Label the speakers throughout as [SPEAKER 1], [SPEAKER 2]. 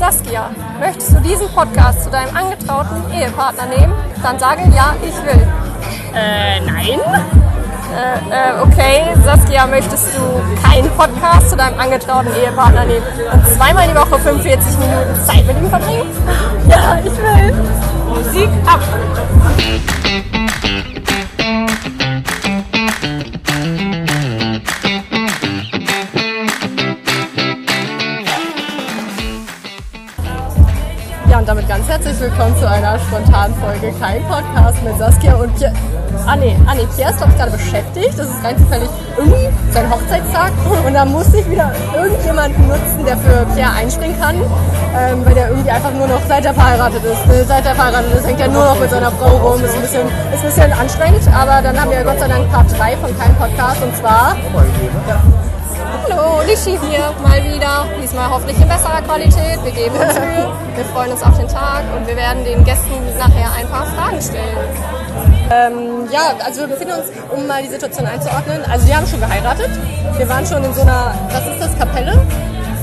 [SPEAKER 1] Saskia, möchtest du diesen Podcast zu deinem angetrauten Ehepartner nehmen? Dann sage ja, ich will.
[SPEAKER 2] Äh, nein.
[SPEAKER 1] Äh, äh, okay, Saskia, möchtest du keinen Podcast zu deinem angetrauten Ehepartner nehmen und zweimal die Woche 45 Minuten Zeit mit ihm verbringen?
[SPEAKER 2] Ja, ich will.
[SPEAKER 1] Musik ab! Herzlich willkommen zu einer spontanen Folge Kein Podcast mit Saskia und Pierre. Ah, nee, ah, nee Pierre ist, glaube ich, gerade beschäftigt. Das ist rein zufällig irgendwie sein Hochzeitstag. Und da muss ich wieder irgendjemanden nutzen, der für Pierre einspringen kann. Ähm, weil der irgendwie einfach nur noch, seit er verheiratet ist, ne, seit er verheiratet ist, hängt er nur noch mit seiner Frau rum. Ist ein bisschen, ist ein bisschen anstrengend. Aber dann haben wir Gott sei Dank Part 3 von Kein Podcast. Und zwar. Hallo, Lischi hier, mal wieder. Diesmal hoffentlich in besserer Qualität. Wir geben uns Mühe. Wir freuen uns auf den Tag und wir werden den Gästen nachher ein paar Fragen stellen. Ähm, ja, also wir befinden uns, um mal die Situation einzuordnen. Also wir haben schon geheiratet. Wir waren schon in so einer, was ist das, Kapelle?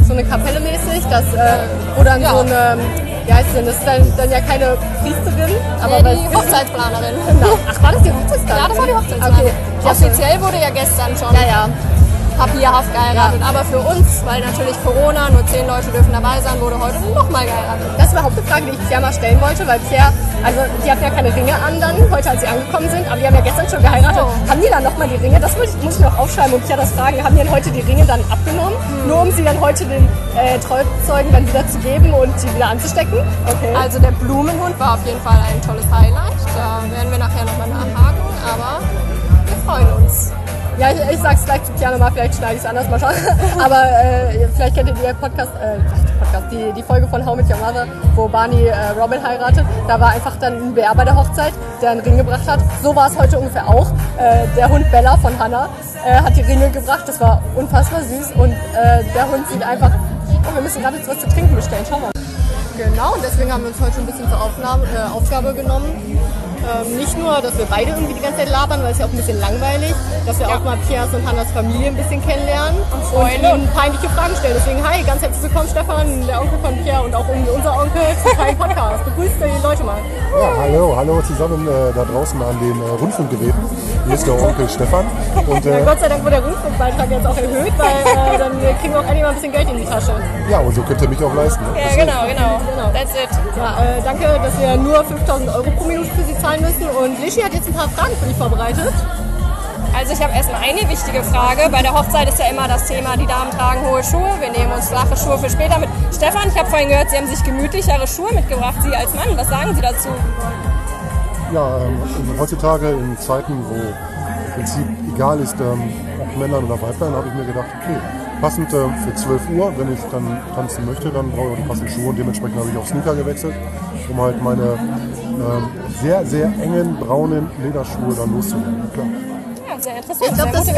[SPEAKER 1] So eine Kapelle mäßig, das, äh, wo dann
[SPEAKER 2] Ja.
[SPEAKER 1] so eine, wie heißt denn, das ist dann, dann ja keine Priesterin, aber
[SPEAKER 2] Nee, die Hochzeitsplanerin.
[SPEAKER 1] Genau. Ach, war das die Hochzeitsplanerin?
[SPEAKER 2] Ja, das war die Hochzeitsplanerin.
[SPEAKER 1] Okay.
[SPEAKER 2] Offiziell wurde ja gestern schon
[SPEAKER 1] Ja, ja.
[SPEAKER 2] Papierhaft geheiratet. Aber für uns, weil natürlich Corona, nur zehn Leute dürfen dabei sein, wurde heute nochmal geheiratet.
[SPEAKER 1] Das ist überhaupt eine Frage, die ich Pierre mal stellen wollte, weil Pierre, also die hatten ja keine Ringe an dann, heute als sie angekommen sind, aber die haben ja gestern schon geheiratet.
[SPEAKER 2] Oh.
[SPEAKER 1] Haben die dann nochmal die Ringe? Das muss ich, muss ich noch aufschreiben und Pierre das fragen. Haben die denn heute die Ringe dann abgenommen, nur um sie dann heute den äh, Trauzeugen dann wieder zu geben und sie wieder anzustecken? Okay.
[SPEAKER 2] Also der Blumenhund war auf jeden Fall ein tolles Highlight. Da werden wir nachher nochmal nachhaken, aber wir freuen uns.
[SPEAKER 1] Ja, ich, ich sag's gleich zu Piano mal, vielleicht schneide ich es anders, mal schauen. Aber äh, vielleicht kennt ihr die Podcast, äh, Podcast die, die Folge von How Met Your Mother, wo Barney äh, Robin heiratet. Da war einfach dann ein Bär bei der Hochzeit, der einen Ring gebracht hat. So war es heute ungefähr auch. Äh, der Hund Bella von Hannah äh, hat die Ringe gebracht. Das war unfassbar süß. Und äh, der Hund sieht einfach, oh, wir müssen gerade jetzt was zu trinken bestellen. Schau mal. Genau, und deswegen haben wir uns heute ein bisschen zur Aufnahme, Aufgabe genommen. Ähm, nicht nur, dass wir beide irgendwie die ganze Zeit labern, weil es ja auch ein bisschen langweilig, dass wir auch mal Pias und Hannas Familie ein bisschen kennenlernen und,
[SPEAKER 2] Freunde.
[SPEAKER 1] ihnen peinliche Fragen stellen. Deswegen, hi, ganz herzlich willkommen Stefan, der Onkel von Pierre und auch irgendwie unser Onkel zu keinem Podcast. Begrüßt die Leute mal.
[SPEAKER 3] Ja, hallo, hallo zusammen äh, da draußen an den äh, Rundfunkgeräten. Hier ist der Onkel Stefan. Und
[SPEAKER 1] Ja,
[SPEAKER 3] äh,
[SPEAKER 1] Gott sei Dank wurde der Rundfunkbeitrag jetzt auch erhöht, weil äh, dann kriegen wir auch endlich mal ein bisschen Geld in die Tasche.
[SPEAKER 3] ja, und so könnt ihr mich auch leisten. Ne?
[SPEAKER 2] Ja, genau, genau. That's it.
[SPEAKER 1] Ja, äh, danke, dass wir nur 5000 Euro pro Minute für Sie zahlen müssen. Und Lischi hat jetzt ein paar Fragen für dich vorbereitet.
[SPEAKER 2] Also ich habe erstmal eine wichtige Frage. Bei der Hochzeit ist ja immer das Thema, die Damen tragen hohe Schuhe. Wir nehmen uns flache Schuhe für später mit. Stefan, ich habe vorhin gehört, Sie haben sich gemütlichere Schuhe mitgebracht, Sie als Mann. Was sagen Sie dazu?
[SPEAKER 3] Ja, ähm, heutzutage in Zeiten, wo im Prinzip egal ist, ähm, ob Männern oder Weiblein, habe ich mir gedacht, okay, passend ähm, für 12 Uhr, wenn ich dann tanzen möchte, dann brauche ich auch die passenden Schuhe und dementsprechend habe ich auf Sneaker gewechselt, um halt meine ähm, sehr, sehr engen braunen Lederschuhe dann loszuwerden. Klar.
[SPEAKER 2] Ja, sehr interessant.
[SPEAKER 1] Ich glaube, das, äh,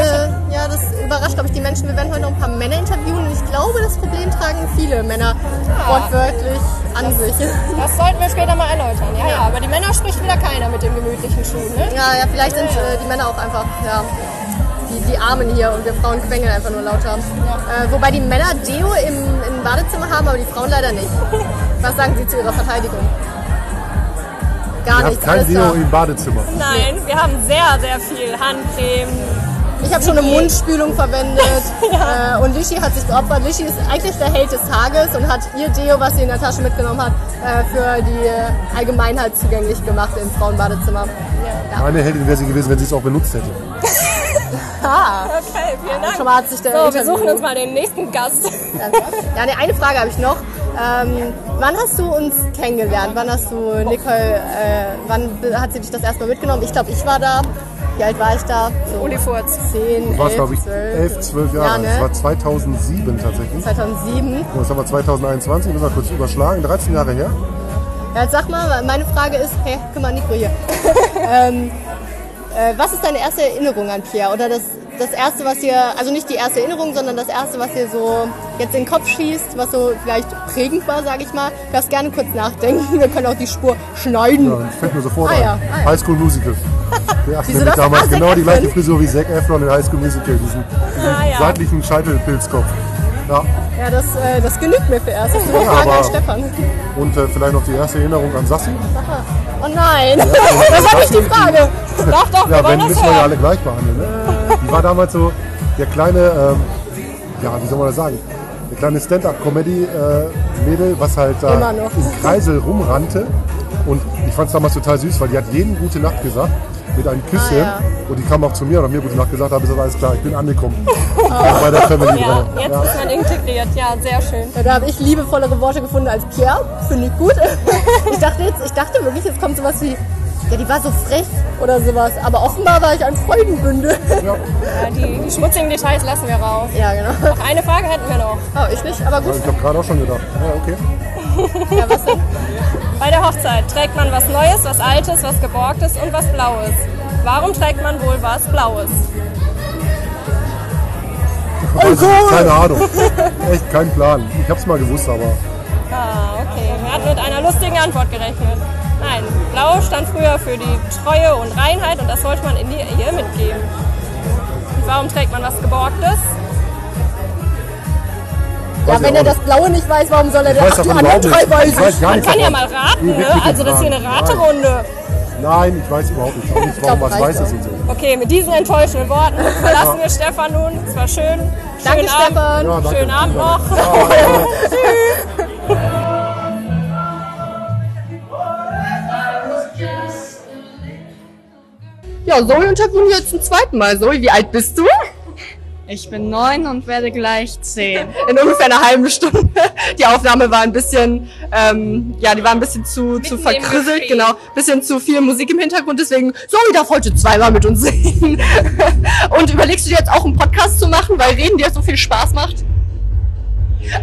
[SPEAKER 1] ja, das überrascht, glaube ich, die Menschen. Wir werden heute noch ein paar Männer interviewen und ich glaube, das Problem tragen viele Männer wortwörtlich an sich.
[SPEAKER 2] Das sollten wir später mal erläutern. Ja, ja, aber die Männer spricht wieder keiner mit dem gemütlichen Schuh, ne?
[SPEAKER 1] Ja, ja, vielleicht sind äh, die Männer auch einfach, ja, die, die Armen hier und wir Frauen quengeln einfach nur lauter. Äh, wobei die Männer Deo im, im Badezimmer haben, aber die Frauen leider nicht. Was sagen Sie zu Ihrer Verteidigung? Gar
[SPEAKER 3] Ihr
[SPEAKER 1] nichts,
[SPEAKER 3] habt kein Deo im Badezimmer.
[SPEAKER 2] Nein, wir haben sehr, sehr viel Handcreme.
[SPEAKER 1] Ich habe schon eine Mundspülung verwendet äh, und Lishi hat sich geopfert. Lishi ist eigentlich der Held des Tages und hat ihr Deo, was sie in der Tasche mitgenommen hat, äh, für die äh, Allgemeinheit zugänglich gemacht im Frauenbadezimmer.
[SPEAKER 3] Meine Heldin wäre sie gewesen, wenn sie es auch benutzt hätte.
[SPEAKER 1] Ah,
[SPEAKER 2] Okay, vielen Dank.
[SPEAKER 1] schon mal hat sich der
[SPEAKER 2] So, wir suchen uns mal den nächsten Gast.
[SPEAKER 1] Ja, ne, eine Frage habe ich noch. Ähm, wann hast du uns kennengelernt? Wann hast du Nicole, äh, wann hat sie dich das erstmal mitgenommen? Ich glaube, ich war da. Wie alt war ich da? So
[SPEAKER 2] Uli Furz.
[SPEAKER 1] 10,
[SPEAKER 3] Du warst,
[SPEAKER 1] 11,
[SPEAKER 3] glaube ich,
[SPEAKER 1] 12.
[SPEAKER 3] 11, 12 Jahre
[SPEAKER 1] Ja, ne?
[SPEAKER 3] Das war 2007 tatsächlich.
[SPEAKER 1] 2007.
[SPEAKER 3] Das haben wir 2021, müssen wir kurz überschlagen, 13 Jahre her.
[SPEAKER 1] Ja, jetzt sag mal, meine Frage ist, hey, guck mal, Nico hier. ähm, äh, was ist deine erste Erinnerung an Pierre? Oder das, das erste, was dir, also nicht die erste Erinnerung, sondern das erste, was dir so jetzt in den Kopf schießt, was so vielleicht prägend war, sage ich mal. Du darfst gerne kurz nachdenken. Wir können auch die Spur schneiden.
[SPEAKER 3] Ja, fällt mir sofort
[SPEAKER 1] Ah,
[SPEAKER 3] ein.
[SPEAKER 1] ja. Ah, ja.
[SPEAKER 3] High School Musical. Der mit
[SPEAKER 1] das?
[SPEAKER 3] damals
[SPEAKER 1] Ah,
[SPEAKER 3] genau die gleiche. Frisur wie Zac Efron in High School Musical, diesen, diesen
[SPEAKER 2] Ah, ja.
[SPEAKER 3] seitlichen Scheitelpilzkopf. Ja.
[SPEAKER 4] Ja, das, äh, das genügt mir für erst. Du noch
[SPEAKER 3] Ja, aber-
[SPEAKER 4] Stefan?
[SPEAKER 3] Und äh, vielleicht noch die erste Erinnerung an Sassi.
[SPEAKER 4] Oh nein, das war nicht die Frage.
[SPEAKER 5] Doch, doch, wir
[SPEAKER 3] Ja,
[SPEAKER 5] wollen
[SPEAKER 3] wenn
[SPEAKER 5] das
[SPEAKER 3] müssen wir ja
[SPEAKER 5] hören.
[SPEAKER 3] alle gleich behandeln. Ne? Die war damals so der kleine, ähm, ja, wie soll man das sagen? Der kleine Stand-up-Comedy-Mädel, was halt da im Kreisel rumrannte. Und ich fand es damals total süß, weil die hat jeden Gute Nacht gesagt mit einem Küsschen.
[SPEAKER 4] Ah, ja.
[SPEAKER 3] Und die kam auch zu mir und hat mir Gute Nacht gesagt, da habe ich gesagt, alles klar, ich bin angekommen. Auch bei der Family
[SPEAKER 5] Ja,
[SPEAKER 3] drin.
[SPEAKER 5] jetzt
[SPEAKER 3] Ja.
[SPEAKER 5] ist man integriert. Ja, sehr schön.
[SPEAKER 4] Ja, da habe ich liebevollere Worte gefunden als Pierre. Finde ich gut. Ich dachte, jetzt, ich dachte wirklich, jetzt kommt sowas wie, ja, die war so frech oder sowas. Aber offenbar war ich ein Freudenbündel.
[SPEAKER 5] Ja, die, die schmutzigen Details lassen wir raus.
[SPEAKER 4] Ja, genau.
[SPEAKER 5] Noch eine Frage hätten wir noch.
[SPEAKER 4] Oh, ich nicht, aber gut.
[SPEAKER 3] Ich habe gerade auch schon gedacht, ja, okay.
[SPEAKER 4] Ja, was denn?
[SPEAKER 5] Bei der Hochzeit trägt man was Neues, was Altes, was Geborgtes und was Blaues. Warum trägt man wohl was Blaues?
[SPEAKER 3] Also, keine Ahnung. Echt kein Plan. Ich habe es mal gewusst, aber
[SPEAKER 5] Ah, okay. Wir hatten mit einer lustigen Antwort gerechnet. Nein, Blau stand früher für die Treue und Reinheit und das sollte man in die Ehe mitgeben. Und warum trägt man was Geborgtes?
[SPEAKER 4] Ja,
[SPEAKER 3] Weiß
[SPEAKER 4] wenn
[SPEAKER 3] ich
[SPEAKER 4] er das Blaue nicht weiß, warum soll er
[SPEAKER 3] ich das
[SPEAKER 4] die anderen drei
[SPEAKER 3] nicht. Ich
[SPEAKER 4] weiß?
[SPEAKER 3] gar
[SPEAKER 5] Man kann ja mal raten, ne? Also das ist hier eine. Raterunde.
[SPEAKER 3] Nein, ich weiß überhaupt nicht. Nicht, warum
[SPEAKER 4] glaub,
[SPEAKER 3] was weiß es
[SPEAKER 4] auch.
[SPEAKER 3] und so.
[SPEAKER 5] Okay, mit diesen enttäuschenden Worten verlassen wir Stefan nun. Es war schön.
[SPEAKER 4] Danke,
[SPEAKER 5] Schönen Abend.
[SPEAKER 4] Stefan.
[SPEAKER 3] Ja, danke.
[SPEAKER 5] Schönen Abend noch.
[SPEAKER 4] Ja, Zoe interviewen wir jetzt zum zweiten Mal. Zoe, wie alt bist du?
[SPEAKER 6] Ich bin neun und werde gleich zehn.
[SPEAKER 4] In ungefähr einer halben Stunde. Die Aufnahme war ein bisschen, ähm, ja, die war ein bisschen zu, zu verkrisselt, genau. Bisschen zu viel Musik im Hintergrund, deswegen Zoe darf heute zweimal mit uns singen. Und überlegst du dir jetzt auch einen Podcast zu machen, weil Reden dir so viel Spaß macht?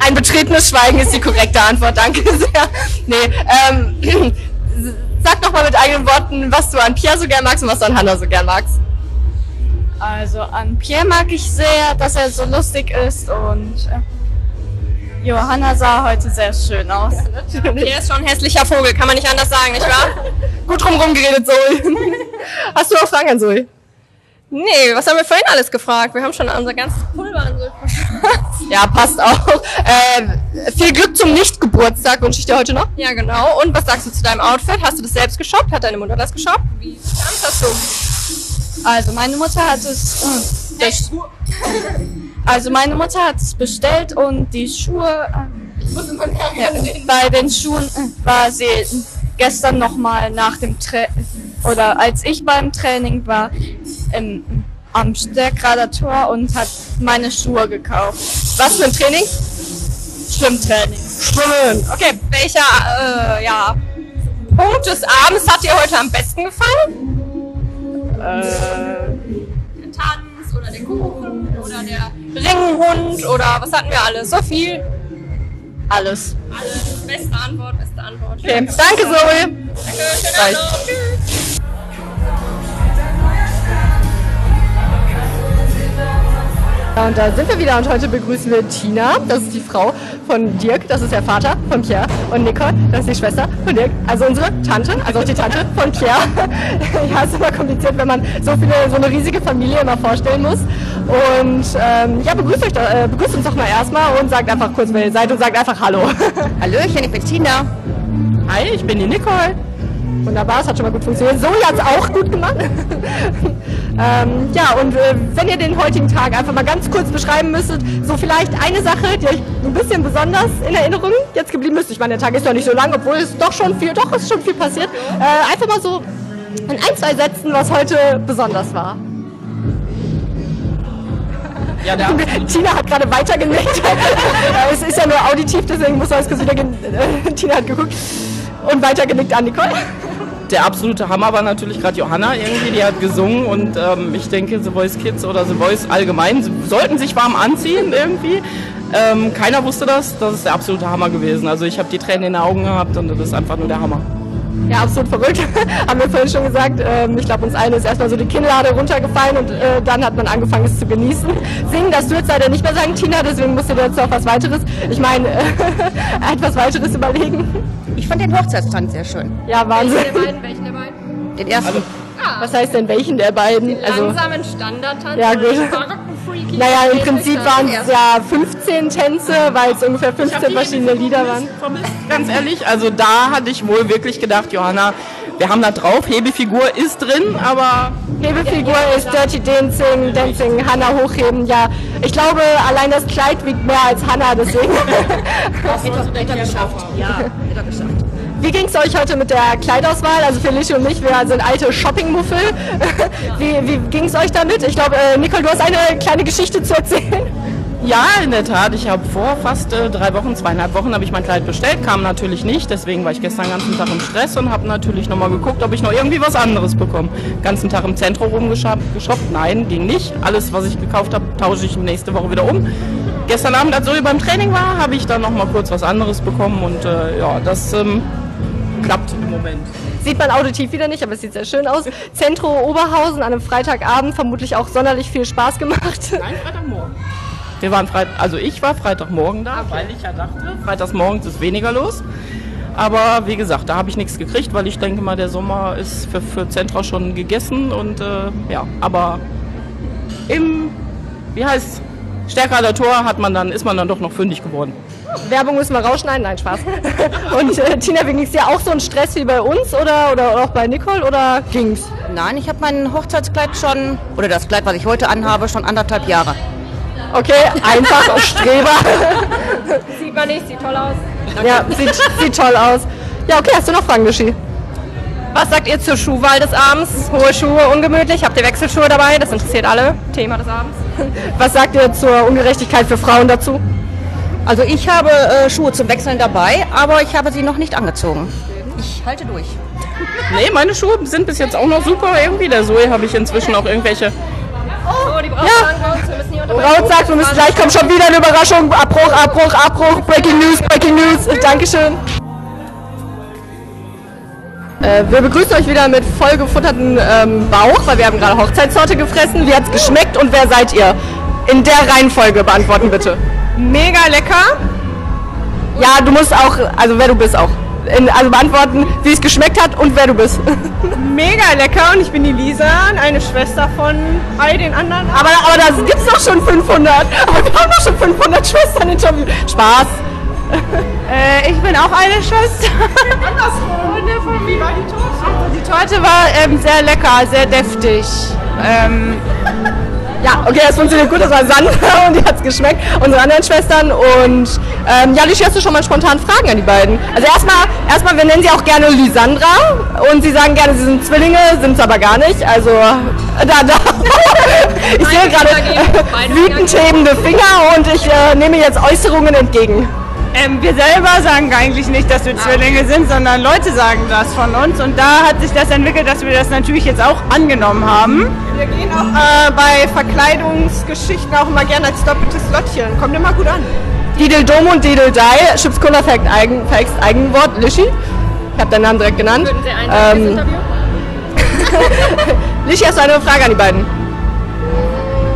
[SPEAKER 4] Ein betretenes Schweigen ist die korrekte Antwort, danke sehr. Nee, ähm, sag doch mal mit eigenen Worten, was du an Pierre so gern magst und was du an Hannah so gern magst.
[SPEAKER 6] Also an Pierre mag ich sehr, dass er so lustig ist und äh, Johanna sah heute sehr schön aus.
[SPEAKER 5] Hier ist schon ein hässlicher Vogel, kann man nicht anders sagen, nicht wahr?
[SPEAKER 4] Gut drumherum geredet, Zoe. Hast du auch Fragen an Zoe?
[SPEAKER 5] Nee, was haben wir vorhin alles gefragt? Wir haben schon unser ganzes Pulver an so
[SPEAKER 4] Ja, passt auch. Äh, viel Glück zum Nicht-Geburtstag wünsche ich dir heute noch.
[SPEAKER 5] Ja, genau. Und was sagst du zu deinem Outfit? Hast du das selbst geshoppt? Hat deine Mutter das geshoppt? Wie kam es dazu?
[SPEAKER 6] Also meine Mutter hat es äh, also meine Mutter hat es bestellt und die Schuhe äh, ja, bei den Schuhen äh, war sie gestern noch mal nach dem Tra oder als ich beim Training war im, am Stärkrader Tor und hat meine Schuhe gekauft.
[SPEAKER 4] Was für ein Training?
[SPEAKER 6] Schwimmtraining.
[SPEAKER 5] Schwimmen. Okay, welcher äh, ja, Punkt des Abends hat dir heute am besten gefallen? Der Tanz oder der Kuchen oder der Ringhund oder was hatten wir alles? So viel.
[SPEAKER 6] Alles.
[SPEAKER 5] Alles. Beste Antwort, beste Antwort.
[SPEAKER 4] Okay. Danke, Zoe.
[SPEAKER 5] Danke, schönen Abend. Tschüss.
[SPEAKER 4] Und da sind wir wieder und heute begrüßen wir Tina. Das ist die Frau von Dirk, das ist der Vater von Pierre. Und Nicole, das ist die Schwester von Dirk. Also unsere Tante, also auch die Tante von Pierre. ja, ist immer kompliziert, wenn man so viele, so eine riesige Familie immer vorstellen muss. Und ähm, ja, begrüßt, euch, doch- äh, begrüßt uns doch mal erstmal und sagt einfach kurz, wer ihr seid und sagt einfach Hallo. Hallöchen, ich bin Tina. Hi, ich bin die Nicole. Wunderbar, es hat schon mal gut funktioniert. Zoe hat es auch gut gemacht. ähm, ja, und äh, wenn ihr den heutigen Tag einfach mal ganz kurz beschreiben müsstet, so vielleicht eine Sache, die euch ein bisschen besonders in Erinnerung jetzt geblieben ist. Ich meine, der Tag ist ja nicht so lang, obwohl es doch schon viel, doch ist schon viel passiert. Äh, einfach mal so in ein, zwei Sätzen, was heute besonders war.
[SPEAKER 7] Ja,
[SPEAKER 4] Tina hat gerade weitergenickt. Äh, es ist ja nur auditiv, deswegen muss man kurz wieder. Äh, Tina hat geguckt und weitergenickt an Nicole.
[SPEAKER 7] Der absolute Hammer war natürlich gerade Johanna irgendwie, die hat gesungen und ähm, ich denke, The Voice Kids oder The Voice allgemein sollten sich warm anziehen irgendwie. Ähm, keiner wusste das, das ist der absolute Hammer gewesen. Also ich habe die Tränen in den Augen gehabt und das ist einfach nur der Hammer.
[SPEAKER 4] Ja, absolut verrückt. Haben wir vorhin schon gesagt. Ähm, ich glaube, uns allen ist erstmal so die Kinnlade runtergefallen und äh, dann hat man angefangen, es zu genießen. Singen, das du jetzt leider nicht mehr sagen, Tina, deswegen musst du dir jetzt noch was weiteres, ich meine, äh, etwas weiteres überlegen.
[SPEAKER 8] Ich fand den Hochzeitstanz sehr schön.
[SPEAKER 4] Ja, Wahnsinn.
[SPEAKER 5] Welchen der beiden? Welchen der beiden?
[SPEAKER 8] Den ersten.
[SPEAKER 4] Was heißt denn welchen der beiden? Also,
[SPEAKER 5] Langsamen Standardtanz.
[SPEAKER 4] Ja,
[SPEAKER 5] oder
[SPEAKER 4] gut. Naja, im Prinzip waren es ja 15 Tänze, weil es ungefähr 15 verschiedene Lieder waren.
[SPEAKER 7] vermisst, ganz ehrlich. Also da hatte ich wohl wirklich gedacht, Johanna, wir haben da drauf, Hebefigur ist drin, aber
[SPEAKER 4] Hebefigur ist Dirty Dancing, Dancing, Hannah hochheben. Ja, ich glaube, allein das Kleid wiegt mehr als Hannah, deswegen.
[SPEAKER 9] Hätte er geschafft. Ja, hätte er geschafft.
[SPEAKER 4] Wie ging es euch heute mit der Kleidauswahl? Also Felicia und ich, wir sind alte Shoppingmuffel. Wie, wie ging es euch damit? Ich glaube, äh, Nicole, du hast eine kleine Geschichte zu erzählen.
[SPEAKER 7] ja, in der Tat. Ich habe vor fast äh, drei Wochen, zweieinhalb Wochen, habe ich mein Kleid bestellt, kam natürlich nicht. Deswegen war ich gestern den ganzen Tag im Stress und habe natürlich nochmal geguckt, ob ich noch irgendwie was anderes bekomme. ganzen Tag im Zentrum rumgeshoppt. geshoppt. Nein, ging nicht. Alles, was ich gekauft habe, tausche ich nächste Woche wieder um. Gestern Abend, als Zoe beim Training war, habe ich dann nochmal kurz was anderes bekommen und äh, ja, das ähm, klappt im Moment.
[SPEAKER 4] Sieht man auditiv wieder nicht, aber es sieht sehr schön aus. Zentro Oberhausen an einem Freitagabend, vermutlich auch sonderlich viel Spaß gemacht.
[SPEAKER 7] Nein, Freitagmorgen. Wir waren Freit also ich war Freitagmorgen da, weil ich ja dachte, freitagsmorgens ist weniger los. Aber wie gesagt, da habe ich nichts gekriegt, weil ich denke mal, der Sommer ist für, für Zentra schon gegessen und äh, ja, aber im, wie heißt stärker Tor hat man dann, ist man dann doch noch fündig geworden.
[SPEAKER 4] Werbung müssen wir rausschneiden, nein, Spaß. Und äh, Tina, wie ging's dir auch so ein Stress wie bei uns oder, oder auch bei Nicole oder ging's?
[SPEAKER 9] Nein, ich habe mein Hochzeitskleid schon, oder das Kleid, was ich heute anhabe, schon anderthalb Jahre.
[SPEAKER 4] Okay, einfach Streber.
[SPEAKER 1] Sieht man nicht, sieht toll aus.
[SPEAKER 4] Ja, sieht, sieht toll aus. Ja, okay, hast du noch Fragen, Lischi?
[SPEAKER 1] Was sagt ihr zur Schuhwahl des Abends? Hohe Schuhe, ungemütlich. Habt ihr Wechselschuhe dabei? Das interessiert alle. Thema des Abends.
[SPEAKER 4] Was sagt ihr zur Ungerechtigkeit für Frauen dazu?
[SPEAKER 9] Also ich habe äh, Schuhe zum Wechseln dabei, aber ich habe sie noch nicht angezogen. Ich halte durch.
[SPEAKER 7] Nee, meine Schuhe sind bis jetzt auch noch super irgendwie. Der Zoe habe ich inzwischen auch irgendwelche
[SPEAKER 1] Oh, die Braut
[SPEAKER 4] Ja.
[SPEAKER 1] uns, wir müssen hier unterbrechen.
[SPEAKER 4] Braut sagt, wir müssen gleich kommt schon wieder eine Überraschung. Abbruch, Abbruch, Abbruch. Breaking News, Breaking News. Dankeschön. Äh, wir begrüßen euch wieder mit vollgefutterten ähm, Bauch, weil wir haben gerade Hochzeitssorte gefressen. Wie hat's geschmeckt und wer seid ihr? In der Reihenfolge beantworten bitte.
[SPEAKER 1] Mega lecker.
[SPEAKER 4] Ja, du musst auch, also wer du bist auch. In, also beantworten, wie es geschmeckt hat und wer du bist.
[SPEAKER 1] Mega lecker und ich bin die Lisa, eine Schwester von all den anderen.
[SPEAKER 4] Aber, aber da gibt's doch schon 500. Aber wir haben doch schon 500 Schwestern interviewt. Spaß.
[SPEAKER 1] Äh, ich bin auch eine Schwester. Andersrum. Wie war die Torte? die Torte war ähm, sehr lecker, sehr deftig. Ähm,
[SPEAKER 4] Ja, okay, das funktioniert gut. Das war Sandra und die hat's geschmeckt. Unsere anderen Schwestern. Und ähm, ja, hast du schon mal spontan Fragen an die beiden? Also erstmal, erstmal, wir nennen sie auch gerne Lysandra. Und sie sagen gerne, sie sind Zwillinge, sind's aber gar nicht. Also, äh, da, da. ich sehe gerade wütend hebende Finger und ich äh, nehme jetzt Äußerungen entgegen.
[SPEAKER 10] Ähm, wir selber sagen eigentlich nicht, dass wir Zwillinge sind, sondern Leute sagen das von uns. Und da hat sich das entwickelt, dass wir das natürlich jetzt auch angenommen haben.
[SPEAKER 1] wir gehen auch äh, bei Verkleidungsgeschichten auch immer gerne als doppeltes Lottchen. Kommt immer gut an.
[SPEAKER 4] Didel Dom und Didel Dai, Chips Cola Fact Eigen, Facts Eigenwort, Lischi. Ich habe deinen Namen direkt genannt. Ähm, Lischi, hast du eine Frage an die beiden?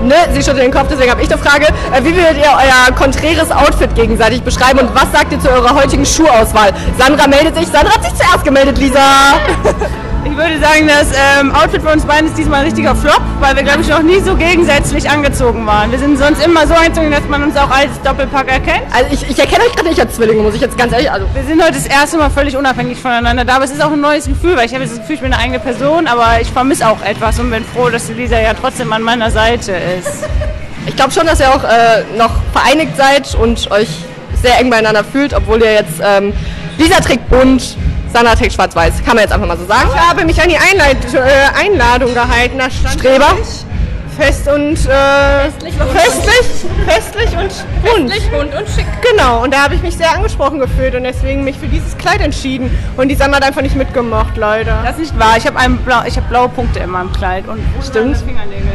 [SPEAKER 4] Ne, sie schüttelt den Kopf, deswegen habe ich eine Frage. Äh, wie würdet ihr euer konträres Outfit gegenseitig beschreiben und was sagt ihr zu eurer heutigen Schuhauswahl? Sandra meldet sich. Sandra hat sich zuerst gemeldet, Lisa.
[SPEAKER 10] Ich würde sagen, das ähm, Outfit für uns beiden ist diesmal ein richtiger Flop, weil wir, glaube ich, noch nie so gegensätzlich angezogen waren. Wir sind sonst immer so angezogen, dass man uns auch als Doppelpack erkennt.
[SPEAKER 4] Also ich, ich erkenne euch gerade nicht als Zwillinge, muss ich jetzt ganz ehrlich. Also
[SPEAKER 10] Wir sind heute das erste Mal völlig unabhängig voneinander da, aber es ist auch ein neues Gefühl, weil ich habe jetzt das Gefühl, ich bin eine eigene Person, aber ich vermisse auch etwas und bin froh, dass die Lisa ja trotzdem an meiner Seite ist.
[SPEAKER 4] Ich glaube schon, dass ihr auch äh, noch vereinigt seid und euch sehr eng beieinander fühlt, obwohl ihr jetzt ähm, Lisa trägt bunt, Sandra trägt schwarz-weiß. Kann man jetzt einfach mal so sagen.
[SPEAKER 1] Ich habe mich an die Einleit äh, Einladung gehalten. Da stand
[SPEAKER 4] Streber.
[SPEAKER 1] Fest und äh, festlich, festlich und bunt. bunt und schick. Genau, und da habe ich mich sehr angesprochen gefühlt und deswegen mich für dieses Kleid entschieden. Und die Sandra hat einfach nicht mitgemacht, leider.
[SPEAKER 10] Das ist nicht wahr. Ich habe blau, ich habe blaue Punkte in meinem Kleid und
[SPEAKER 4] Stimmt.
[SPEAKER 10] Fingernägel.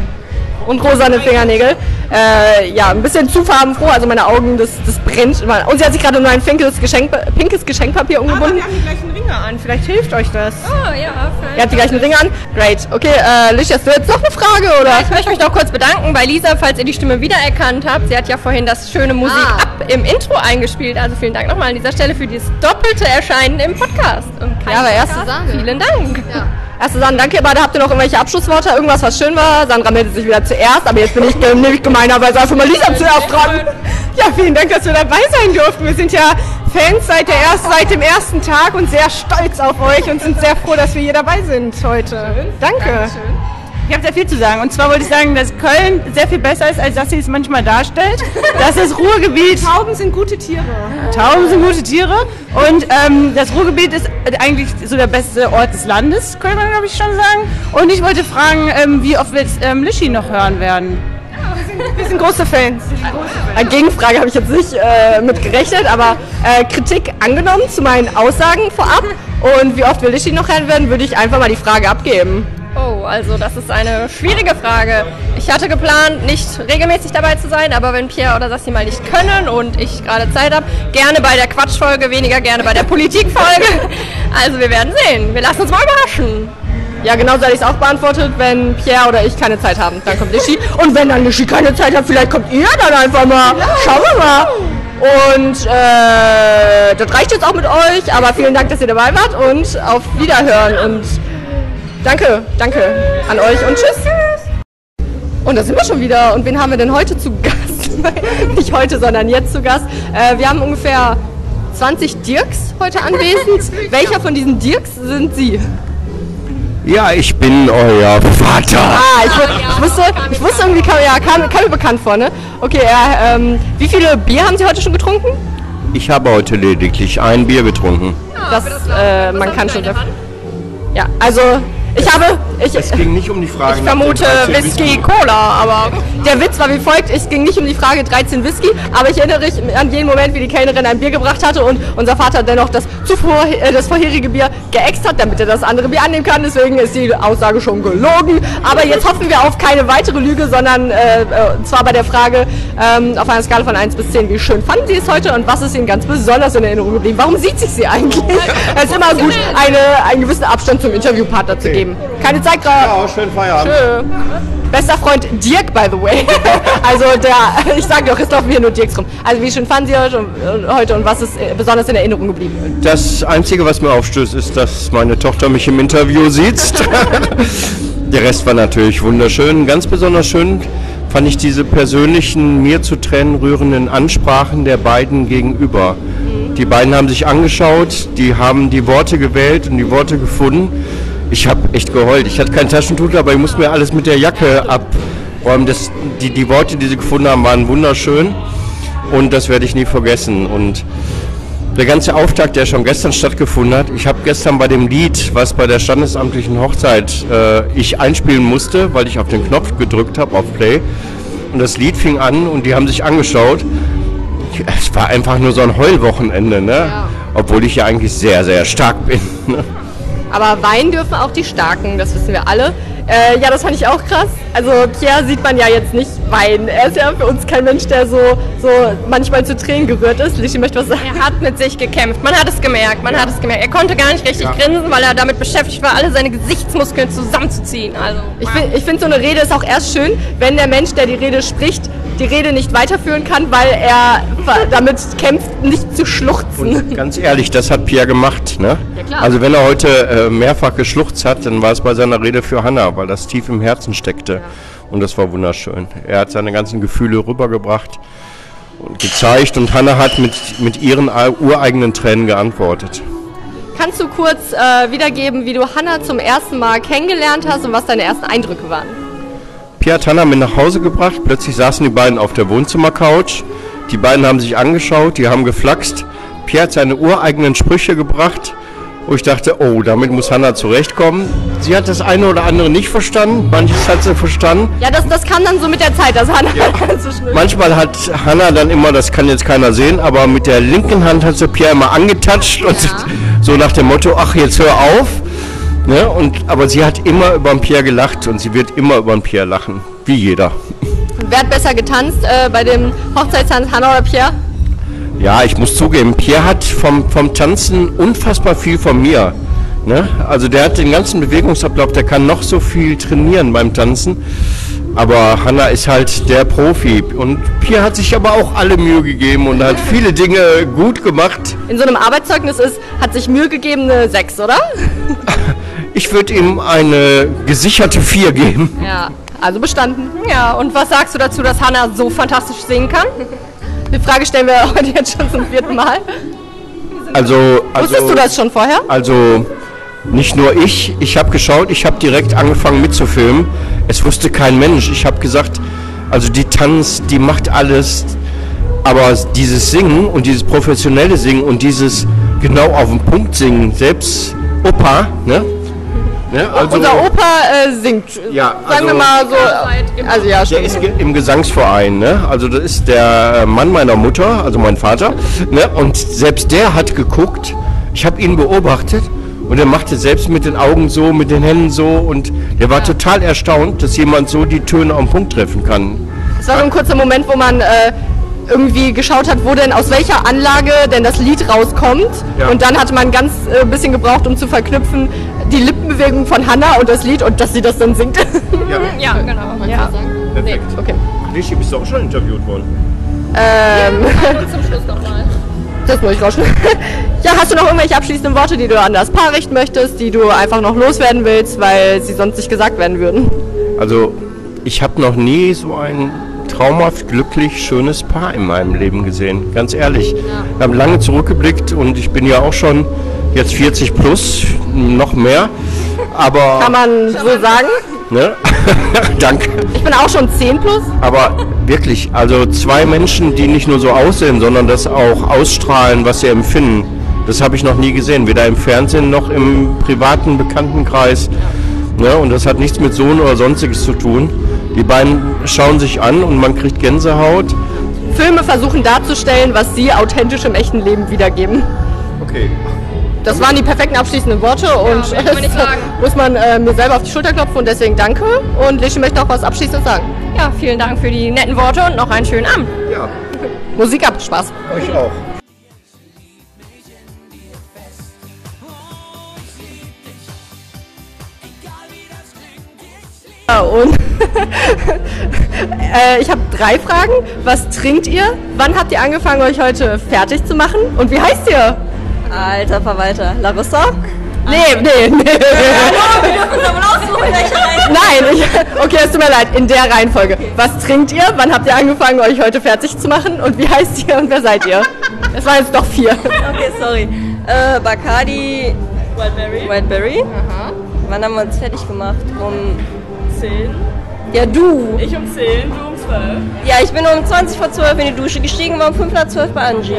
[SPEAKER 4] Und rosane Fingernägel. Äh, ja, ein bisschen zu farbenfroh, also meine Augen, das, das brennt. immer. Und sie hat sich gerade nur ein pinkes, Geschenk, pinkes Geschenkpapier
[SPEAKER 1] Aber
[SPEAKER 4] umgebunden.
[SPEAKER 1] wir haben die gleichen Ringe an, vielleicht hilft euch das.
[SPEAKER 11] Oh ja,
[SPEAKER 4] Ihr habt die gleichen Ringe an. Great. Okay, äh, Licht, hast du jetzt noch eine Frage, oder?
[SPEAKER 11] Ich möchte mich noch kurz bedanken bei Lisa, falls ihr die Stimme wiedererkannt habt. Sie hat ja vorhin das schöne Musik
[SPEAKER 4] Ah.
[SPEAKER 11] ab im Intro eingespielt. Also vielen Dank nochmal an dieser Stelle für dieses doppelte Erscheinen im Podcast. Und kein
[SPEAKER 4] Ja, aber. Sahne.
[SPEAKER 11] Vielen Dank.
[SPEAKER 4] Erste Sahne, danke. Beide habt ihr noch irgendwelche Abschlussworte? Irgendwas, was schön war? Sandra meldet sich wieder zuerst, aber jetzt bin ich nämlich gemein
[SPEAKER 12] gemeinerweise einfach mal Lisa zuerst dran. Ja, vielen Dank, dass wir dabei sein durften. Wir sind ja Fans seit, der erst, seit dem ersten Tag und sehr stolz auf euch und sind sehr froh, dass wir hier dabei sind heute. Danke. Ich habe sehr viel zu sagen. Und zwar wollte ich sagen, dass Köln sehr viel besser ist, als dass sie es manchmal darstellt. Das ist Ruhrgebiet.
[SPEAKER 4] Tauben sind gute Tiere.
[SPEAKER 12] Tauben sind gute Tiere. Und ähm, das Ruhrgebiet ist eigentlich so der beste Ort des Landes, könnte man, glaube ich, schon sagen. Und ich wollte fragen, ähm, wie oft wir jetzt ähm, Lischi noch hören werden.
[SPEAKER 4] Wir sind große Fans. Eine Gegenfrage habe ich jetzt nicht äh, mit gerechnet, aber äh, Kritik angenommen zu meinen Aussagen vorab. Und wie oft wir Lischi noch hören werden, würde ich einfach mal die Frage abgeben.
[SPEAKER 11] Oh, also das ist eine schwierige Frage. Ich hatte geplant, nicht regelmäßig dabei zu sein, aber wenn Pierre oder Sassi mal nicht können und ich gerade Zeit habe, gerne bei der Quatschfolge, weniger gerne bei der Politikfolge. Also wir werden sehen. Wir lassen uns mal überraschen.
[SPEAKER 4] Ja, genau so hätte ich es auch beantwortet, wenn Pierre oder ich keine Zeit haben. Dann kommt Lischi. Und wenn dann Lischi keine Zeit hat, vielleicht kommt ihr dann einfach mal. Schauen wir mal. Und äh, das reicht jetzt auch mit euch, aber vielen Dank, dass ihr dabei wart und auf Wiederhören und danke, danke an euch und tschüss. Und da sind wir schon wieder. Und wen haben wir denn heute zu Gast? Nicht heute, sondern jetzt zu Gast. Äh, wir haben ungefähr 20 Dirks heute anwesend. Welcher von diesen Dirks sind Sie?
[SPEAKER 13] Ja, ich bin euer Vater.
[SPEAKER 4] Ah, ich, ich wusste, ich wusste irgendwie, kam, ja, kam, kam mir bekannt vor, ne? Okay, ja, ähm, wie viele Bier haben Sie heute schon getrunken?
[SPEAKER 13] Ich habe heute lediglich ein Bier getrunken.
[SPEAKER 4] Das, äh, man kann schon. Ja, also ich habe, ich,
[SPEAKER 13] Es ging nicht um die Frage.
[SPEAKER 4] ich vermute
[SPEAKER 13] 13
[SPEAKER 4] Whisky Cola, aber der Witz war wie folgt: Es ging nicht um die Frage 13 Whisky, aber ich erinnere mich an jeden Moment, wie die Kellnerin ein Bier gebracht hatte und unser Vater dennoch das zuvor äh, das vorherige Bier geäxt hat, damit er das andere Bier annehmen kann. Deswegen ist die Aussage schon gelogen. Aber jetzt hoffen wir auf keine weitere Lüge, sondern äh, äh, zwar bei der Frage ähm, auf einer Skala von 1 bis 10, wie schön fanden Sie es heute und was ist Ihnen ganz besonders in Erinnerung geblieben? Warum sieht sich sie eigentlich? Es ist immer gut, eine, einen gewissen Abstand zum Interviewpartner zu geben. Keine Zeit gerade.
[SPEAKER 13] Ja, schönen Feierabend.
[SPEAKER 4] Tschö. Bester Freund Dirk, by the way. also der, ich sag doch, es laufen hier nur Dirks rum. Also wie schön fanden Sie heute und, heute und was ist äh, besonders in Erinnerung geblieben?
[SPEAKER 13] Das Einzige, was mir aufstößt, ist, dass meine Tochter mich im Interview sieht. Der Rest war natürlich wunderschön. Ganz besonders schön fand ich diese persönlichen, mir zu Tränen rührenden Ansprachen der beiden gegenüber. Die beiden haben sich angeschaut, die haben die Worte gewählt und die Worte gefunden. Ich habe echt geheult. Ich hatte kein Taschentuch, aber ich musste mir alles mit der Jacke abräumen. Das, die, die Worte, die sie gefunden haben, waren wunderschön und das werde ich nie vergessen. Und der ganze Auftakt, der schon gestern stattgefunden hat, ich habe gestern bei dem Lied, was bei der standesamtlichen Hochzeit äh, ich einspielen musste, weil ich auf den Knopf gedrückt habe, auf Play, und das Lied fing an und die haben sich angeschaut. Es war einfach nur so ein Heulwochenende, ne? Obwohl ich ja eigentlich sehr, sehr stark bin. Ne?
[SPEAKER 4] Aber weinen dürfen auch die Starken, das wissen wir alle. Äh, ja, das fand ich auch krass. Also Pierre sieht man ja jetzt nicht weinen. Er ist ja für uns kein Mensch, der so, so manchmal zu Tränen gerührt ist. Lichi möchte was sagen.
[SPEAKER 11] Er hat mit sich gekämpft. Man hat es gemerkt. Man hat es gemerkt. Er konnte gar nicht richtig grinsen, weil er damit beschäftigt war, alle seine Gesichtsmuskeln zusammenzuziehen. Also
[SPEAKER 4] Ich finde, ich find, so eine Rede ist auch erst schön, wenn der Mensch, der die Rede spricht, die Rede nicht weiterführen kann, weil er damit kämpft, nicht zu schluchzen.
[SPEAKER 13] Ganz ehrlich, das hat Pierre gemacht. Ne?
[SPEAKER 4] Ja, klar.
[SPEAKER 13] Also wenn er heute äh, mehrfach geschluchzt hat, dann war es bei seiner Rede für Hannah, weil das tief im Herzen steckte. Und das war wunderschön. Er hat seine ganzen Gefühle rübergebracht und gezeigt und Hannah hat mit, mit ihren ei- ureigenen Tränen geantwortet.
[SPEAKER 4] Kannst du kurz äh, wiedergeben, wie du Hannah zum ersten Mal kennengelernt hast und was deine ersten Eindrücke waren?
[SPEAKER 13] Pierre hat Hannah mit nach Hause gebracht. Plötzlich saßen die beiden auf der Wohnzimmercouch. Die beiden haben sich angeschaut, die haben geflaxt. Pierre hat seine ureigenen Sprüche gebracht, wo ich dachte, oh, damit muss Hannah zurechtkommen. Sie hat das eine oder andere nicht verstanden, manches hat sie verstanden.
[SPEAKER 4] Ja, das, das kam dann so mit der Zeit, dass Hannah so schnell.
[SPEAKER 13] Manchmal hat Hannah dann immer, das kann jetzt keiner sehen, aber mit der linken Hand hat sie Pierre immer angetatscht und so nach dem Motto, ach jetzt hör auf. Ne? Und, aber sie hat immer über den Pierre gelacht und sie wird immer über den Pierre lachen, wie jeder.
[SPEAKER 4] Wer hat besser getanzt äh, bei dem Hochzeitstanz, Hannah oder Pierre?
[SPEAKER 13] Ja, ich muss zugeben, Pierre hat vom, vom Tanzen unfassbar viel von mir. Ne? Also der hat den ganzen Bewegungsablauf, der kann noch so viel trainieren beim Tanzen. Aber Hanna ist halt der Profi. Und Pierre hat sich aber auch alle Mühe gegeben und hat viele Dinge gut gemacht.
[SPEAKER 4] In so einem Arbeitszeugnis ist, hat sich Mühe gegeben eine 6, oder?
[SPEAKER 13] Ich würde ihm eine gesicherte 4 geben.
[SPEAKER 4] Ja. Also bestanden.
[SPEAKER 11] Ja, und was sagst du dazu, dass Hannah so fantastisch singen kann?
[SPEAKER 4] Die Frage stellen wir heute jetzt schon zum vierten Mal.
[SPEAKER 13] Also, also,
[SPEAKER 4] Wusstest du das schon vorher?
[SPEAKER 13] Also nicht nur ich, ich habe geschaut, ich habe direkt angefangen mitzufilmen. Es wusste kein Mensch. Ich habe gesagt, also die tanzt, die macht alles, aber dieses Singen und dieses professionelle Singen und dieses genau auf den Punkt singen, selbst Opa, ne? Ne? Also,
[SPEAKER 4] Unser Opa äh, singt.
[SPEAKER 13] Ja,
[SPEAKER 4] Sagen wir
[SPEAKER 13] also-
[SPEAKER 4] mal so. Also ja,
[SPEAKER 13] Der ist im Gesangsverein, ne? Also das ist der äh, Mann meiner Mutter, also mein Vater, ne? Und selbst der hat geguckt. Ich habe ihn beobachtet und er machte selbst mit den Augen so, mit den Händen so und der war total erstaunt, dass jemand so die Töne am Punkt treffen kann.
[SPEAKER 4] Es war so ein kurzer Moment, wo man äh, irgendwie geschaut hat, wo denn aus welcher Anlage denn das Lied rauskommt.
[SPEAKER 13] Ja.
[SPEAKER 4] Und dann hatte man ganz äh, bisschen gebraucht, um zu verknüpfen, die Lippenbewegung von Hannah und das Lied und dass sie das dann singt.
[SPEAKER 11] Ja, genau. Ja.
[SPEAKER 13] Perfekt.
[SPEAKER 4] okay.
[SPEAKER 13] Lischi, bist du auch schon interviewt worden?
[SPEAKER 4] Ähm,
[SPEAKER 11] Und zum Schluss nochmal.
[SPEAKER 4] das muss ich rauschen. ja, hast du noch irgendwelche abschließenden Worte, die du an das Paar richten möchtest, die du einfach noch loswerden willst, weil sie sonst nicht gesagt werden würden?
[SPEAKER 13] Also ich habe noch nie so ein traumhaft glücklich schönes Paar in meinem Leben gesehen, ganz ehrlich. Wir haben lange zurückgeblickt und ich bin ja auch schon jetzt 40 plus, noch mehr. Aber
[SPEAKER 4] Kann man so sagen?
[SPEAKER 13] ne? danke.
[SPEAKER 4] Ich bin auch schon 10 plus.
[SPEAKER 13] Aber wirklich, also zwei Menschen, die nicht nur so aussehen, sondern das auch ausstrahlen, was sie empfinden. Das habe ich noch nie gesehen, weder im Fernsehen noch im privaten Bekanntenkreis. Ne? Und das hat nichts mit Sohn oder sonstiges zu tun. Die beiden schauen sich an und man kriegt Gänsehaut.
[SPEAKER 4] Filme versuchen darzustellen, was sie authentisch im echten Leben wiedergeben.
[SPEAKER 13] Okay.
[SPEAKER 4] Das waren die perfekten abschließenden Worte und
[SPEAKER 11] nicht sagen.
[SPEAKER 4] muss man äh, mir selber auf die Schulter klopfen und deswegen danke. Und Lischi möchte auch was Abschließendes sagen.
[SPEAKER 11] Ja, vielen Dank für die netten Worte und noch einen schönen Abend.
[SPEAKER 13] Ja,
[SPEAKER 4] Musik ab, Spaß.
[SPEAKER 13] euch auch.
[SPEAKER 4] Und äh, ich habe drei Fragen. Was trinkt ihr? Wann habt ihr angefangen, euch heute fertig zu machen? Und wie heißt ihr?
[SPEAKER 14] Alter Verwalter. Larissa?
[SPEAKER 4] Nee, nee, nee. Nein, ich, okay, es tut mir leid, in der Reihenfolge. Was trinkt ihr? Wann habt ihr angefangen, euch heute fertig zu machen? Und wie heißt ihr und wer seid ihr? Es waren jetzt doch vier.
[SPEAKER 14] Okay, sorry. Äh, Bacardi. Wildberry. Wildberry. Wann haben wir uns fertig gemacht? Um 10?
[SPEAKER 4] Ja, du.
[SPEAKER 14] Ich um 10, du um 12. Ja, ich bin um 20 vor 12 in die Dusche gestiegen, war um 5 nach 12 bei Angie.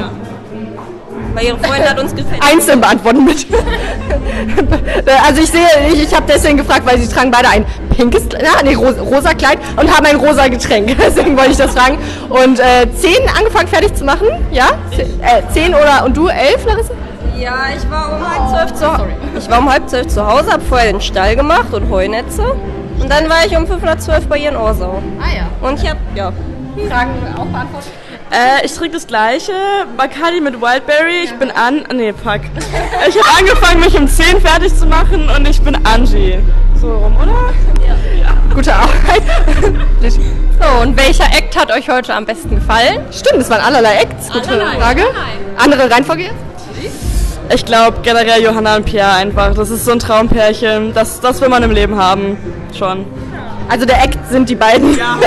[SPEAKER 14] Weil ihre Freundin hat uns gefällt.
[SPEAKER 4] Einzeln beantworten mit. also ich sehe, ich, ich habe deswegen gefragt, weil sie tragen beide ein pinkes, ah, nee, rosa, rosa Kleid und haben ein rosa Getränk. Deswegen wollte ich das fragen. Und äh, zehn angefangen fertig zu machen, ja? Ze- Äh, zehn oder und du elf, Larissa?
[SPEAKER 14] Ja, ich war um halb zwölf zu Hause. Ich war um halb zwölf zu Hause, habe vorher den Stall gemacht und Heunetze. Und dann war ich um 5 nach 12 bei ihr in Orsau.
[SPEAKER 4] Ah ja.
[SPEAKER 14] Und ich hab, ja.
[SPEAKER 4] Fragen auch beantwortet?
[SPEAKER 15] Äh, ich trinke das gleiche. Bacardi mit Wildberry. Ich bin an. Nee, fuck. Ich habe angefangen, mich um 10 fertig zu machen und ich bin Angie. So rum, oder?
[SPEAKER 4] Gute Arbeit.
[SPEAKER 11] So, und welcher Act hat euch heute am besten gefallen?
[SPEAKER 4] Stimmt, es waren allerlei Acts. Gute
[SPEAKER 11] Allerlei,
[SPEAKER 4] Frage.
[SPEAKER 11] allerlei.
[SPEAKER 4] Andere Reihenfolge jetzt?
[SPEAKER 15] Ich glaube generell Johanna und Pierre einfach. Das ist so ein Traumpärchen. Das, das will man im Leben haben. Schon.
[SPEAKER 4] Also der Act sind die beiden. Ja,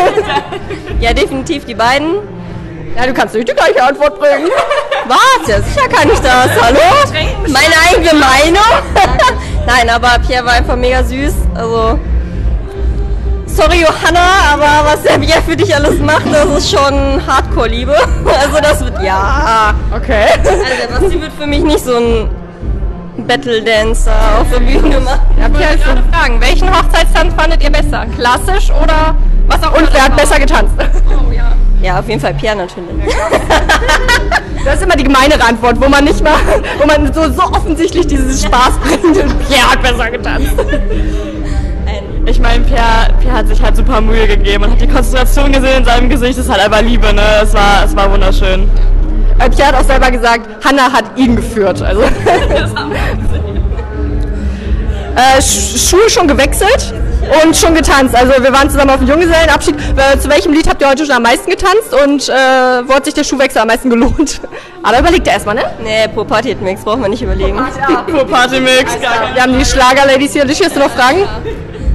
[SPEAKER 14] Ja, definitiv die beiden.
[SPEAKER 4] du kannst nicht die gleiche Antwort bringen.
[SPEAKER 14] Ja, sicher kann ich das. Hallo? Meine eigene Meinung? Nein, aber Pierre war einfach mega süß. Also. Sorry, Johanna, aber was der Pierre für dich alles macht, das ist schon Hardcore-Liebe. Also, das wird. Ja.
[SPEAKER 4] Okay.
[SPEAKER 14] Also, der Basti wird für mich nicht so ein Battle-Dancer auf der Bühne machen.
[SPEAKER 11] Ich wollte gerade fragen, welchen Hochzeitstanz fandet ihr besser? Klassisch oder was auch immer?
[SPEAKER 4] Und wer hat besser getanzt?
[SPEAKER 11] Oh, ja.
[SPEAKER 14] Ja, auf jeden Fall Pierre natürlich.
[SPEAKER 4] Das ist immer die gemeinere Antwort, wo man nicht mal, wo man so, so offensichtlich dieses Spaß bringt. Pierre hat besser getanzt.
[SPEAKER 15] Ich meine, Pierre, Pierre hat sich halt super Mühe gegeben und hat die Konzentration gesehen in seinem Gesicht. Das ist halt einfach Liebe, ne? Es war, es war wunderschön.
[SPEAKER 4] Äh, Pierre hat auch selber gesagt, Hannah hat ihn geführt. Also. äh, Sch Schuhe schon gewechselt und schon getanzt. Also wir waren zusammen auf dem Junggesellenabschied. Äh, zu welchem Lied habt ihr heute schon am meisten getanzt und äh, wo hat sich der Schuhwechsel am meisten gelohnt? Aber überlegt ihr erstmal, ne?
[SPEAKER 14] Nee, pro Party Hit Mix braucht man nicht überlegen.
[SPEAKER 15] Pro Party Mix.
[SPEAKER 4] Wir haben die Schlager-Ladies hier. Lishi, hast du noch Fragen?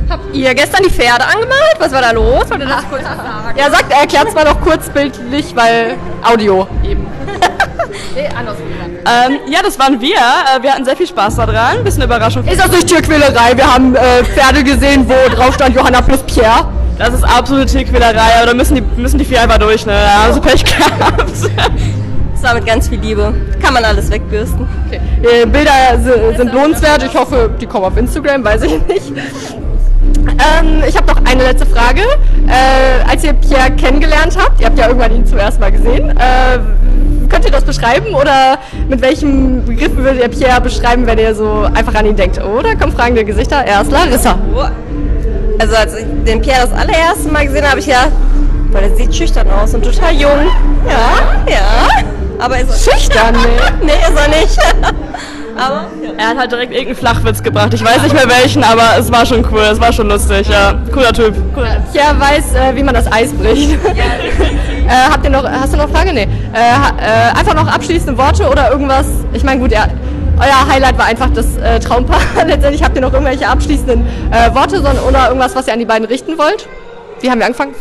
[SPEAKER 11] Habt ihr gestern die Pferde angemalt? Was war da los? Wollt ihr das kurz sagen?
[SPEAKER 4] Ja, sagt, erklärt es mal noch kurz bildlich, weil Audio eben. nee, andersrum.
[SPEAKER 15] Ähm, ja, das waren wir. Äh, wir hatten sehr viel Spaß daran. Bisschen Überraschung.
[SPEAKER 4] Ist das nicht Tierquälerei? Wir haben äh, Pferde gesehen, wo drauf stand Johanna plus Pierre.
[SPEAKER 15] Das ist absolute Tierquälerei, aber da müssen die, müssen die vier einfach durch, ne? Da haben sie Pech gehabt.
[SPEAKER 14] Das war mit ganz viel Liebe. Kann man alles wegbürsten.
[SPEAKER 4] Okay. Äh, Bilder si- sind lohnenswert. Ich hoffe, die kommen auf Instagram, weiß ich nicht. Ähm, ich habe noch eine letzte Frage. Äh, als ihr Pierre kennengelernt habt, ihr habt ja irgendwann ihn zum ersten Mal gesehen, äh, könnt ihr das beschreiben oder mit welchem Begriff würdet ihr Pierre beschreiben, wenn ihr so einfach an ihn denkt? Oder kommen fragende Gesichter? Er ist Larissa.
[SPEAKER 14] Also als ich den Pierre das allererste Mal gesehen habe, habe ich gedacht, boah, der sieht schüchtern aus und total jung. Ja, ja. Aber ist er
[SPEAKER 4] Schüchtern,
[SPEAKER 14] nee. nee, ist er nicht. aber
[SPEAKER 15] Er hat halt direkt irgendeinen Flachwitz gebracht. Ich weiß nicht mehr welchen, aber es war schon cool. Es war schon lustig, ja. Cooler Typ. Cooler.
[SPEAKER 4] Pierre weiß, äh, wie man das Eis bricht. äh, habt ihr noch, hast du noch Frage? Nee. Äh, äh, einfach noch abschließende Worte oder irgendwas? Ich meine, gut, ja, euer Highlight war einfach das äh, Traumpaar. Letztendlich habt ihr noch irgendwelche abschließenden äh, Worte sondern, oder irgendwas, was ihr an die beiden richten wollt? Wie haben wir angefangen?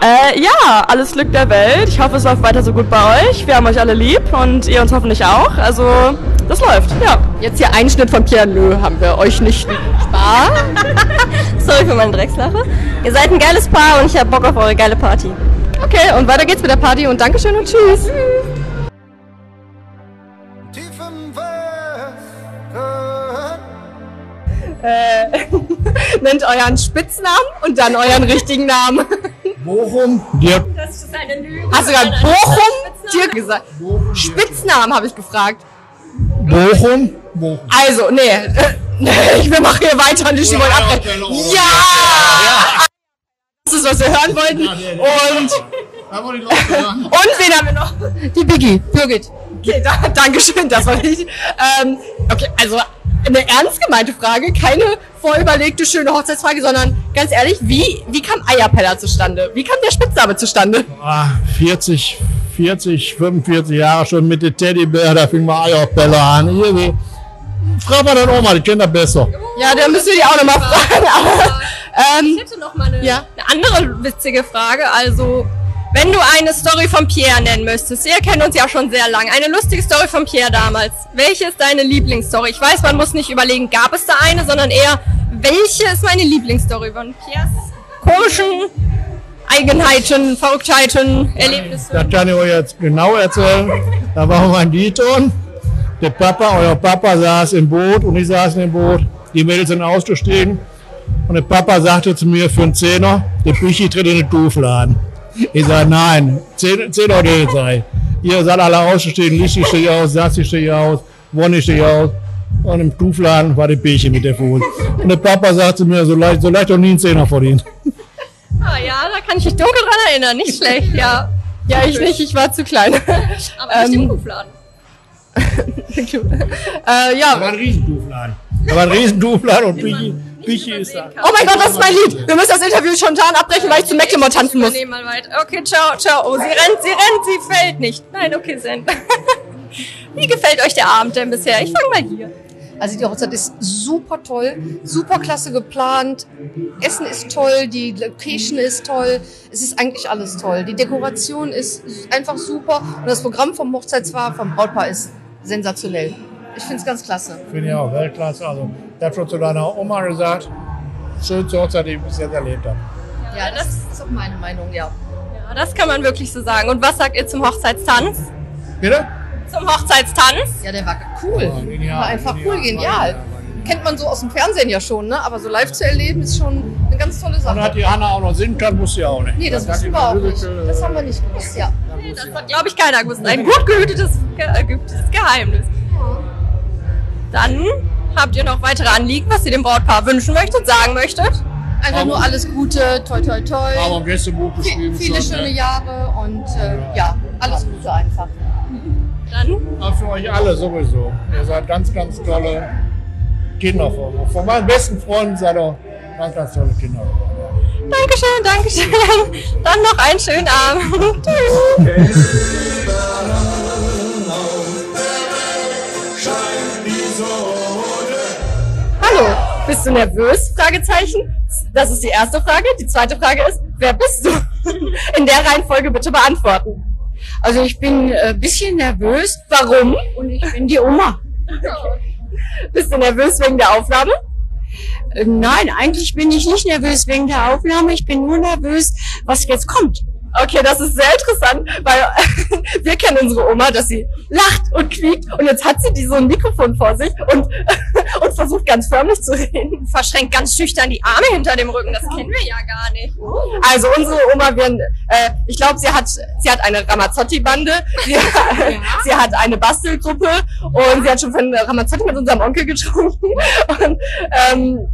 [SPEAKER 15] Äh, ja, alles Glück der Welt. Ich hoffe, es läuft weiter so gut bei euch. Wir haben euch alle lieb und ihr uns hoffentlich auch. Also, das läuft, ja.
[SPEAKER 4] Jetzt hier Einschnitt von Pierre, nö, haben wir euch nicht lieb. Spaß.
[SPEAKER 14] sorry für meine Dreckslache. Ihr seid ein geiles Paar und ich hab Bock auf eure geile Party.
[SPEAKER 4] Okay, und weiter geht's mit der Party und Dankeschön und tschüss. Äh, nennt euren Spitznamen und dann euren richtigen Namen.
[SPEAKER 16] Bochum, Dirk.
[SPEAKER 11] Das ist eine Lüge.
[SPEAKER 4] Hast du gerade Bochum dir gesagt? Spitznamen habe ich gefragt.
[SPEAKER 16] Bochum, Bochum.
[SPEAKER 4] Also, nee, nee, ich will machen hier weiter und die Stimmung abbrechen. Ja! Das ist, was wir hören wollten. Und, und wen haben wir noch? Die Biggie, Birgit. Okay, da, Dankeschön, das war richtig. Ähm, okay, also eine ernst gemeinte Frage, keine vorüberlegte, schöne Hochzeitsfrage, sondern ganz ehrlich, wie, wie kam Eierpeller zustande? Wie kam der Spitzname zustande?
[SPEAKER 16] Ah, 40, 40, 45 Jahre schon mit dem Teddybär, da fing mal Eierpelle an. Irgendwie. Frag mal dann Oma, die kennt das besser.
[SPEAKER 4] Ja, da müssen wir die auch nochmal fragen. Aber, ähm,
[SPEAKER 11] Ich hätte noch mal eine,
[SPEAKER 4] Ja.
[SPEAKER 11] eine andere witzige Frage. Also, wenn du eine Story von Pierre nennen müsstest, ihr kennt uns ja schon sehr lange, eine lustige Story von Pierre damals. Welche ist deine Lieblingsstory? Ich weiß, man muss nicht überlegen, gab es da eine, sondern eher, welche ist meine Lieblingsstory von Pierres komischen Eigenheiten, Verrücktheiten, Erlebnissen?
[SPEAKER 16] Das kann ich euch jetzt genau erzählen. Da war mein Dieton. Der Papa, euer Papa saß im Boot und ich saß im Boot. Die Mädels sind ausgestiegen. Und der Papa sagte zu mir für einen Zehner, der Büchi tritt in den Kuhfladen. Ich sage, nein, Zehn- Zehner oder nicht sei. Ihr seid alle ausgestiegen, Lichti steht aus, Sassi steht aus, Wonny steht aus. Und im Kuhfladen war der Büchi mit der Fuß. Und der Papa sagte mir, so leicht, so leicht doch nie einen Zehner verdient.
[SPEAKER 11] Ah ja, da kann ich mich dunkel dran erinnern, nicht schlecht, ja.
[SPEAKER 4] ja, ich nicht, ich war zu klein.
[SPEAKER 11] Aber nicht
[SPEAKER 4] Ähm,
[SPEAKER 11] im Kuhfladen.
[SPEAKER 4] äh, ja.
[SPEAKER 16] Da war ein Riesenkuhfladen. Da war ein Riesenkuhfladen und Büchi, Büchi ist da.
[SPEAKER 4] Oh mein Gott, das ist mein Lied. Wir müssen das Interview spontan abbrechen, weil ich zu Mecklenburg tanzen muss.
[SPEAKER 11] Wir nehmen mal weiter. Okay, ciao, ciao. Oh, sie rennt, sie rennt, sie fällt nicht. Nein, okay, rennt. Wie gefällt euch der Abend denn bisher? Ich fange mal hier.
[SPEAKER 17] Also die Hochzeit ist super toll, super klasse geplant. Essen ist toll, die Location ist toll. Es ist eigentlich alles toll. Die Dekoration ist einfach super und das Programm vom Hochzeitspaar, vom Brautpaar ist sensationell. Ich finde es ganz klasse.
[SPEAKER 16] Finde ich auch Weltklasse. Also, ich habe schon zu deiner Oma gesagt, schönste Hochzeit, die ich bis jetzt erlebt habe.
[SPEAKER 17] Ja, das ist auch meine Meinung, ja.
[SPEAKER 11] Ja, das kann man wirklich so sagen. Und was sagt ihr zum Hochzeitstanz?
[SPEAKER 16] Bitte?
[SPEAKER 11] Zum Hochzeitstanz?
[SPEAKER 17] Ja, der war cool.
[SPEAKER 16] Ja, genial,
[SPEAKER 17] war einfach
[SPEAKER 16] genial,
[SPEAKER 17] cool, genial. Kennt man so aus dem Fernsehen ja schon, ne? Aber so live zu erleben ist schon eine ganz tolle Sache.
[SPEAKER 16] Und hat die Hanna auch noch singen können, wusste ja auch nicht.
[SPEAKER 17] Nee, das
[SPEAKER 16] hat
[SPEAKER 17] wussten wir auch nicht.
[SPEAKER 16] Musical,
[SPEAKER 17] Das haben wir nicht gewusst, ja.
[SPEAKER 11] Nee, das hat, glaube ich, keiner gewusst. Ein gut gehütetes, ge äh, gehütetes Geheimnis. Dann habt ihr noch weitere Anliegen, was ihr dem Brautpaar wünschen möchtet, sagen möchtet?
[SPEAKER 17] Einfach nur alles Gute, toi toi toi.
[SPEAKER 16] Aber im Gästebuch geschrieben
[SPEAKER 17] Viele
[SPEAKER 16] schon,
[SPEAKER 17] schöne
[SPEAKER 16] ne?
[SPEAKER 17] Jahre und äh, ja, alles Gute einfach.
[SPEAKER 11] Dann
[SPEAKER 16] Auch für euch alle sowieso. Ihr seid ganz, ganz tolle Kinder. Von, von meinen besten Freunden seid ihr ganz, ganz tolle Kinder.
[SPEAKER 11] Dankeschön, Dankeschön. Dann noch einen schönen Abend. Tschüss.
[SPEAKER 4] Hallo. Du nervös? Fragezeichen. Das ist die erste Frage. Die zweite Frage ist, wer bist du? In der Reihenfolge bitte beantworten.
[SPEAKER 18] Also ich bin ein äh, bisschen nervös.
[SPEAKER 4] Warum?
[SPEAKER 18] Und ich bin die Oma.
[SPEAKER 4] Bist du nervös wegen der Aufnahme?
[SPEAKER 18] Äh, Nein, eigentlich bin ich nicht nervös wegen der Aufnahme. Ich bin nur nervös, was jetzt kommt.
[SPEAKER 4] Okay, das ist sehr interessant, weil wir kennen unsere Oma, dass sie lacht und quiekt und jetzt hat sie die so ein Mikrofon vor sich und, und versucht ganz förmlich zu reden.
[SPEAKER 11] Verschränkt ganz schüchtern die Arme hinter dem Rücken, das kennen wir ja gar nicht.
[SPEAKER 4] Also unsere Oma, wir, äh, ich glaube, sie hat, sie hat eine Ramazzotti-Bande, sie, sie hat eine Bastelgruppe und sie hat schon von Ramazzotti mit unserem Onkel getrunken. Und, ähm,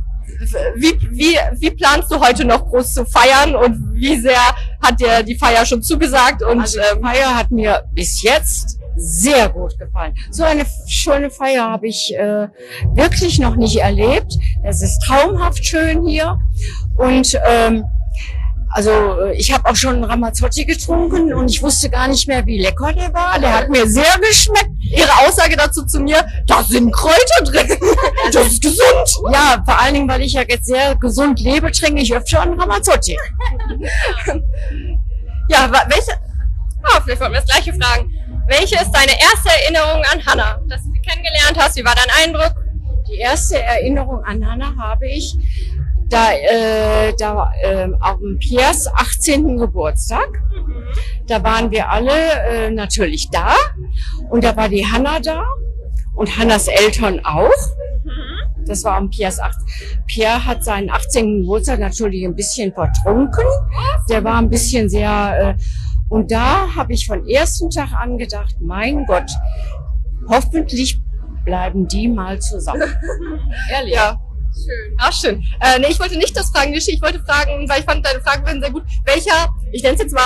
[SPEAKER 4] wie, wie, wie planst du heute noch groß zu feiern und wie sehr hat dir die Feier schon zugesagt? Und
[SPEAKER 18] Also die Feier hat mir bis jetzt sehr gut gefallen. So eine schöne Feier habe ich äh, wirklich noch nicht erlebt. Es ist traumhaft schön hier und ähm, also äh, ich habe auch schon Ramazzotti getrunken und ich wusste gar nicht mehr, wie lecker der war. Der hat mir sehr geschmeckt.
[SPEAKER 4] Ihre Aussage dazu zu mir, da sind Kräuter drin. Das ist gesund.
[SPEAKER 18] Ja, vor allen Dingen, weil ich ja jetzt sehr gesund lebe, trinke ich öfter einen Ramazzotti.
[SPEAKER 11] Ja, welche, ah, vielleicht wollten wir das gleiche fragen. Welche ist deine erste Erinnerung an Hannah? Dass du sie kennengelernt hast, wie war dein Eindruck?
[SPEAKER 18] Die erste Erinnerung an Hannah habe ich da, äh, da ähm, auf dem Piers 18. Geburtstag. Da waren wir alle äh, natürlich da und da war die Hannah da und Hannas Eltern auch. Das war am Piers 8. Pierre hat seinen 18. Geburtstag natürlich ein bisschen vertrunken. Der war ein bisschen sehr, äh, und da habe ich von ersten Tag an gedacht, mein Gott, hoffentlich bleiben die mal zusammen.
[SPEAKER 4] Ehrlich? Ja. Schön. Ach, schön. Äh, nee, ich wollte nicht das fragen, Nischi. Ich wollte fragen, weil ich fand deine Fragen waren sehr gut. Welcher, ich nenne es jetzt mal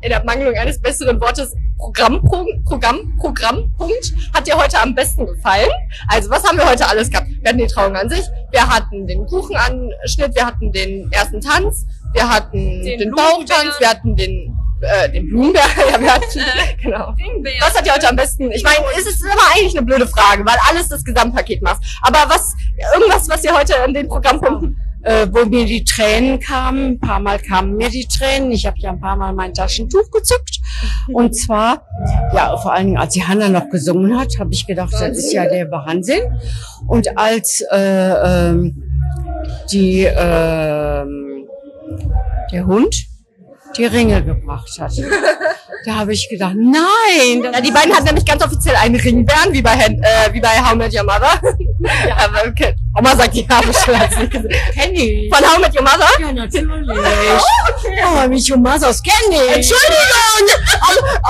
[SPEAKER 4] in der Mangelung eines besseren Wortes, Programm, Programm, Programmpunkt hat dir heute am besten gefallen? Also, was haben wir heute alles gehabt? Wir hatten die Trauung an sich, wir hatten den Kuchenanschnitt, wir hatten den ersten Tanz, wir hatten den,
[SPEAKER 11] Den
[SPEAKER 4] Bauchtanz, wir hatten den, äh, den Blumenberg, ja, wir hatten, genau. Was hat dir heute am besten? Ich meine, es ist immer eigentlich eine blöde Frage, weil alles das Gesamtpaket macht. Aber was, irgendwas, was dir heute an den Programmpunkten
[SPEAKER 18] äh, wo mir die Tränen kamen. Ein paar Mal kamen mir die Tränen. Ich habe ja ein paar Mal mein Taschentuch gezückt. Und zwar, ja, vor allen Dingen, als die Hanna noch gesungen hat, habe ich gedacht, das ist ja der Wahnsinn. Und als äh, ähm, die ähm, der Hund die Ringe gebracht hat, da habe ich gedacht, nein.
[SPEAKER 4] Ja, die beiden hatten nämlich ganz offiziell einen Ringbären, wie bei, Hen äh, wie bei How Met Your Mother. ja, aber okay. Oma sagt, die habe ich schon als nicht gesehen.
[SPEAKER 18] Kenn ich.
[SPEAKER 4] Von How Met Your Mother?
[SPEAKER 18] Ja, natürlich. Oh, How Met Your Mother kenne ich.
[SPEAKER 4] Entschuldigung!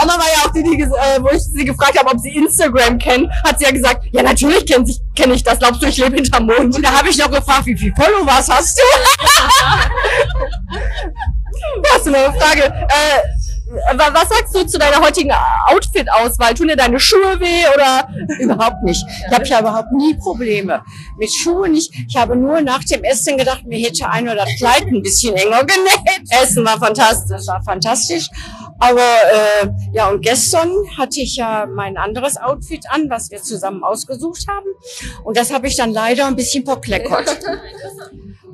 [SPEAKER 4] Oma- war ja auch die, die äh, wo ich sie gefragt habe, ob sie Instagram kennen, hat sie ja gesagt, ja natürlich kenne ich, kenn ich das, glaubst du, ich lebe hinterm Mond.
[SPEAKER 18] Und da habe ich noch gefragt, wie viele Followers hast du?
[SPEAKER 4] Hast eine Frage? Äh, wa- was sagst du zu deiner heutigen Outfit-Auswahl? Tun dir deine Schuhe weh oder?
[SPEAKER 18] Überhaupt nicht. Ich habe ja überhaupt nie Probleme. Mit Schuhen nicht. Ich habe nur nach dem Essen gedacht, mir hätte einer das Kleid ein bisschen enger genäht.
[SPEAKER 4] Essen war fantastisch.
[SPEAKER 18] Das war fantastisch. Aber äh, ja, und gestern hatte ich ja mein anderes Outfit an, was wir zusammen ausgesucht haben. Und das habe ich dann leider ein bisschen verkleckert.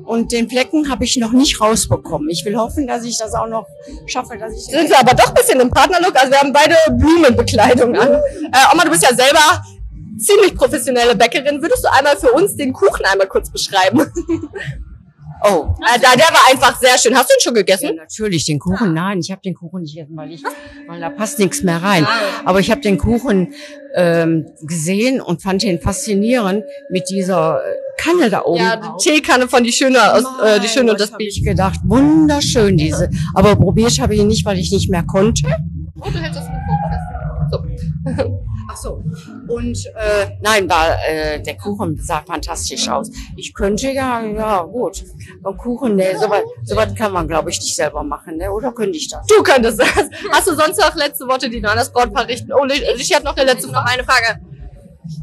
[SPEAKER 18] Und den Flecken habe ich noch nicht rausbekommen. Ich will hoffen, dass ich das auch noch schaffe, dass ich
[SPEAKER 4] Sind wir aber doch ein bisschen im Partnerlook. Also wir haben beide Blumenbekleidung an. Äh, Oma, du bist ja selber ziemlich professionelle Bäckerin. Würdest du einmal für uns den Kuchen einmal kurz beschreiben?
[SPEAKER 18] Oh.
[SPEAKER 4] Äh, da, der war einfach sehr schön. Hast du ihn schon gegessen?
[SPEAKER 18] Ja, natürlich, den Kuchen, nein, ich habe den Kuchen nicht gegessen, weil ich, weil da passt nichts mehr rein. Aber ich habe den Kuchen ähm, gesehen und fand ihn faszinierend mit dieser äh, Kanne da oben.
[SPEAKER 4] Ja, die Teekanne von die Schöne aus, äh, die Schöne und das
[SPEAKER 18] Bild. Ich gedacht, wunderschön diese. Aber probiert habe ich ihn nicht, weil ich nicht mehr konnte.
[SPEAKER 4] Oh, du Mikro fest. So.
[SPEAKER 18] Ach so. Und äh, nein, war äh, der Kuchen sah fantastisch aus. Ich könnte ja, ja gut, beim Kuchen, ne, sowas sowas kann man, glaube ich, nicht selber machen, ne? Oder könnte ich das?
[SPEAKER 4] Du könntest das. Hast du sonst noch letzte Worte, die du an das Brautpaar richten? Oh, ich hat noch eine letzte
[SPEAKER 11] Noch eine Frage.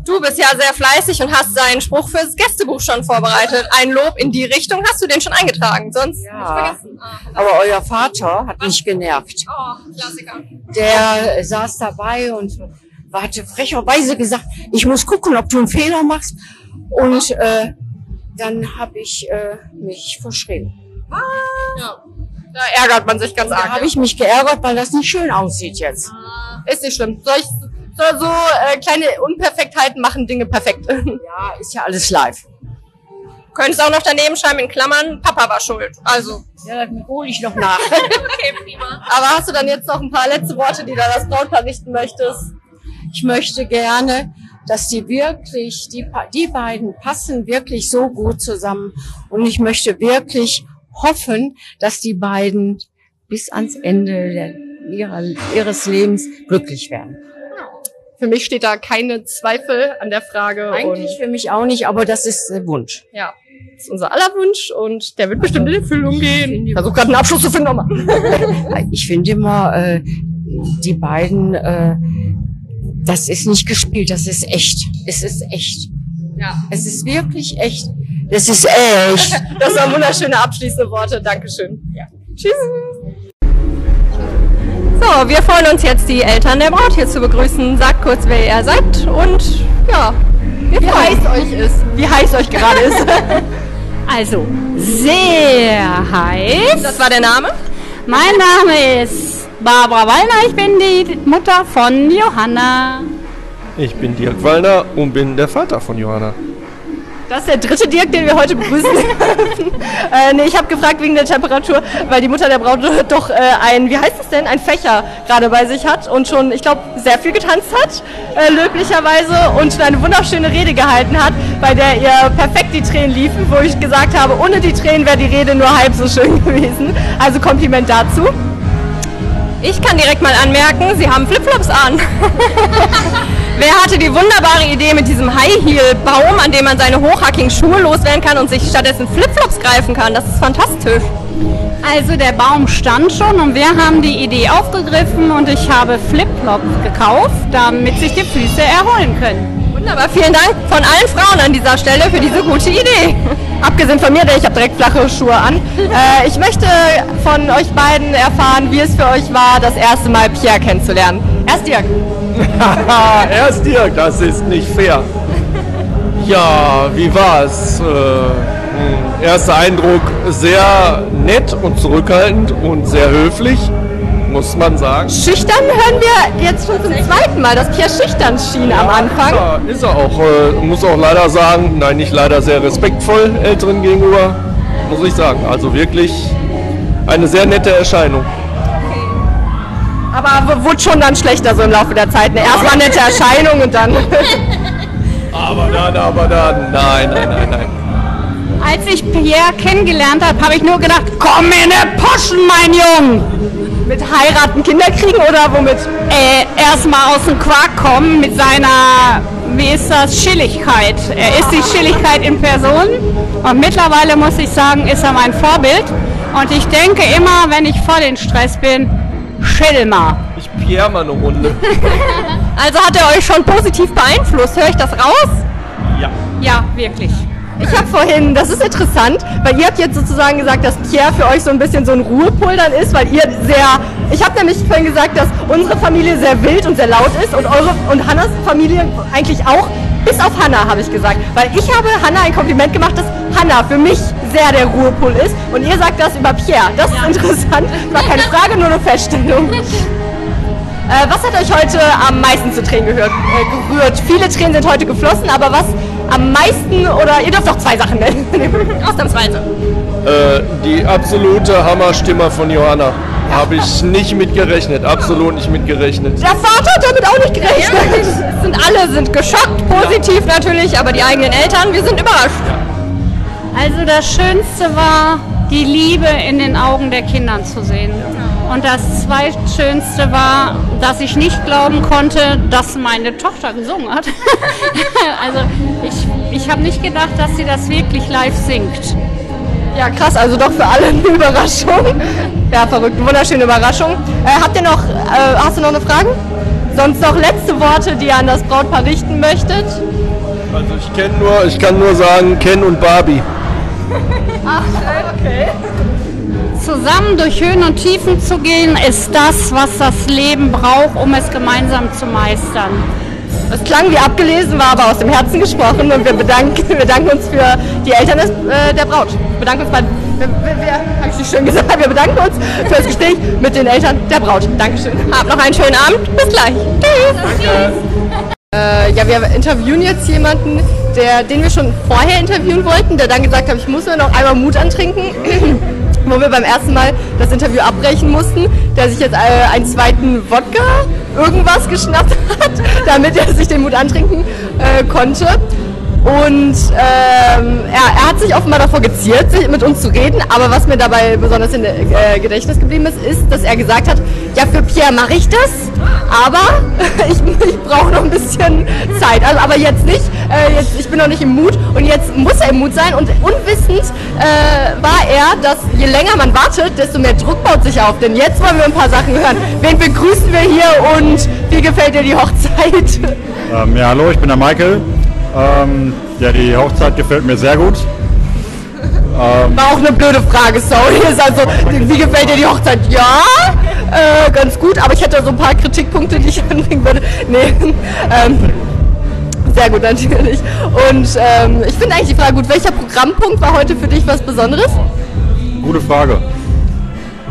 [SPEAKER 11] Du bist ja sehr fleißig und hast deinen Spruch fürs Gästebuch schon vorbereitet. Ein Lob in die Richtung hast du den schon eingetragen, sonst
[SPEAKER 18] Ja.
[SPEAKER 11] vergessen.
[SPEAKER 18] Aber euer Vater hat mich genervt.
[SPEAKER 11] Oh, Klassiker.
[SPEAKER 18] Der saß dabei und hatte frecherweise gesagt, ich muss gucken, ob du einen Fehler machst. Und äh, dann habe ich äh, mich verschrieben.
[SPEAKER 4] Ja. Da ärgert man sich ganz
[SPEAKER 18] Da
[SPEAKER 4] arg.
[SPEAKER 18] habe ich mich geärgert, weil das nicht schön aussieht jetzt.
[SPEAKER 4] Ist nicht schlimm. Soll ich, so, so äh, kleine Unperfektheiten machen Dinge perfekt.
[SPEAKER 18] Ja, ist ja alles live.
[SPEAKER 11] Könntest auch noch daneben schreiben in Klammern, Papa war schuld. Also.
[SPEAKER 18] Ja, dann hole ich noch nach.
[SPEAKER 4] okay, prima. Aber hast du dann jetzt noch ein paar letzte Worte, die du an das Brautpaar richten möchtest?
[SPEAKER 18] Ich möchte gerne, dass die wirklich, die, die beiden passen wirklich so gut zusammen. Und ich möchte wirklich hoffen, dass die beiden bis ans Ende der, ihrer, ihres Lebens glücklich werden.
[SPEAKER 4] Für mich steht da keine Zweifel an der Frage.
[SPEAKER 18] Eigentlich für mich auch nicht, aber das ist der Wunsch.
[SPEAKER 4] Ja, das ist unser aller Wunsch und der wird bestimmt in Erfüllung gehen. Ich versuche gerade einen Abschluss zu finden nochmal.
[SPEAKER 18] Ich finde immer, äh, die beiden, äh, das ist nicht gespielt, das ist echt. Es ist echt.
[SPEAKER 4] Ja.
[SPEAKER 18] Es ist wirklich echt. Das ist echt.
[SPEAKER 4] Das waren wunderschöne abschließende Worte. Dankeschön. Ja. Tschüss. So, wir freuen uns jetzt, die Eltern der Braut hier zu begrüßen. Sagt kurz, wer ihr seid und ja,
[SPEAKER 10] Wie
[SPEAKER 4] freuen
[SPEAKER 10] heiß
[SPEAKER 4] euch ist. Wie heiß euch gerade ist.
[SPEAKER 10] Also, sehr heiß.
[SPEAKER 4] Das war der Name?
[SPEAKER 10] Mein Name ist Barbara Wallner, ich bin die Mutter von Johanna.
[SPEAKER 13] Ich bin Dirk Wallner und bin der Vater von Johanna.
[SPEAKER 4] Das ist der dritte Dirk, den wir heute begrüßen dürfen. äh, nee, ich habe gefragt wegen der Temperatur, weil die Mutter der Braut doch äh, ein, wie heißt es denn, ein Fächer gerade bei sich hat und schon, ich glaube, sehr viel getanzt hat, äh, löblicherweise, und schon eine wunderschöne Rede gehalten hat, bei der ihr perfekt die Tränen liefen, wo ich gesagt habe, ohne die Tränen wäre die Rede nur halb so schön gewesen. Also Kompliment dazu. Ich kann direkt mal anmerken, Sie haben Flipflops an. Wer hatte die wunderbare Idee mit diesem High-Heel-Baum, an dem man seine hochhackigen Schuhe loswerden kann und sich stattdessen Flipflops greifen kann? Das ist fantastisch.
[SPEAKER 10] Also der Baum stand schon und wir haben die Idee aufgegriffen und ich habe Flipflops gekauft, damit sich die Füße erholen können.
[SPEAKER 4] Wunderbar, vielen Dank von allen Frauen an dieser Stelle für diese gute Idee. Abgesehen von mir, denn ich habe direkt flache Schuhe an. Äh, ich möchte von euch beiden erfahren, wie es für euch war, das erste Mal Pierre kennenzulernen. Erst Dirk.
[SPEAKER 13] Erst Dirk, das ist nicht fair. Ja, wie war's? Äh, mh, erster Eindruck sehr nett und zurückhaltend und sehr höflich, muss man sagen.
[SPEAKER 4] Schüchtern hören wir jetzt schon zum zweiten Mal, dass Pierre schüchtern schien am Anfang.
[SPEAKER 13] Ja, ist er auch. Äh, muss auch leider sagen, nein, nicht leider sehr respektvoll Älteren gegenüber, muss ich sagen. Also wirklich eine sehr nette Erscheinung.
[SPEAKER 4] Aber w- wurde schon dann schlechter so im Laufe der Zeit. Ne? Erst mal nette Erscheinung und dann...
[SPEAKER 13] Aber dann, aber dann, nein, nein, nein, nein.
[SPEAKER 10] Als ich Pierre kennengelernt habe, habe ich nur gedacht, komm in der Poschen, mein Jung!
[SPEAKER 4] Mit heiraten, Kinder kriegen oder womit?
[SPEAKER 10] Äh, erstmal aus dem Quark kommen mit seiner, wie ist das, Schilligkeit. Er ist die Schilligkeit in Person und mittlerweile muss ich sagen, ist er mein Vorbild. Und ich denke immer, wenn ich voll in Stress bin, chill mal.
[SPEAKER 13] Ich Pierre mal eine Runde.
[SPEAKER 4] Also hat er euch schon positiv beeinflusst, höre ich das raus?
[SPEAKER 13] Ja.
[SPEAKER 10] Ja, wirklich.
[SPEAKER 4] Ich habe vorhin, das ist interessant, weil ihr habt jetzt sozusagen gesagt, dass Pierre für euch so ein bisschen so ein Ruhepol dann ist, weil ihr sehr, ich habe nämlich vorhin gesagt, dass unsere Familie sehr wild und sehr laut ist und eure und Hannas Familie eigentlich auch, bis auf Hanna habe ich gesagt, weil ich habe Hanna ein Kompliment gemacht, dass Hanna für mich sehr der Ruhepol ist und ihr sagt das über Pierre. Das ist interessant, war keine Frage, nur eine Feststellung. Äh, was hat euch heute am meisten zu Tränen gehört, äh, gerührt? Viele Tränen sind heute geflossen, aber was am meisten, oder ihr dürft auch zwei Sachen nennen, ausnahmsweise.
[SPEAKER 13] Äh, die absolute Hammerstimme von Johanna. Habe ich nicht mit gerechnet, absolut nicht mit gerechnet.
[SPEAKER 4] Der Vater hat damit auch nicht gerechnet. Es sind alle sind geschockt, positiv natürlich, aber die eigenen Eltern, wir sind überrascht.
[SPEAKER 10] Also das Schönste war, die Liebe in den Augen der Kindern zu sehen. Und das Zweitschönste war, dass ich nicht glauben konnte, dass meine Tochter gesungen hat. also ich, ich habe nicht gedacht, dass sie das wirklich live singt.
[SPEAKER 4] Ja, krass, also doch für alle eine Überraschung. Ja, verrückt, wunderschöne Überraschung. Äh, habt ihr noch, äh, hast du noch eine Frage? Sonst noch letzte Worte, die ihr an das Brautpaar richten möchtet?
[SPEAKER 13] Also ich kenne nur, ich kann nur sagen, Ken und Barbie.
[SPEAKER 4] Ach, okay.
[SPEAKER 10] Zusammen durch Höhen und Tiefen zu gehen, ist das, was das Leben braucht, um es gemeinsam zu meistern.
[SPEAKER 4] Das klang wie abgelesen, war aber aus dem Herzen gesprochen und wir bedanken, wir bedanken uns für die Eltern des, äh, der Braut. Wir bedanken uns bei, wir, wir, wir, hab ich nicht schön gesagt, wir bedanken uns für das Gespräch mit den Eltern der Braut. Dankeschön.
[SPEAKER 11] Habt noch einen schönen Abend. Bis gleich. Tschüss.
[SPEAKER 4] Äh, ja, wir interviewen jetzt jemanden, der, den wir schon vorher interviewen wollten, der dann gesagt hat, ich muss mir noch einmal Mut antrinken, wo wir beim ersten Mal das Interview abbrechen mussten, der sich jetzt äh, einen zweiten Wodka irgendwas geschnappt hat, damit er sich den Mut antrinken äh, konnte. Und ähm, er, er hat sich offenbar davor geziert, sich mit uns zu reden, aber was mir dabei besonders in äh, Gedächtnis geblieben ist, ist, dass er gesagt hat, ja, für Pierre mache ich das, aber ich, ich brauche noch ein bisschen Zeit. Also, aber jetzt nicht, äh, jetzt, ich bin noch nicht im Mut und jetzt muss er im Mut sein und unwissend äh, war er, dass je länger man wartet, desto mehr Druck baut sich auf. Denn jetzt wollen wir ein paar Sachen hören. Wen begrüßen wir hier und wie gefällt dir die Hochzeit?
[SPEAKER 19] Ähm, ja, hallo, ich bin der Michael. Ähm, ja, die Hochzeit gefällt mir sehr gut. Ähm,
[SPEAKER 4] War auch eine blöde Frage, sorry. Ist also, wie gefällt dir die Hochzeit? Ja, äh, ganz gut, aber ich hätte so ein paar Kritikpunkte, die ich anbringen würde. Nee, ähm, sehr gut natürlich. Und ähm, ich finde eigentlich die Frage gut, welcher Programmpunkt war heute für dich was Besonderes?
[SPEAKER 19] gute Frage.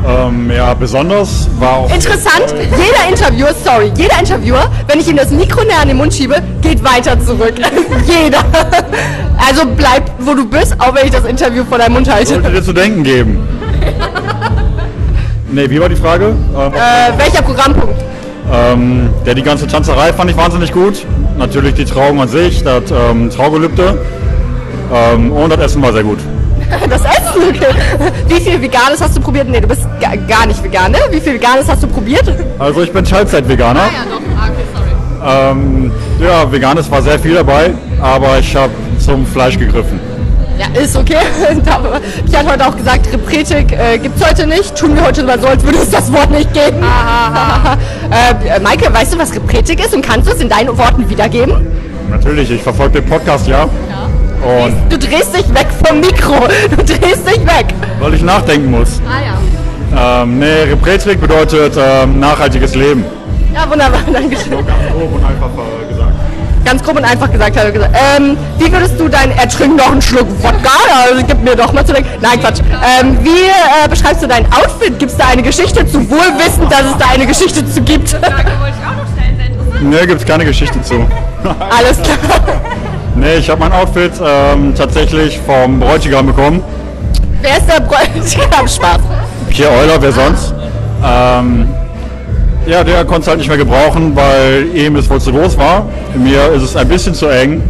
[SPEAKER 19] Ähm, ja, besonders war auch.
[SPEAKER 4] Interessant, jeder Interviewer, sorry, jeder Interviewer, wenn ich ihm das Mikro näher an den Mund schiebe, geht weiter zurück. jeder. Also bleib, wo du bist, auch wenn ich das Interview vor deinem Mund halte.
[SPEAKER 19] Sollte dir zu denken geben. Nee, wie war die Frage? Ähm,
[SPEAKER 4] Äh, welcher Programmpunkt?
[SPEAKER 19] ähm, ja, die ganze Tanzerei fand ich wahnsinnig gut. Natürlich die Trauung an sich, das ähm, Traugelübde. Ähm, und das Essen war sehr gut.
[SPEAKER 4] Das Essen, okay. Wie viel Veganes hast du probiert? Nee, du bist ga, gar nicht vegan, ne? Wie viel Veganes hast du probiert?
[SPEAKER 19] Also ich bin Teilzeit-Veganer.
[SPEAKER 4] ja, doch. Ah, okay, sorry.
[SPEAKER 19] Ähm, ja, Veganes war sehr viel dabei, aber ich habe zum Fleisch gegriffen.
[SPEAKER 4] Ja, ist okay. Ich hatte heute auch gesagt, Repretik äh, gibt's heute nicht. Tun wir heute mal so, als würde es das Wort nicht geben. äh, Maike, weißt du, was Repretik ist und kannst du es in deinen Worten wiedergeben?
[SPEAKER 19] Natürlich, ich verfolge den Podcast, ja. Und
[SPEAKER 4] Du drehst dich weg vom Mikro. Du drehst dich weg.
[SPEAKER 19] weil ich nachdenken muss.
[SPEAKER 4] Ah ja.
[SPEAKER 19] Ähm, nee, Repretik bedeutet ähm, nachhaltiges Leben.
[SPEAKER 4] Ja, wunderbar, Dankeschön.
[SPEAKER 19] Ganz grob und einfach äh, gesagt.
[SPEAKER 4] Ganz grob und einfach gesagt, hat er gesagt. Ähm, wie würdest du dein, er trinkt noch einen Schluck Wodka, also gib mir doch mal zu denken. Nein, Quatsch. Ähm, wie äh, beschreibst du dein Outfit? Gibt es da eine Geschichte zu, wohl wissend, dass es da eine Geschichte zu gibt?
[SPEAKER 19] Nee, gibt's keine Geschichte zu.
[SPEAKER 4] Alles klar.
[SPEAKER 19] Nee, ich habe mein Outfit ähm, tatsächlich vom Bräutigam bekommen.
[SPEAKER 4] Wer ist der Bräutigam? Spaß.
[SPEAKER 19] Pierre Euler, wer sonst? Ähm, ja, der konnte es halt nicht mehr gebrauchen, weil ihm es wohl zu groß war. Mir ist es ein bisschen zu eng,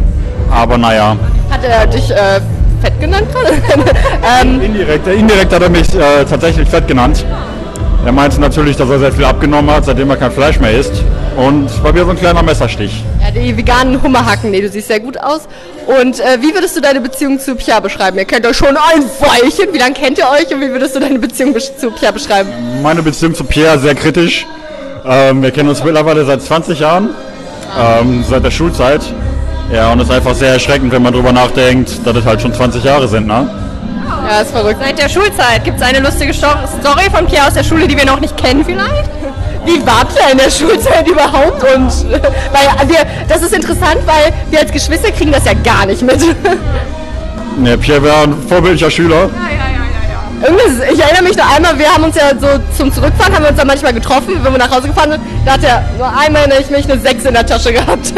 [SPEAKER 19] aber naja.
[SPEAKER 4] Hat er dich äh, fett genannt gerade? ähm,
[SPEAKER 19] indirekt, indirekt hat er mich äh, tatsächlich fett genannt. Er meinte natürlich, dass er sehr viel abgenommen hat, seitdem er kein Fleisch mehr isst. Und war wieder so ein kleiner Messerstich.
[SPEAKER 4] ja, die veganen Hummerhacken, nee, du siehst sehr gut aus. Und äh, wie würdest du deine Beziehung zu Pia beschreiben? Ihr kennt euch schon ein Weilchen. Wie lange kennt ihr euch und wie würdest du deine Beziehung zu Pia beschreiben?
[SPEAKER 19] Meine Beziehung zu Pierre sehr kritisch. Ähm, wir kennen uns mittlerweile seit 20 Jahren, ähm, seit der Schulzeit. Ja, und es ist einfach sehr erschreckend, wenn man drüber nachdenkt, dass es halt schon 20 Jahre sind, ne?
[SPEAKER 4] Ja, ist verrückt.
[SPEAKER 11] Seit der Schulzeit gibt es eine lustige Sto- Story von Pierre aus der Schule, die wir noch nicht kennen vielleicht.
[SPEAKER 4] Wie wart ihr in der Schulzeit überhaupt? Und äh, weil wir, das ist interessant, weil wir als Geschwister kriegen das ja gar nicht mit.
[SPEAKER 19] Ja, Pierre war ein vorbildlicher Schüler.
[SPEAKER 4] Irgendwie, ich erinnere mich noch einmal, wir haben uns ja so zum Zurückfahren, haben wir uns dann manchmal getroffen, wenn wir nach Hause gefahren sind. Da hat er nur einmal erinnere ich mich eine 6 in der Tasche gehabt.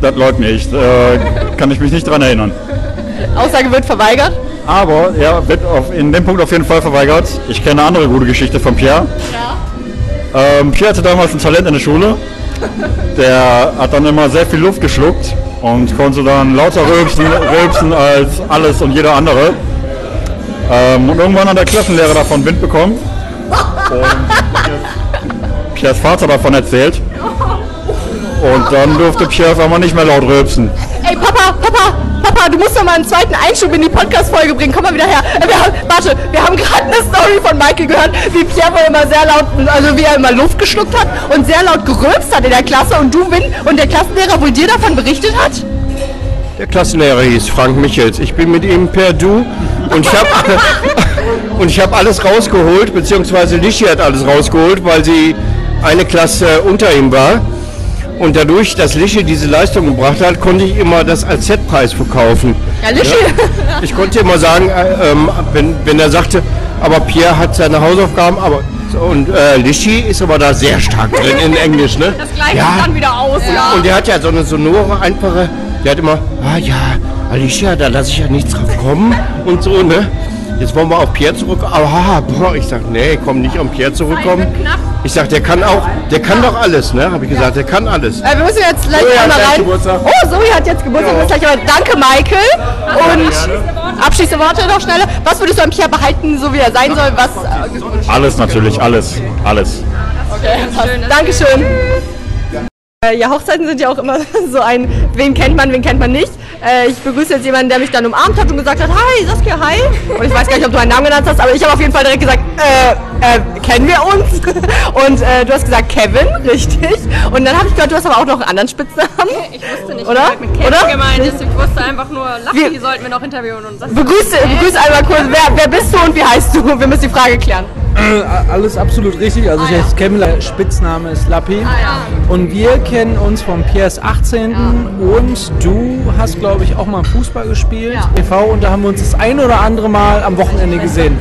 [SPEAKER 19] Das leugne ich. Äh, kann ich mich nicht dran erinnern.
[SPEAKER 4] Aussage wird verweigert.
[SPEAKER 19] Aber ja, wird auf, in dem Punkt auf jeden Fall verweigert. Ich kenne eine andere gute Geschichte von Pierre. Ähm, Pierre hatte damals ein Talent in der Schule. Der hat dann immer sehr viel Luft geschluckt und konnte dann lauter rülpsen, rülpsen als alles und jeder andere. Ähm, und irgendwann hat der Klassenlehrer davon Wind bekommen. Und Pierres Vater davon erzählt. Und dann durfte Pierre auf einmal nicht mehr laut rülpsen.
[SPEAKER 4] Ey, Papa, Papa, Papa, du musst doch mal einen zweiten Einschub in die Podcast-Folge bringen. Komm mal wieder her. Äh, Wir haben, warte, wir haben gerade eine Story von Michael gehört, wie Pierre wohl immer sehr laut, also wie er immer Luft geschluckt hat und sehr laut gerülpst hat in der Klasse und du, Win, und der Klassenlehrer wohl dir davon berichtet hat?
[SPEAKER 13] Der Klassenlehrer hieß Frank Michels. Ich bin mit ihm per Du und ich habe und alles rausgeholt, beziehungsweise Lichi hat alles rausgeholt, weil sie eine Klasse unter ihm war. Und dadurch, dass Lischi diese Leistung gebracht hat, konnte ich immer das als Setpreis verkaufen.
[SPEAKER 4] Ja, Lischi.
[SPEAKER 13] Ich konnte immer sagen, äh, ähm, wenn, wenn er sagte, aber Pierre hat seine Hausaufgaben, aber und äh, Lischi ist aber da sehr stark drin in Englisch, ne?
[SPEAKER 4] Das gleicht
[SPEAKER 13] Ja.
[SPEAKER 4] dann wieder aus. Ja.
[SPEAKER 13] Und der hat ja so eine sonore, einfache, der hat immer, ah ja, Alicia, da lasse ich ja nichts drauf kommen und so, ne? Jetzt wollen wir auf Pierre zurück. Aha, boah, ich sag, nee, komm nicht auf Pierre zurückkommen. Ich sag, der kann auch, der kann doch alles, ne? Habe ich gesagt, der kann alles.
[SPEAKER 4] Äh, wir müssen jetzt gleich
[SPEAKER 13] Zoe
[SPEAKER 4] einmal rein.
[SPEAKER 13] Geburtstag.
[SPEAKER 4] Oh, Zoe hat jetzt Geburtstag.
[SPEAKER 13] Ja.
[SPEAKER 4] Gleich aber danke, Michael. Und abschließende Worte noch schneller. Was würdest du am Pierre behalten, so wie er sein soll? Was? Äh,
[SPEAKER 19] Alles natürlich, alles, alles.
[SPEAKER 4] okay, passt. Dankeschön. Äh, Ja, Hochzeiten sind ja auch immer so ein, wen kennt man, wen kennt man nicht. Äh, ich begrüße jetzt jemanden, der mich dann umarmt hat und gesagt hat, hi Saskia, hi. Und ich weiß gar nicht, ob du meinen Namen genannt hast, aber ich habe auf jeden Fall direkt gesagt, äh, äh, kennen wir uns? Und äh, du hast gesagt Kevin, richtig. Und dann habe ich gehört, du hast aber auch noch einen anderen Spitznamen.
[SPEAKER 11] Ich wusste nicht,
[SPEAKER 4] Oder?
[SPEAKER 11] mit Kevin
[SPEAKER 4] Oder?
[SPEAKER 11] gemeint ist. Ich wusste einfach nur, Lucky
[SPEAKER 4] Wir-
[SPEAKER 11] sollten wir noch interviewen. Und sagst
[SPEAKER 4] Begrüß, begrüß einmal kurz, wer, wer bist du und wie heißt du? Wir müssen die Frage klären.
[SPEAKER 20] Äh, alles absolut richtig. Also ich heiße Kevin, der Spitzname ist Lappi. Und wir kennen uns vom PS 18. Und du hast, glaube ich, auch mal Fußball gespielt, TV, und da haben wir uns das ein oder andere Mal am Wochenende gesehen.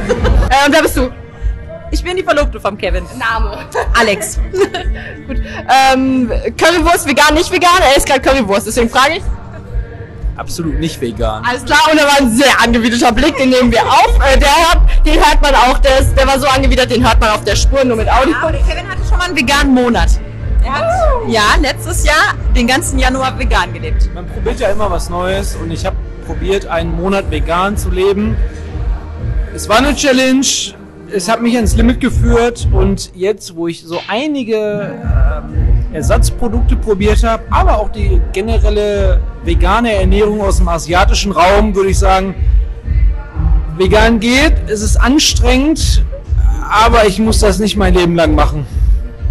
[SPEAKER 4] Äh, und wer bist du?
[SPEAKER 9] Ich bin die Verlobte vom Kevin.
[SPEAKER 4] Name.
[SPEAKER 9] Alex.
[SPEAKER 4] Gut. Ähm, Currywurst, vegan, nicht vegan? Er ist gerade Currywurst, deswegen frage ich.
[SPEAKER 20] Absolut nicht vegan.
[SPEAKER 4] Alles klar, und da war ein sehr angewiderter Blick, den nehmen wir auf. Äh, der hört, den hört man auch, der, ist, der war so angewidert, den hört man auf der Spur, nur mit Audio.
[SPEAKER 9] Ja, aber der Kevin hatte schon mal einen veganen Monat. Er hat ja letztes Jahr den ganzen Januar vegan gelebt.
[SPEAKER 20] Man probiert ja immer was Neues und ich habe probiert, einen Monat vegan zu leben. Es war eine Challenge, es hat mich ans Limit geführt und jetzt, wo ich so einige ähm, Ersatzprodukte probiert habe, aber auch die generelle vegane Ernährung aus dem asiatischen Raum, würde ich sagen, vegan geht, es ist anstrengend, aber ich muss das nicht mein Leben lang machen.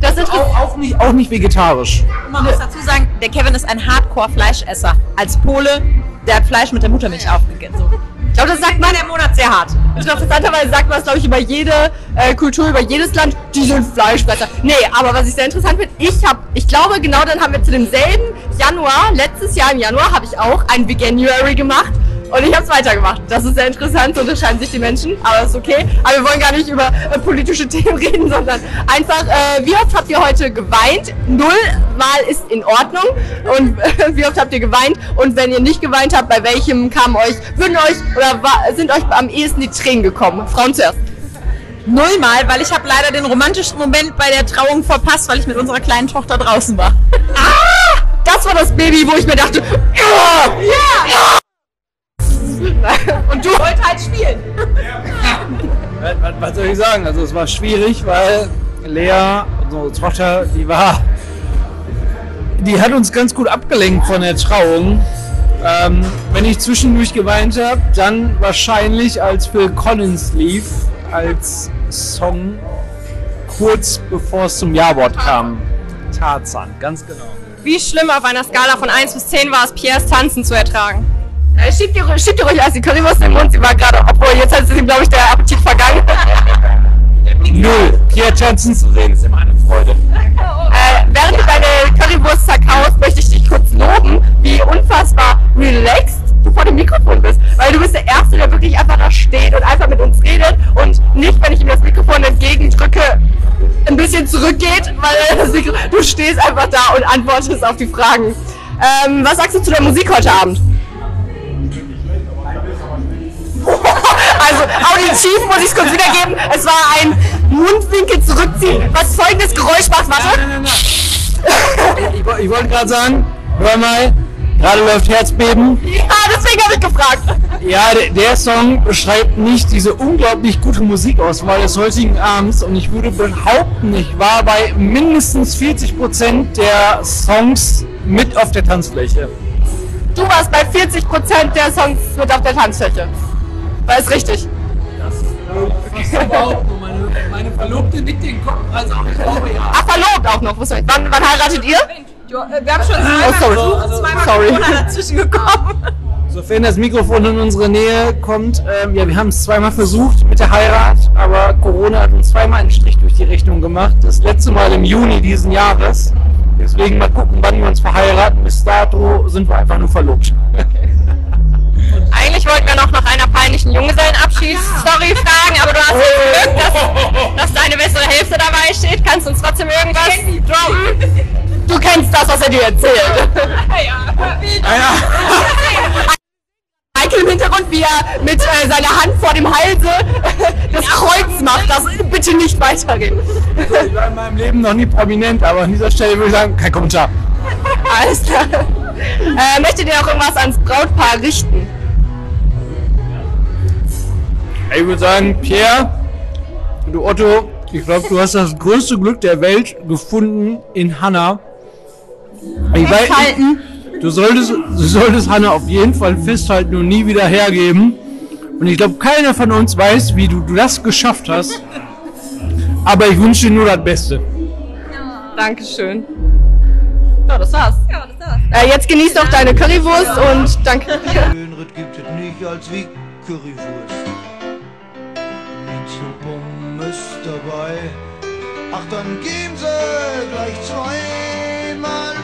[SPEAKER 4] Das ist
[SPEAKER 20] auch, auch, nicht, auch nicht vegetarisch.
[SPEAKER 9] Man muss dazu sagen, der Kevin ist ein Hardcore-Fleischesser. Als Pole, der hat Fleisch mit der Muttermilch aufgegessen. So.
[SPEAKER 4] Ich glaube, das sagt man
[SPEAKER 9] der Monat sehr hart.
[SPEAKER 4] Interessanterweise sagt man es, glaube ich, über jede äh, Kultur, über jedes Land, die sind Fleischfresser. Nee, aber was ich sehr interessant finde, ich habe, ich glaube, genau dann haben wir zu demselben Januar, letztes Jahr im Januar, habe ich auch ein Veganuary gemacht. Und ich habe es weitergemacht. Das ist sehr interessant, so unterscheiden sich die Menschen, aber ist okay. Aber wir wollen gar nicht über äh, politische Themen reden, sondern einfach, äh, wie oft habt ihr heute geweint? Null Mal ist in Ordnung. Und äh, wie oft habt ihr geweint? Und wenn ihr nicht geweint habt, bei welchem kamen euch, würden euch oder war, sind euch am ehesten die Tränen gekommen? Frauen zuerst.
[SPEAKER 9] Nullmal, weil ich habe leider den romantischen Moment bei der Trauung verpasst, weil ich mit unserer kleinen Tochter draußen war.
[SPEAKER 4] Ah! Das war das Baby, wo ich mir dachte, ja! ja! Und du
[SPEAKER 9] wolltest halt spielen.
[SPEAKER 20] Was, was- was soll ich sagen? Also es war schwierig, weil Lea, unsere Tochter, die war, die hat uns ganz gut abgelenkt von der Trauung. Ähm, wenn ich zwischendurch geweint habe, dann wahrscheinlich als Phil Collins lief, als Song kurz bevor es zum Ja-Wort kam. Tarzan, ganz genau.
[SPEAKER 11] Wie schlimm auf einer Skala von 1 bis 10 war es, Piers Tanzen zu ertragen?
[SPEAKER 4] Schiebt, ihr, schiebt ihr ruhig erst die Currywurst in den Mund, sie war gerade, obwohl jetzt hat sie ihm, glaube ich, der Appetit vergangen.
[SPEAKER 20] Null. Pierre tanzen zu sehen ist immer eine Freude.
[SPEAKER 4] Äh, während du deine Currywurst zerkaust, möchte ich dich kurz loben, wie unfassbar relaxed du vor dem Mikrofon bist. Weil du bist der Erste, der wirklich einfach da steht und einfach mit uns redet und nicht, wenn ich ihm das Mikrofon entgegendrücke, ein bisschen zurückgeht, weil du stehst einfach da und antwortest auf die Fragen. Ähm, was sagst du zu der Musik heute Abend? Also auditiv muss ich es kurz wiedergeben. Es war ein Mundwinkel zurückziehen, was folgendes Geräusch macht. Warte.
[SPEAKER 20] Ich, woll- ich wollte gerade sagen, hör mal, gerade läuft Herzbeben.
[SPEAKER 4] Ja, deswegen habe ich gefragt.
[SPEAKER 20] Ja, der, der Song beschreibt nicht diese unglaublich gute Musikauswahl des heutigen Abends und ich würde behaupten, ich war bei mindestens 40% der Songs mit auf der Tanzfläche.
[SPEAKER 4] Du warst bei 40% der Songs mit auf der Tanzfläche. War es richtig?
[SPEAKER 20] meine, meine Verlobte nickt den Kopf, also ich glaube ja.
[SPEAKER 4] Ach, verlobt auch noch. Wann, wann heiratet ihr?
[SPEAKER 9] Wir haben schon zweimal
[SPEAKER 4] Oh, sorry.
[SPEAKER 9] versucht, zweimal
[SPEAKER 4] Sorry.
[SPEAKER 9] Corona dazwischen gekommen.
[SPEAKER 20] Sofern das Mikrofon in unsere Nähe kommt, ähm, ja, wir haben es zweimal versucht mit der Heirat, aber Corona hat uns zweimal einen Strich durch die Rechnung gemacht. Das letzte Mal im Juni diesen Jahres. Deswegen mal gucken, wann wir uns verheiraten. Bis dato sind wir einfach nur verlobt.
[SPEAKER 4] Eigentlich wollten wir noch nach einer peinlichen Junggesellenabschiedsstory fragen, aber du hast jetzt Glück, dass, dass deine bessere Hälfte dabei steht. Kannst du uns trotzdem irgendwas droppen? Du kennst das, was er dir erzählt. Michael im Hintergrund, wie er mit äh, seiner Hand vor dem Halse das Kreuz macht, das bitte nicht weiterreden.
[SPEAKER 20] Ich war in meinem Leben noch nie prominent, aber an dieser Stelle würde ich sagen, kein Kommentar.
[SPEAKER 4] Alles klar. Äh, möchtet ihr noch irgendwas ans Brautpaar richten?
[SPEAKER 20] Ich würde sagen, Pierre, du Otto, ich glaube, du hast das größte Glück der Welt gefunden in Hannah. Ich weiß, du solltest, du solltest Hannah auf jeden Fall festhalten und nie wieder hergeben. Und ich glaube, keiner von uns weiß, wie du das geschafft hast. Aber ich wünsche dir nur das Beste.
[SPEAKER 4] Dankeschön. Ja, das war's. Ja, das war's. Äh, jetzt genieß noch deine Currywurst und danke.
[SPEAKER 21] Schönere gibt es nicht als wie Currywurst. Pommes dabei. Ach, dann geben sie gleich zweimal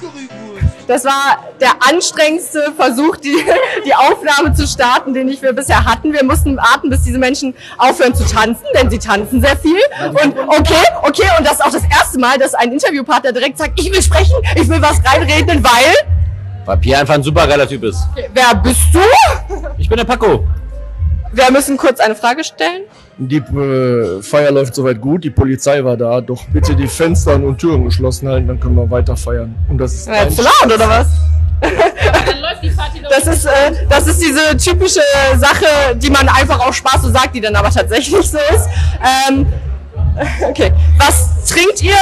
[SPEAKER 21] Currywurst.
[SPEAKER 4] Das war der anstrengendste Versuch, die, die Aufnahme zu starten, den ich wir bisher hatten. Wir mussten warten, bis diese Menschen aufhören zu tanzen, denn sie tanzen sehr viel. Und okay, okay, und das ist auch das erste Mal, dass ein Interviewpartner direkt sagt, ich will sprechen, ich will was reinreden, weil...
[SPEAKER 22] Weil Pierre einfach ein super geiler Typ ist.
[SPEAKER 4] Wer bist du?
[SPEAKER 22] Ich bin der Paco.
[SPEAKER 4] Wir müssen kurz eine Frage stellen.
[SPEAKER 13] Die äh, Feier läuft soweit gut, die Polizei war da. Doch bitte die Fenster und Türen geschlossen halten, dann können wir weiter feiern. Und das ist
[SPEAKER 4] Ja, zu laut, oder was? Das ist, äh, das ist diese typische Sache, die man einfach auch Spaß so sagt, die dann aber tatsächlich so ist. Ähm, okay, was trinkt ihr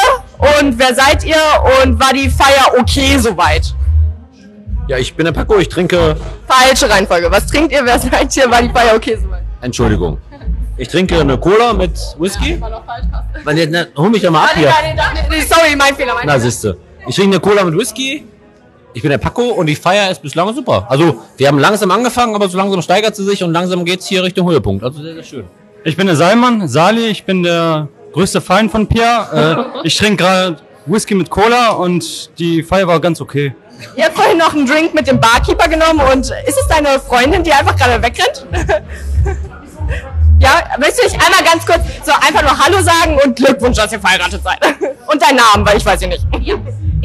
[SPEAKER 4] und wer seid ihr und war die Feier okay soweit?
[SPEAKER 22] Ja, ich bin der Paco, ich trinke.
[SPEAKER 4] Falsche Reihenfolge. Was trinkt ihr, wer seid ihr, war die Feier okay soweit?
[SPEAKER 22] Entschuldigung. Ich trinke eine Cola mit Whisky. Jetzt, na, hol mich doch mal ab hier.
[SPEAKER 4] Sorry, mein Fehler. Mein
[SPEAKER 22] Na, siehste. Ich trinke eine Cola mit Whisky. Ich bin der Paco und die Feier ist bislang super. Also, wir haben langsam angefangen, aber so langsam steigert sie sich und langsam geht's hier Richtung Höhepunkt. Also sehr, sehr schön.
[SPEAKER 23] Ich bin der Salman, Sali, ich bin der größte Feind von Pierre. Äh, ich trinke gerade Whisky mit Cola und die Feier war ganz okay.
[SPEAKER 4] Ihr habt vorhin noch einen Drink mit dem Barkeeper genommen und ist es deine Freundin, die einfach gerade wegrennt? ja, möchtest du dich einmal ganz kurz so einfach nur Hallo sagen und Glückwunsch, dass ihr verheiratet seid? und deinen Namen, weil ich weiß ihn nicht.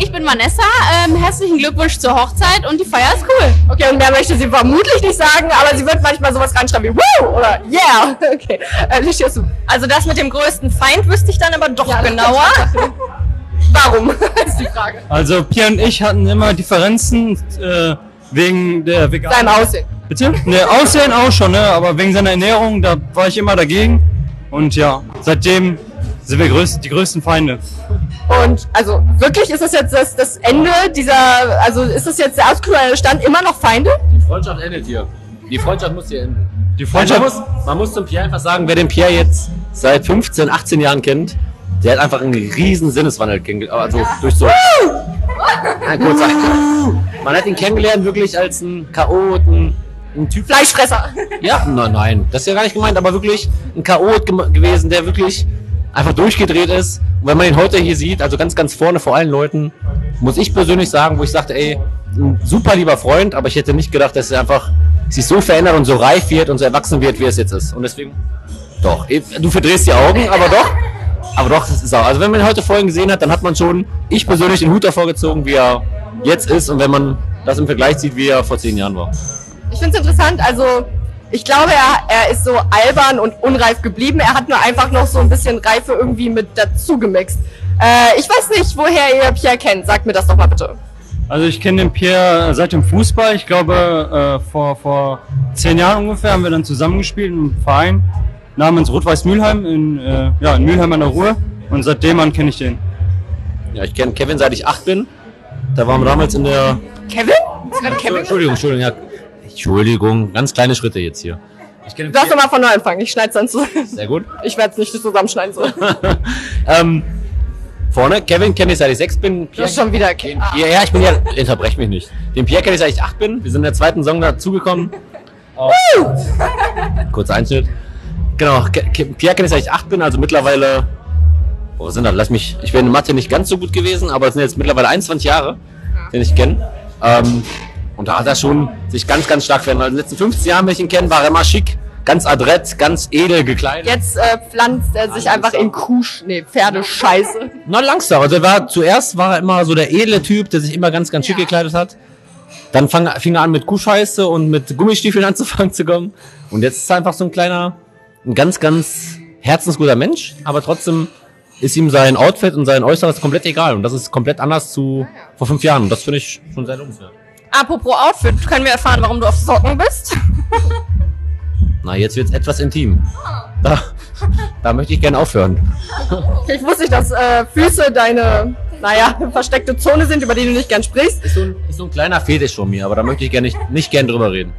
[SPEAKER 9] Ich bin Vanessa, ähm, herzlichen Glückwunsch zur Hochzeit und die Feier ist cool.
[SPEAKER 4] Okay, und mehr möchte sie vermutlich nicht sagen, aber sie wird manchmal sowas reinschreiben wie Woo oder Yeah. Okay, äh, Licht du.
[SPEAKER 11] Also das mit dem größten Feind wüsste ich dann aber doch genauer.
[SPEAKER 4] Warum? ist die Frage.
[SPEAKER 23] Also Pierre und ich hatten immer Differenzen äh, wegen der veganen...
[SPEAKER 4] Seinem Aussehen.
[SPEAKER 23] Bitte? Ne, Aussehen auch schon, ne? aber wegen seiner Ernährung, da war ich immer dagegen. Und ja, seitdem sind wir größ die größten Feinde.
[SPEAKER 4] Und also wirklich ist das jetzt das, das Ende dieser, also ist das jetzt der aktuelle Stand immer noch Feinde?
[SPEAKER 22] Die Freundschaft endet hier. Die Freundschaft muss hier enden.
[SPEAKER 23] Die
[SPEAKER 22] Freundschaft man muss, man muss zum Pierre einfach sagen, wer den Pierre jetzt seit 15, 18 Jahren kennt, der hat einfach einen riesen Sinneswandel kennengelernt. Also durch so. Nein, kurz Man hat ihn kennengelernt wirklich als einen Chaoten, ein Typ.
[SPEAKER 4] Fleischfresser.
[SPEAKER 22] Ja, nein, nein, das ist ja gar nicht gemeint, aber wirklich ein Chaot gewesen, der wirklich einfach durchgedreht ist. Und wenn man ihn heute hier sieht, also ganz, ganz vorne vor allen Leuten, muss ich persönlich sagen, wo ich sagte, ey, ein super lieber Freund, aber ich hätte nicht gedacht, dass er einfach sich so verändert und so reif wird und so erwachsen wird, wie es jetzt ist. Und deswegen, doch, du verdrehst die Augen, aber doch, aber doch, das ist auch. Also wenn man ihn heute vorhin gesehen hat, dann hat man schon, ich persönlich, den Hut davor gezogen, wie er jetzt ist und wenn man das im Vergleich sieht, wie er vor zehn Jahren war.
[SPEAKER 4] Ich finde es interessant, also ich glaube, er, er ist so albern und unreif geblieben. Er hat nur einfach noch so ein bisschen Reife irgendwie mit dazu gemixt. Äh, ich weiß nicht, woher ihr Pierre kennt. Sagt mir das doch mal bitte.
[SPEAKER 23] Also ich kenne den Pierre seit dem Fußball. Ich glaube, äh, vor, vor zehn Jahren ungefähr haben wir dann zusammengespielt im Verein namens Rot-Weiß Mülheim in, äh, ja, in Mülheim an der Ruhr. Und seitdem an kenne ich den.
[SPEAKER 22] Ja, ich kenne Kevin seit ich acht bin. Da waren wir damals in der.
[SPEAKER 4] Kevin? Ist Kevin?
[SPEAKER 22] Entschuldigung, Entschuldigung, ja. Entschuldigung, ganz kleine Schritte jetzt hier. Ich kenne
[SPEAKER 4] Du darfst nochmal von neu anfangen. Ich schneide dann zu.
[SPEAKER 22] Sehr gut.
[SPEAKER 4] Ich werde es nicht zusammenschneiden. So.
[SPEAKER 22] Ähm, vorne, Kevin kenne ich seit ich sechs bin.
[SPEAKER 4] Du hast schon wieder Ke ah.
[SPEAKER 22] Ja, ich bin ja. Unterbrech mich nicht. Den Pierre kenne ich seit ich acht bin. Wir sind in der zweiten Saison dazugekommen. Oh. Kurzer Einschnitt. Genau, Pierre kenne ich seit ich acht bin, also mittlerweile oh, sind das? Lass mich, ich bin in Mathe nicht ganz so gut gewesen, aber es sind jetzt mittlerweile 21 Jahre, den ich kenne. Ähm, und da hat er schon sich ganz, ganz stark verändert. In den letzten 15 Jahren, wenn ich ihn kenne, war er immer schick, ganz adrett, ganz edel gekleidet.
[SPEAKER 4] Jetzt äh, pflanzt er sich einfach in Kuh, nee, Pferdescheiße.
[SPEAKER 22] Na, langsam. Also er war, zuerst war er immer so der edle Typ, der sich immer ganz, ganz schick gekleidet hat. Dann fang, fing er an mit Kuhscheiße und mit Gummistiefeln anzufangen zu kommen. Und jetzt ist er einfach so ein kleiner, ein ganz, ganz herzensguter Mensch, aber trotzdem ist ihm sein Outfit und sein Äußeres komplett egal. Und das ist komplett anders zu vor fünf Jahren. Und das finde ich schon sehr lobenswert.
[SPEAKER 11] Apropos Outfit, können wir erfahren, warum du auf Socken bist?
[SPEAKER 22] Na, jetzt wird's etwas intim. Da, da möchte ich gerne aufhören.
[SPEAKER 4] Ich wusste nicht, dass äh, Füße deine, naja, versteckte Zone sind, über die du nicht gern sprichst.
[SPEAKER 22] Ist so ein, ist so ein kleiner Fetisch von mir, aber da möchte ich gerne nicht, nicht gern drüber reden.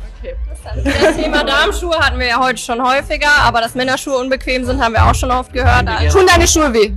[SPEAKER 11] Das Thema Darmschuhe hatten wir ja heute schon häufiger, aber dass Männerschuhe unbequem sind, haben wir auch schon oft gehört. Also,
[SPEAKER 4] Tun deine Schuhe weh?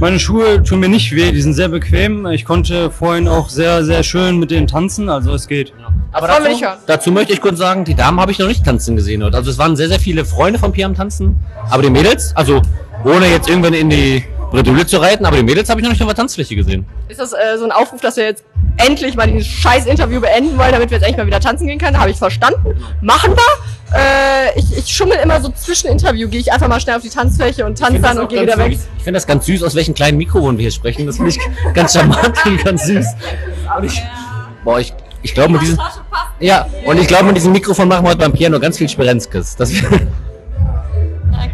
[SPEAKER 23] Meine Schuhe tun mir nicht weh, die sind sehr bequem. Ich konnte vorhin auch sehr, sehr schön mit denen tanzen, also es geht.
[SPEAKER 22] Aber dazu, dazu möchte ich kurz sagen, die Damen habe ich noch nicht tanzen gesehen heute. Also es waren sehr, sehr viele Freunde von Pia am Tanzen. Aber die Mädels, also ohne jetzt irgendwann in die Bredouille zu reiten, aber die Mädels habe ich noch nicht auf der Tanzfläche gesehen.
[SPEAKER 4] Ist das äh, so ein Aufruf, dass wir jetzt endlich mal dieses scheiß Interview beenden wollen, damit wir jetzt endlich mal wieder tanzen gehen können? Habe ich verstanden. Machen wir. Äh, ich, ich schummel immer so zwischen Interview, gehe ich einfach mal schnell auf die Tanzfläche und tanze dann und gehe wieder weg.
[SPEAKER 22] Süß. Ich finde das ganz süß, aus welchen kleinen Mikrofon wir hier sprechen. Das finde ich ganz charmant und ganz süß. Und ich, boah, ich, ich glaube mit diesem, ja, und ich glaube mit diesem Mikrofon machen wir heute beim Piano ganz viel Sperenzkes. Das,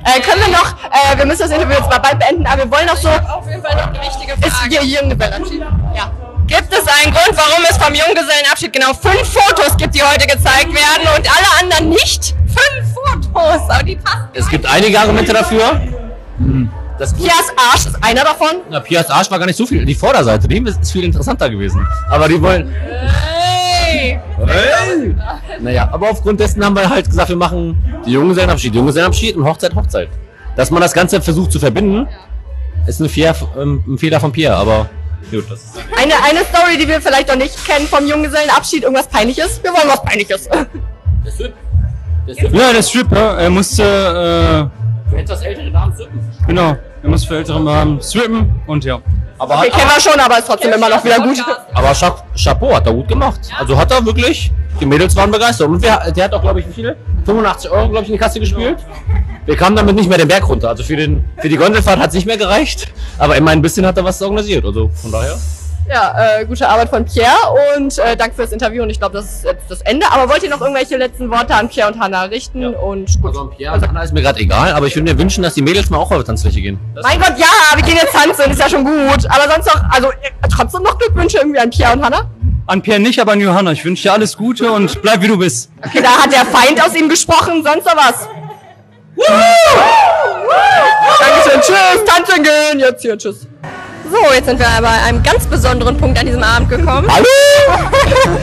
[SPEAKER 4] Äh, können wir noch, äh, wir müssen das Interview jetzt mal bald beenden, aber wir wollen noch so.
[SPEAKER 11] Auf jeden Fall noch eine wichtige Frage.
[SPEAKER 4] Ist hier Junggesellenabschied? Ja.
[SPEAKER 11] Gibt es einen Grund, warum es vom Junggesellenabschied genau fünf Fotos gibt, die heute gezeigt werden und alle anderen nicht? Fünf Fotos, aber die passen.
[SPEAKER 22] es gibt einige Argumente dafür. Das
[SPEAKER 4] Pias Arsch ist einer davon.
[SPEAKER 22] Na, Pias Arsch war gar nicht so viel. Die Vorderseite, die ist viel interessanter gewesen. Aber die wollen.
[SPEAKER 11] Hey!
[SPEAKER 22] Hey! Naja, aber aufgrund dessen haben wir halt gesagt, wir machen die Junggesellenabschied, Junggesellenabschied und Hochzeit, Hochzeit. Dass man das Ganze versucht zu verbinden, ist ein, Fehler, ähm, ein Fehler von Pierre, aber gut, das ist.
[SPEAKER 4] Eine, eine Story, die wir vielleicht noch nicht kennen vom Junggesellenabschied, irgendwas Peinliches. Wir wollen was Peinliches.
[SPEAKER 23] Ja, der Stripper, er musste, äh,
[SPEAKER 22] Für etwas ältere Damen sippen.
[SPEAKER 23] genau, er muss für ältere Damen strippen und ja.
[SPEAKER 22] Aber
[SPEAKER 4] Okay, kennen wir schon, aber ist trotzdem immer noch wieder gut.
[SPEAKER 22] Aber Cha Chapeau hat er gut gemacht. Also hat er wirklich, die Mädels waren begeistert. Und wir, der hat auch, glaube ich, wie viele? 85 Euro, glaube ich, in die Kasse gespielt. Wir kamen damit nicht mehr den Berg runter. Also für, den, für die Gondelfahrt hat es nicht mehr gereicht. Aber immer ein bisschen hat er was organisiert. Also von daher.
[SPEAKER 4] Ja, äh, gute Arbeit von Pierre und äh, danke fürs Interview und ich glaube, das ist jetzt das Ende. Aber wollt ihr noch irgendwelche letzten Worte an Pierre und Hannah richten? Und gut.
[SPEAKER 22] Also Pierre und Anna ist mir gerade egal, aber ich würde mir wünschen, dass die Mädels mal auch auf die Tanzfläche gehen.
[SPEAKER 4] mein Gott, ja, wir gehen jetzt tanzen, ist ja schon gut. Aber sonst noch, also äh, trotzdem noch Glückwünsche irgendwie an Pierre und Hannah.
[SPEAKER 23] An Pierre nicht, aber an Johanna. Ich wünsche dir alles Gute und bleib wie du bist.
[SPEAKER 4] Okay, da hat der Feind aus ihm gesprochen, sonst noch was. Dankeschön, tschüss, tanzen gehen, jetzt hier, tschüss.
[SPEAKER 11] So, jetzt sind wir bei einem ganz besonderen Punkt an diesem Abend gekommen.
[SPEAKER 22] Hallo!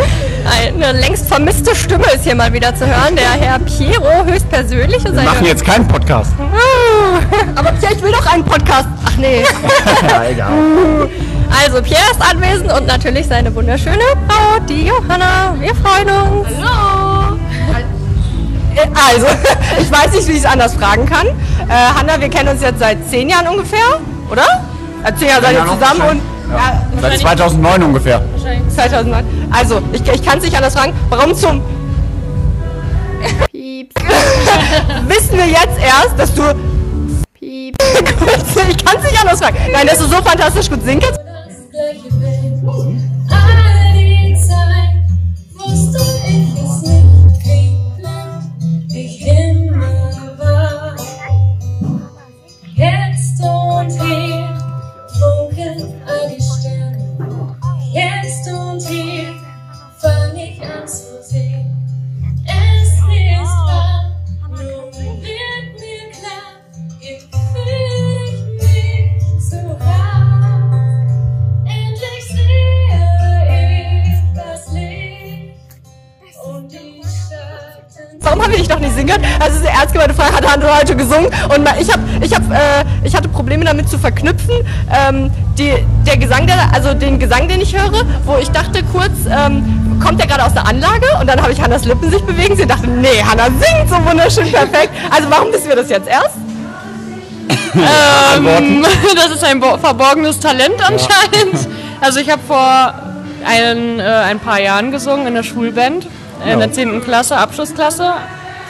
[SPEAKER 11] Eine längst vermisste Stimme ist hier mal wieder zu hören. Der Herr Piero höchstpersönlich.
[SPEAKER 24] Wir machen jetzt keinen Podcast.
[SPEAKER 4] Aber Pierre, ich will doch einen Podcast. Ach nee.
[SPEAKER 24] ja, egal.
[SPEAKER 11] Also, Pierre ist anwesend und natürlich seine wunderschöne Frau, die Johanna. Wir freuen uns. Hallo!
[SPEAKER 4] Also, ich weiß nicht, wie ich es anders fragen kann. Äh, Hanna, wir kennen uns jetzt seit zehn Jahren ungefähr, oder? Äh, zehn Jahre seid ihr
[SPEAKER 24] Ja,
[SPEAKER 4] zusammen und
[SPEAKER 24] Ja. Seit 2009 ungefähr.
[SPEAKER 4] 2009. Also, ich, ich kann es nicht anders fragen. Warum zum
[SPEAKER 11] Pieps.
[SPEAKER 4] wissen wir jetzt erst, dass du
[SPEAKER 11] Pieps.
[SPEAKER 4] ich kann es nicht anders fragen. Nein, dass du so fantastisch gut singen kannst.
[SPEAKER 25] All die Zeit
[SPEAKER 4] heute gesungen. Und ich, hab, ich, hab, äh, ich hatte Probleme damit zu verknüpfen. Ähm, die, der Gesang, der, also den Gesang, den ich höre, wo ich dachte kurz, ähm, kommt der gerade aus der Anlage? Und dann habe ich Hannas Lippen sich bewegen. Sie dachte, nee, Hanna singt so wunderschön perfekt. Also, warum wissen wir das jetzt erst?
[SPEAKER 26] ähm, das ist ein bo- verborgenes Talent anscheinend. Also ich habe vor ein, äh, ein paar Jahren gesungen in der Schulband, in
[SPEAKER 24] Ja.
[SPEAKER 26] der 10. Klasse, Abschlussklasse.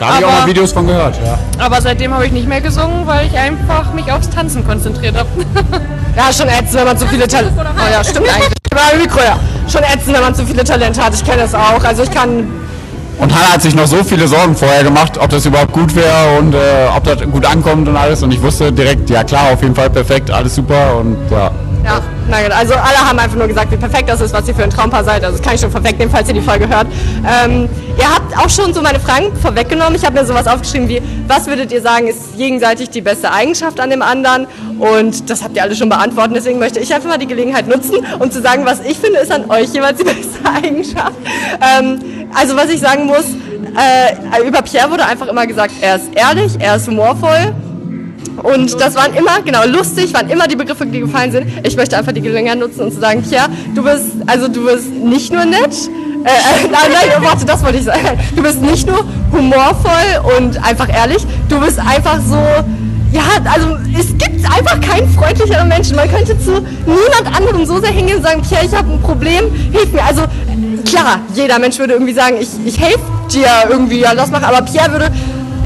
[SPEAKER 24] Da habe ich auch
[SPEAKER 26] Aber-
[SPEAKER 24] mal Videos von gehört, ja.
[SPEAKER 26] Aber seitdem habe ich nicht mehr gesungen, weil ich einfach mich aufs Tanzen konzentriert habe.
[SPEAKER 4] Ja, schon ätzend, wenn man zu viele Talente Oh ja, stimmt eigentlich. Über Mikro, ja. Schon ätzend, wenn man zu viele Talente hat. Ich kenne das auch. Also ich kann
[SPEAKER 24] Und Hannah hat sich noch so viele Sorgen vorher gemacht, ob das überhaupt gut wäre und äh, ob das gut ankommt und alles. Und ich wusste direkt, ja klar, auf jeden Fall perfekt, alles super und ja.
[SPEAKER 4] Ja, na gut. Also alle haben einfach nur gesagt, wie perfekt das ist, was ihr für ein Traumpaar seid. Also das kann ich schon vorwegnehmen, falls ihr die Folge hört. Ähm, ihr habt auch schon so meine Fragen vorweggenommen. Ich habe mir sowas aufgeschrieben wie, was würdet ihr sagen, ist gegenseitig die beste Eigenschaft an dem anderen? Und das habt ihr alle schon beantwortet. Deswegen möchte ich einfach mal die Gelegenheit nutzen, um zu sagen, was ich finde, ist an euch jeweils die beste Eigenschaft. Ähm, also was ich sagen muss, äh, über Pierre wurde einfach immer gesagt, er ist ehrlich, er ist humorvoll. Und das waren immer, genau, lustig, waren immer die Begriffe, die gefallen sind. Ich möchte einfach die Gelegenheit nutzen und zu sagen, Pierre, du bist, also du bist nicht nur nett, äh, äh, nein, nein, warte, das wollte ich sagen. Du bist nicht nur humorvoll und einfach ehrlich, du bist einfach so, ja, also es gibt einfach keinen freundlicheren Menschen. Man könnte zu niemand anderem so sehr hingehen und sagen, Pierre, ich habe ein Problem, hilf mir. Also klar, jeder Mensch würde irgendwie sagen, ich, ich helfe dir irgendwie, ja, das mach, aber Pierre würde,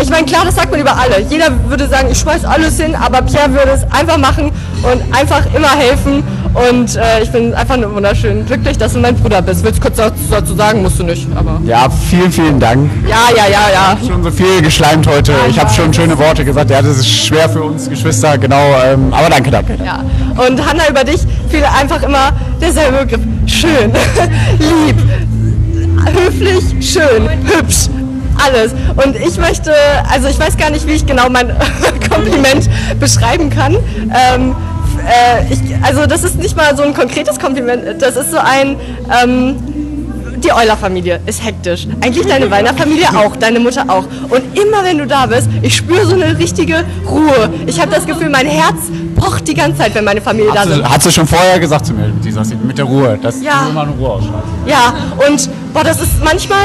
[SPEAKER 4] ich meine, klar, das sagt man über alle. Jeder würde sagen, ich schmeiß alles hin, aber Pierre würde es einfach machen und einfach immer helfen. Und äh, ich bin einfach nur wunderschön glücklich, dass du mein Bruder bist. Willst du kurz dazu sagen? Musst du nicht, aber.
[SPEAKER 24] Ja, vielen, vielen Dank.
[SPEAKER 4] Ja, ja, ja, ja.
[SPEAKER 24] Schon so viel geschleimt heute. Ich habe schon schöne Worte gesagt. Ja, das ist schwer für uns Geschwister, genau. Ähm, aber danke, danke.
[SPEAKER 4] Ja. Und Hanna, über dich fiel einfach immer derselbe Begriff. Schön, lieb, höflich, schön, hübsch. Alles. Und ich möchte, also ich weiß gar nicht, wie ich genau mein Kompliment beschreiben kann. Ähm, äh, ich, also das ist nicht mal so ein konkretes Kompliment, das ist so ein, ähm, die Euler-Familie ist hektisch. Eigentlich deine Weiner-Familie auch, deine Mutter auch. Und immer wenn du da bist, ich spüre so eine richtige Ruhe. Ich habe das Gefühl, mein Herz pocht die ganze Zeit, wenn meine Familie da
[SPEAKER 24] Hat
[SPEAKER 4] ist.
[SPEAKER 24] sie, hat sie schon vorher gesagt zu mir, die sagt, mit der Ruhe, dass
[SPEAKER 4] Ja.
[SPEAKER 24] du immer eine Ruhe ausschreibst.
[SPEAKER 4] Ja, und boah, das ist manchmal,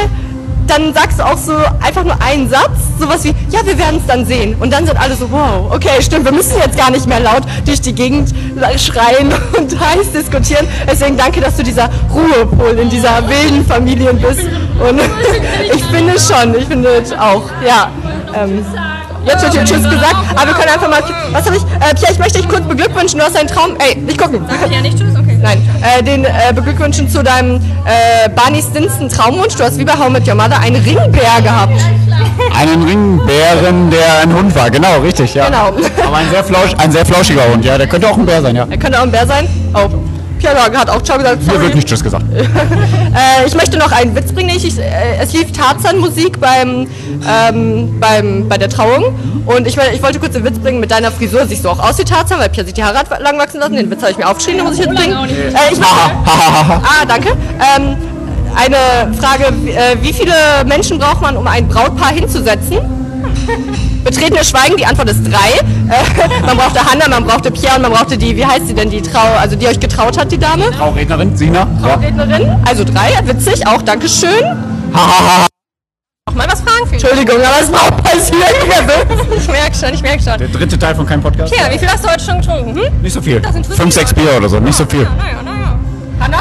[SPEAKER 4] dann sagst du auch so einfach nur einen Satz, sowas wie, ja, wir werden es dann sehen. Und dann sind alle so, wow, okay, stimmt, wir müssen jetzt gar nicht mehr laut durch die Gegend schreien und heiß diskutieren. Deswegen danke, dass du dieser Ruhepol in dieser wilden Familie bist. Und ich finde schon, ich finde auch, ja. Ähm, Jetzt wird hier Tschüss gesagt, aber wir können einfach mal. Was habe ich? Äh, Pierre, ich möchte dich kurz beglückwünschen. Du hast deinen Traum. Ey, nicht gucken.
[SPEAKER 11] Ja, nicht Tschüss, okay.
[SPEAKER 4] Nein, äh, den äh, beglückwünschen zu deinem äh, Barney Stinson Traumwunsch. Du hast wie bei How Met Your Mother einen Ringbär gehabt.
[SPEAKER 24] Einen Ringbären, der ein Hund war, genau, richtig, ja.
[SPEAKER 4] Genau.
[SPEAKER 24] Aber ein sehr, flausch, ein sehr flauschiger Hund, ja, der könnte auch ein Bär sein, ja.
[SPEAKER 4] Er könnte auch ein Bär sein. Oh. Pierre hat auch Ciao gesagt. Sorry.
[SPEAKER 24] wird nicht Tschüss gesagt.
[SPEAKER 4] Äh, ich möchte noch einen Witz bringen. Ich, äh, es lief Tarzan-Musik beim, ähm, beim, bei der Trauung. Und ich, ich wollte kurz einen Witz bringen mit deiner Frisur. Siehst du auch aus wie Tarzan, weil Pierre sich die Haare hat lang wachsen lassen. Den Witz habe ich mir aufgeschrieben, den muss ich jetzt bringen. Äh, ich möchte, ah, danke. Ähm, eine Frage, äh, wie viele Menschen braucht man, um ein Brautpaar hinzusetzen? Betretenes Schweigen, die Antwort ist drei. Äh, man brauchte Hanna, man brauchte Pierre und man brauchte die, wie heißt sie denn, die Trau, also die euch getraut hat, die Dame?
[SPEAKER 24] Traurednerin, Sina. Ja.
[SPEAKER 4] Rednerin. Also drei, witzig, auch Dankeschön.
[SPEAKER 11] Noch mal was fragen?
[SPEAKER 4] Entschuldigung, aber es war passiert.
[SPEAKER 11] Ich merke schon, ich merke schon.
[SPEAKER 24] Der dritte Teil von keinem Podcast.
[SPEAKER 11] Pierre, wie viel hast du heute schon getrunken? Hm?
[SPEAKER 24] Nicht so viel. Fünf, sechs Bier oder so, nicht so viel.
[SPEAKER 11] Naja, naja.
[SPEAKER 4] Hanna?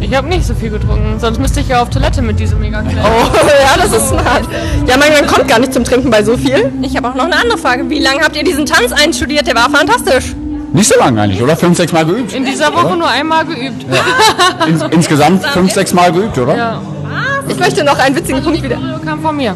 [SPEAKER 26] Ich habe nicht so viel getrunken, sonst müsste ich ja auf Toilette mit diesem mega
[SPEAKER 4] Oh, ja, das ist smart. Ja, man, man kommt gar nicht zum Trinken bei so viel.
[SPEAKER 11] Ich habe auch noch eine andere Frage. Wie lange habt ihr diesen Tanz einstudiert? Der war fantastisch.
[SPEAKER 24] Nicht so lange eigentlich, oder? Fünf, sechs Mal geübt.
[SPEAKER 26] In dieser Woche
[SPEAKER 24] Oder?
[SPEAKER 26] nur einmal geübt.
[SPEAKER 24] Ins, insgesamt fünf, sechs Mal geübt, oder?
[SPEAKER 26] Ja.
[SPEAKER 4] Ich möchte noch einen witzigen Punkt wieder.
[SPEAKER 26] Kam von mir.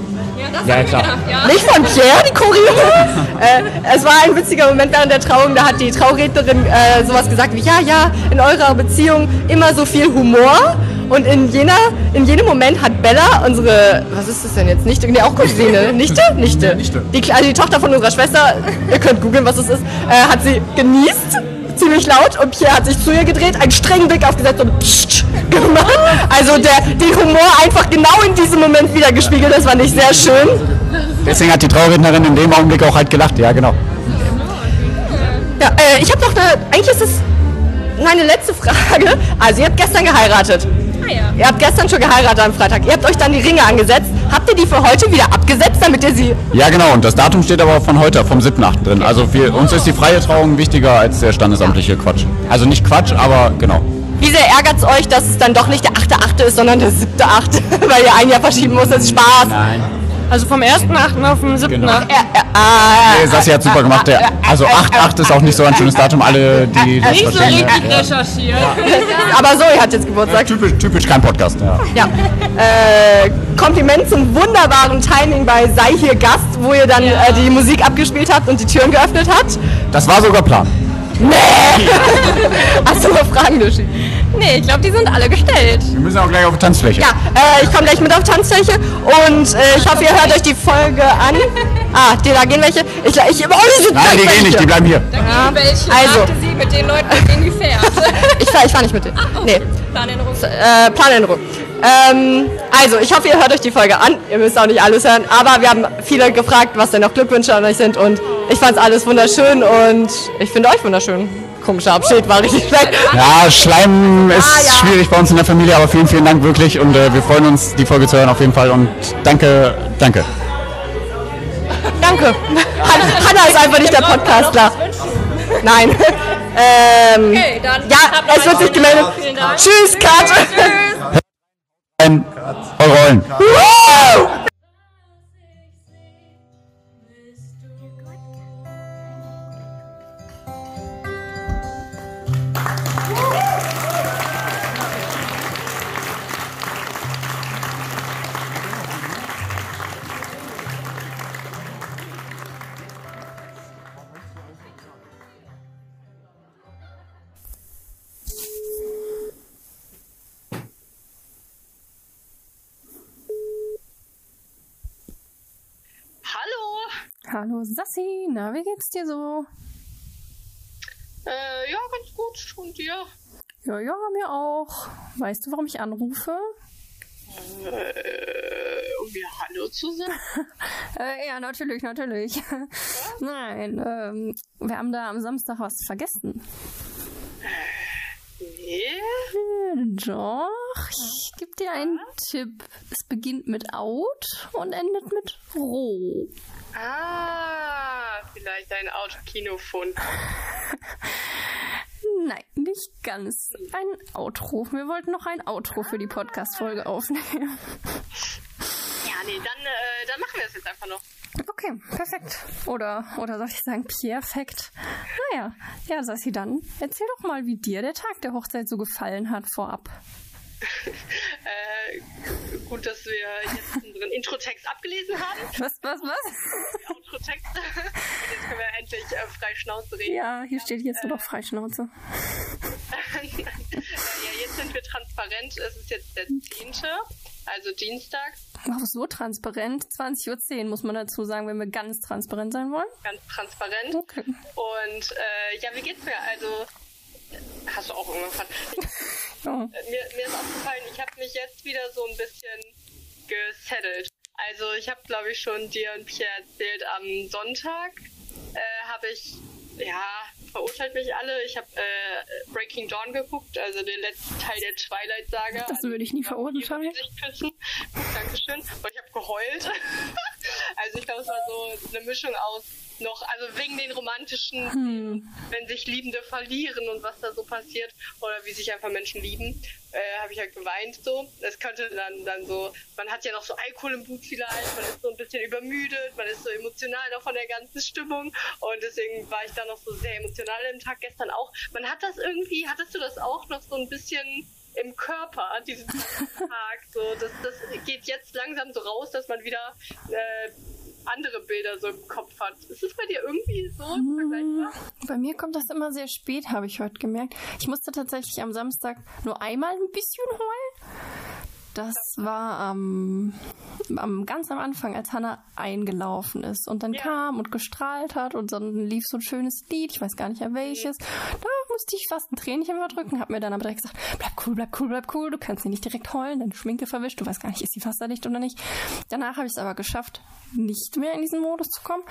[SPEAKER 24] Ja, klar.
[SPEAKER 4] Nicht von Pierre, die Choreo. äh, es war ein witziger Moment während der Trauung, da hat die Traurednerin äh, sowas gesagt wie, ja, ja, in eurer Beziehung immer so viel Humor. Und in, jener, in jenem Moment hat Bella, unsere, was ist das denn jetzt, Nichte, nee, auch Cousine, Nichte? Nichte. Die, Kle- also die Tochter von unserer Schwester, ihr könnt googeln, was es ist, äh, hat sie genießt, ziemlich laut und Pierre hat sich zu ihr gedreht, einen strengen Blick aufgesetzt und pssst gemacht. Also der, den Humor einfach genau in diesem Moment wieder gespiegelt, das fand ich sehr schön.
[SPEAKER 24] Deswegen hat die Traurednerin in dem Augenblick auch halt gelacht, ja, genau.
[SPEAKER 4] Ja, äh, ich habe noch eine, eigentlich ist es meine letzte Frage. Also ihr habt gestern geheiratet.
[SPEAKER 11] Ja.
[SPEAKER 4] Ihr habt gestern schon geheiratet am Freitag. Ihr habt euch dann die Ringe angesetzt. Habt ihr die für heute wieder abgesetzt, damit ihr sie...
[SPEAKER 24] Ja, genau. Und das Datum steht aber von heute, vom 7.8. drin. Also für uns ist die freie Trauung wichtiger als der standesamtliche Quatsch. Also nicht Quatsch, aber genau.
[SPEAKER 4] Wie sehr ärgert es euch, dass es dann doch nicht der 8.8. ist, sondern der 7.8., weil ihr ein Jahr verschieben musstet? Das ist Spaß.
[SPEAKER 24] Nein.
[SPEAKER 26] Also vom 1.8. auf den 7.8.
[SPEAKER 24] Genau.
[SPEAKER 4] Ah,
[SPEAKER 24] Nee, Sassi hat super gemacht. Der, also 8.8 ist auch nicht so ein schönes Datum. Alle, die das
[SPEAKER 26] Nicht so richtig
[SPEAKER 24] ja.
[SPEAKER 26] recherchiert.
[SPEAKER 4] Aber Zoe hat jetzt Geburtstag.
[SPEAKER 24] Typisch, typisch kein Podcast, ja.
[SPEAKER 4] Ja. Äh, Kompliment zum wunderbaren Timing bei Sei hier Gast, wo ihr dann äh, die Musik abgespielt habt und die Türen geöffnet habt.
[SPEAKER 24] Das war sogar Plan.
[SPEAKER 4] Nee! Hast du noch Fragen, Lushi?
[SPEAKER 11] Nee, ich glaube, die sind alle gestellt.
[SPEAKER 24] Wir müssen auch gleich auf die Tanzfläche.
[SPEAKER 4] Ja, äh, ich komme gleich mit auf Tanzfläche und äh, ich hoffe, ihr hört euch die Folge an. Ah, die, da gehen welche. Ich, ich, oh, die sind
[SPEAKER 24] Nein, die gehen nicht, die bleiben hier.
[SPEAKER 4] Ja,
[SPEAKER 11] Welche
[SPEAKER 4] also,
[SPEAKER 11] sagte sie mit den Leuten, mit denen die fährt?
[SPEAKER 4] ich fahre ich fahr nicht mit denen. Nee.
[SPEAKER 11] Planänderung.
[SPEAKER 4] Äh, Planänderung. Ähm, also, ich hoffe, ihr hört euch die Folge an. Ihr müsst auch nicht alles hören. Aber wir haben viele gefragt, was denn noch Glückwünsche an euch sind. Und ich fand's alles wunderschön und ich finde euch wunderschön. Komischer Abschied, war richtig schlecht.
[SPEAKER 24] Ja, Schleim ist
[SPEAKER 4] Ah, ja.
[SPEAKER 24] schwierig bei uns in der Familie, aber vielen, vielen Dank wirklich und äh, wir freuen uns, die Folge zu hören auf jeden Fall und danke, danke.
[SPEAKER 4] Danke. Han Hanna ist einfach nicht der Podcastler. Nein. ähm,
[SPEAKER 11] Okay, dann
[SPEAKER 4] ja, es wird sich gemeldet.
[SPEAKER 11] Vielen Dank.
[SPEAKER 4] Tschüss, Kat.
[SPEAKER 24] Eure Rollen.
[SPEAKER 4] Woo!
[SPEAKER 1] Hallo
[SPEAKER 2] Sassi, na, wie geht's dir so?
[SPEAKER 1] Äh, ja, ganz gut. Und dir?
[SPEAKER 2] Ja, ja, mir auch. Weißt du, warum ich anrufe?
[SPEAKER 1] Äh, um mir Hallo zu sagen?
[SPEAKER 2] Äh, ja, natürlich, natürlich. Nein, ähm, wir haben da am Samstag was vergessen.
[SPEAKER 1] Nee.
[SPEAKER 2] Äh, Doch, ich gebe dir einen Tipp. Es beginnt mit Out und endet mit Roh.
[SPEAKER 1] Ah, vielleicht ein Autokinofund.
[SPEAKER 2] Nein, nicht ganz. Ein Outro. Wir wollten noch ein Outro für die Podcast-Folge aufnehmen.
[SPEAKER 1] Ja, nee, dann, äh, dann machen wir es jetzt einfach noch.
[SPEAKER 2] Okay, perfekt. Oder, oder soll ich sagen, perfekt? Naja, ja, Sassi, dann erzähl doch mal, wie dir der Tag der Hochzeit so gefallen hat vorab.
[SPEAKER 1] Äh, gut, dass wir jetzt unseren Introtext abgelesen haben.
[SPEAKER 2] Was, was, was?
[SPEAKER 1] Outrotext. Und jetzt können wir endlich äh, frei Schnauze reden.
[SPEAKER 2] Ja, hier steht jetzt nur noch
[SPEAKER 1] äh, ja, jetzt sind wir transparent. Es ist jetzt der 10., also Dienstag.
[SPEAKER 2] Auch so transparent. 20.10 Uhr muss man dazu sagen, wenn wir ganz transparent sein wollen.
[SPEAKER 1] Ganz transparent.
[SPEAKER 2] Okay.
[SPEAKER 1] Und äh, ja, wie geht's mir? Also, äh, hast du auch irgendwas? Äh, mir, mir ist aufgefallen, ich habe mich jetzt wieder so ein bisschen gesettelt. Also ich habe, glaube ich, schon dir und Pierre erzählt, am Sonntag äh, habe ich, ja, verurteilt mich alle. Ich habe äh, Breaking Dawn geguckt, also den letzten Teil der Twilight-Saga.
[SPEAKER 2] Das würde ich nie verurteilen.
[SPEAKER 1] Gesicht küssen. Dankeschön. Und ich habe geheult. also ich glaube, es war so eine Mischung aus noch, also wegen den romantischen,
[SPEAKER 2] Hm.
[SPEAKER 1] wenn sich Liebende verlieren und was da so passiert oder wie sich einfach Menschen lieben, äh, habe ich halt geweint so. Es könnte dann dann so, man hat ja noch so Alkohol im Blut vielleicht, man ist so ein bisschen übermüdet, man ist so emotional noch von der ganzen Stimmung und deswegen war ich da noch so sehr emotional im Tag gestern auch. Man hat das irgendwie, hattest du das auch noch so ein bisschen im Körper, diesen Tag. So, das, das geht jetzt langsam so raus, dass man wieder äh, andere Bilder so im Kopf hat. Ist es bei dir irgendwie so vergleichbar?
[SPEAKER 2] Bei mir kommt das immer sehr spät, habe ich heute gemerkt. Ich musste tatsächlich am Samstag nur einmal ein bisschen heulen. Das war am, am ganz am Anfang, als Hannah eingelaufen ist und dann kam und gestrahlt hat und dann lief so ein schönes Lied, ich weiß gar nicht welches. Da musste ich fast ein Tränchen verdrücken, hab mir dann aber direkt gesagt, bleib cool, bleib cool, bleib cool, du kannst hier nicht direkt heulen, deine Schminke verwischt, du weißt gar nicht, ist die wasserdicht oder nicht. Danach habe ich es aber geschafft, nicht mehr in diesen Modus zu kommen.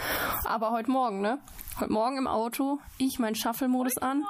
[SPEAKER 2] Aber heute Morgen, ne? Heute Morgen im Auto, ich meinen Shuffle-Modus an.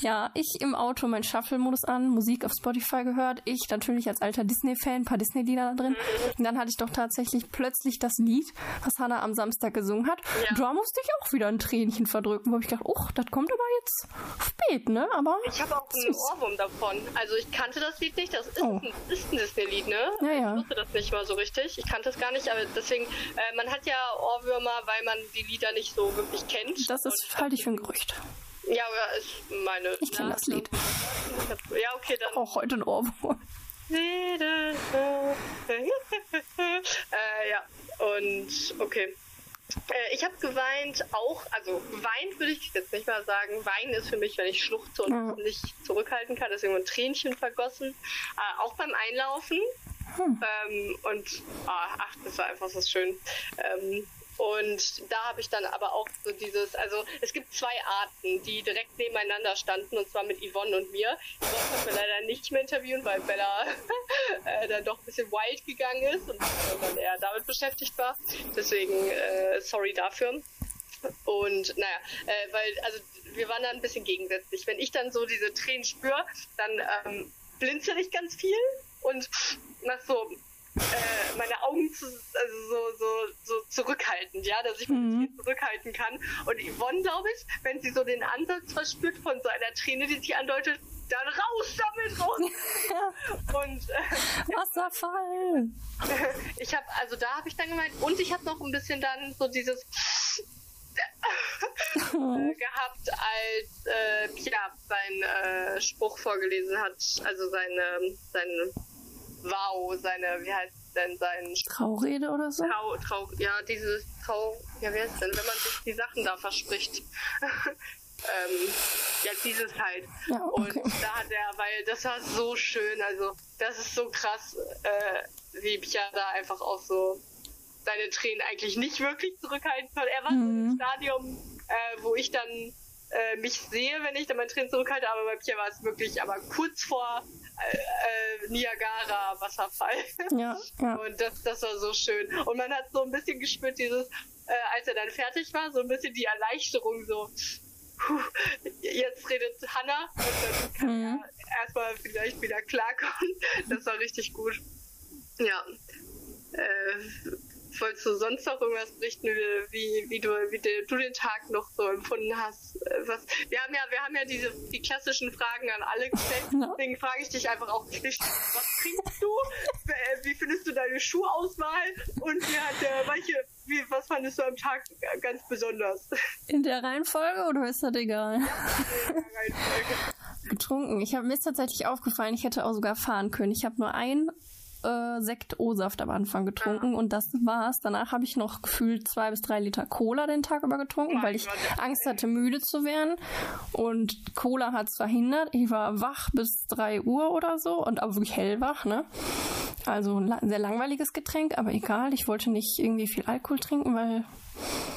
[SPEAKER 2] Ja, ich im Auto meinen Shuffle-Modus an, Musik auf Spotify gehört. Ich natürlich als alter Disney-Fan, ein paar Disney-Lieder da drin. Und dann hatte ich doch tatsächlich plötzlich das Lied, was Hannah am Samstag gesungen hat. Da musste ich auch wieder ein Tränchen verdrücken, wo ich gedacht, oh, das kommt aber jetzt spät, ne? Aber
[SPEAKER 1] Ich habe auch einen Ohrwurm davon. Also ich kannte das Lied nicht. Das ist,
[SPEAKER 2] Oh.
[SPEAKER 1] ein, ist ein Disney-Lied, ne?
[SPEAKER 2] Ja, ja.
[SPEAKER 1] Ich wusste das nicht mal so richtig. Ich kannte es gar nicht, aber deswegen, äh, man hat ja Ohrwürmer, weil man die Lieder nicht so wirklich kennt.
[SPEAKER 2] Das ist, halte ich für ein Gerücht.
[SPEAKER 1] Ja, aber ist meine.
[SPEAKER 2] Ich kenne das Lied.
[SPEAKER 1] Ja, okay, dann.
[SPEAKER 2] Auch heute ein Ohrwurm.
[SPEAKER 1] äh, ja, und okay. Äh, ich habe geweint auch, also geweint würde ich jetzt nicht mal sagen. Weinen ist für mich, wenn ich schluchze und
[SPEAKER 2] Ja.
[SPEAKER 1] nicht zurückhalten kann, deswegen ein Tränchen vergossen. Äh, auch beim Einlaufen. Ähm, und ah, ach, das war einfach so schön. Ähm, und da habe ich dann aber auch so dieses, also es gibt zwei Arten, die direkt nebeneinander standen, und zwar mit Yvonne und mir. Yvonne konnten wir leider nicht mehr interviewen, weil Bella äh, dann doch ein bisschen wild gegangen ist und dann eher damit beschäftigt war. Deswegen äh, sorry dafür. Und naja, äh, weil, also wir waren da ein bisschen gegensätzlich. Wenn ich dann so diese Tränen spüre, dann ähm, blinzel ich ganz viel und mach so äh, meine Augen zu, also so, so, so zurückhaltend, ja, dass ich mich nicht zurückhalten kann. Und Yvonne, glaube ich, wenn sie so den Ansatz verspürt von so einer Träne, die sie andeutet, dann raus damit, raus! und äh,
[SPEAKER 2] Wasserfall!
[SPEAKER 1] ich habe, also da habe ich dann gemeint, und ich habe noch ein bisschen dann so dieses äh, gehabt, als äh, Pia seinen äh, Spruch vorgelesen hat, also seine, seine Wow, seine, wie heißt denn sein
[SPEAKER 2] Traurede oder so?
[SPEAKER 1] Trau, Trau, ja, dieses Trau, ja, wer ist denn, wenn man sich die Sachen da verspricht. ähm, ja, dieses halt.
[SPEAKER 2] Ja, okay.
[SPEAKER 1] Und da hat er, weil das war so schön, also das ist so krass, äh, wie Pia da einfach auch so seine Tränen eigentlich nicht wirklich zurückhalten konnte. Er war so im Stadium, äh, wo ich dann äh, mich sehe, wenn ich dann meine Tränen zurückhalte, aber bei Pia war es wirklich aber kurz vor äh, äh, Niagara Wasserfall.
[SPEAKER 2] Ja, ja.
[SPEAKER 1] Und das, das war so schön. Und man hat so ein bisschen gespürt, dieses, äh, als er dann fertig war, so ein bisschen die Erleichterung, so, puh, jetzt redet Hannah und dann kann er erstmal vielleicht wieder klarkommen. Das war richtig gut. Ja. Äh, wolltest du sonst noch irgendwas berichten, wie, wie, du, wie du, den Tag noch so empfunden hast? Äh, Was, wir haben ja, wir haben ja diese, die klassischen Fragen an alle gestellt. Deswegen frage ich dich einfach auch, was trinkst du? Äh, Wie findest du deine Schuhauswahl? Und wie hat der, welche, wie, was fandest du am Tag ganz besonders?
[SPEAKER 2] In der Reihenfolge oder ist das egal? Getrunken. Ich habe mir ist tatsächlich aufgefallen, ich hätte auch sogar fahren können. Ich habe nur ein äh, Sekt O-Saft am Anfang getrunken und das war's. Danach habe ich noch gefühlt zwei bis drei Liter Cola den Tag über getrunken, weil ich Angst hatte, müde zu werden. Und Cola hat's verhindert. Ich war wach bis drei Uhr oder so und aber wirklich hellwach, ne? Also ein sehr langweiliges Getränk, aber egal. Ich wollte nicht irgendwie viel Alkohol trinken, weil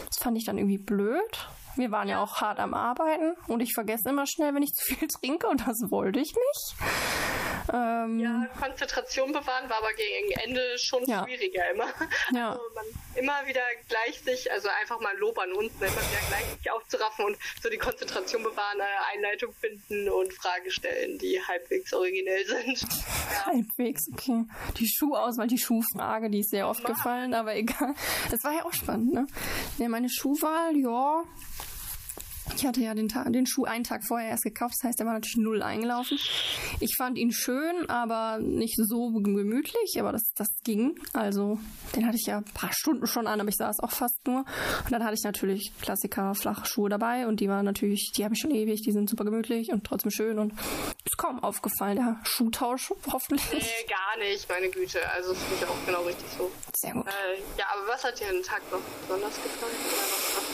[SPEAKER 2] das fand ich dann irgendwie blöd. Wir waren ja auch hart am Arbeiten und ich vergesse immer schnell, wenn ich zu viel trinke und das wollte ich nicht. Ähm,
[SPEAKER 1] Ja, Konzentration bewahren war aber gegen Ende schon
[SPEAKER 2] Ja.
[SPEAKER 1] schwieriger immer.
[SPEAKER 2] Ja.
[SPEAKER 1] Also man immer wieder gleich sich, also einfach mal Lob an uns, ne, immer wieder gleich sich aufzuraffen und so die Konzentration bewahren, eine Einleitung finden und Fragen stellen, die halbwegs originell sind.
[SPEAKER 2] Halbwegs, okay. Die Schuhauswahl, die Schuhfrage, die ist sehr oft gefallen, aber egal. Das war ja auch spannend, ne? Ja, meine Schuhwahl, ja. Ich hatte ja den, Tag, den Schuh einen Tag vorher erst gekauft, das heißt, er war natürlich null eingelaufen. Ich fand ihn schön, aber nicht so gemütlich, aber das, das ging. Also, den hatte ich ja ein paar Stunden schon an, aber ich saß auch fast nur. Und dann hatte ich natürlich Klassiker, flache Schuhe dabei und die waren natürlich, die habe ich schon ewig, die sind super gemütlich und trotzdem schön und ist kaum aufgefallen, der Schuhtausch hoffentlich.
[SPEAKER 1] Nee, gar nicht, meine Güte. Also das finde ich auch genau richtig so.
[SPEAKER 2] Sehr gut.
[SPEAKER 1] Äh, ja, aber was hat dir den Tag noch besonders gefallen?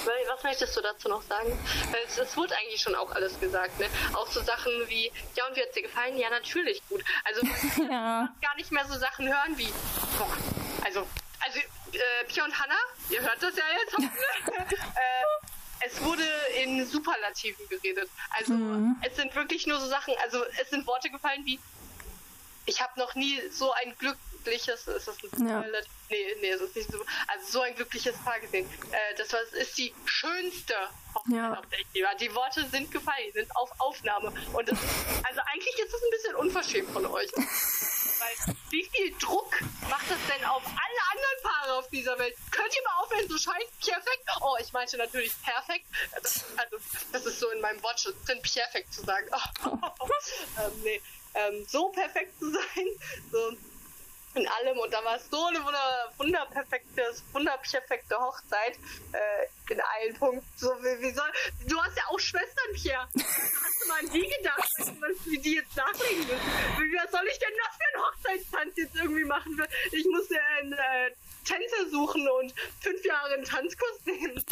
[SPEAKER 1] Was, möchtest du dazu noch sagen? Es, es wurde eigentlich schon auch alles gesagt, ne? Auch so Sachen wie, ja, und wie hat's dir gefallen? Ja, natürlich gut. Also
[SPEAKER 2] ja.
[SPEAKER 1] gar nicht mehr so Sachen hören wie, boah, also, also, äh, Pia und Hannah, ihr hört das ja jetzt, äh, es wurde in Superlativen geredet. Also es sind wirklich nur so Sachen, also es sind Worte gefallen wie ich habe noch nie so ein glückliches, ist das ein
[SPEAKER 2] Ja.
[SPEAKER 1] Nee, nee, es ist nicht so, also so ein glückliches Paar gesehen. Äh, das war, ist die schönste
[SPEAKER 2] Ja.
[SPEAKER 1] Die Worte sind gefallen, die sind auf Aufnahme. Und das, also eigentlich ist es ein bisschen unverschämt von euch. Weil wie viel Druck macht das denn auf alle anderen Paare auf dieser Welt? Könnt ihr mal aufhören, so scheiß perfekt? Oh, ich meinte natürlich perfekt. Das, also, das ist so in meinem Wortschatz drin, perfekt zu sagen. ähm, nee, ähm, so perfekt zu sein, so in allem. Und da war es so eine wunder, wunderperfekte, wunderperfekte Hochzeit äh, in allen Punkten. So, wie, wie soll, du hast ja auch Schwestern, Pierre. Hast du mal an die gedacht, was, wie die jetzt nachlegen müssen? Wie, was soll ich denn das für einen Hochzeitstanz jetzt irgendwie machen? Ich muss ja einen äh, Tänzer suchen und fünf Jahre einen Tanzkurs nehmen.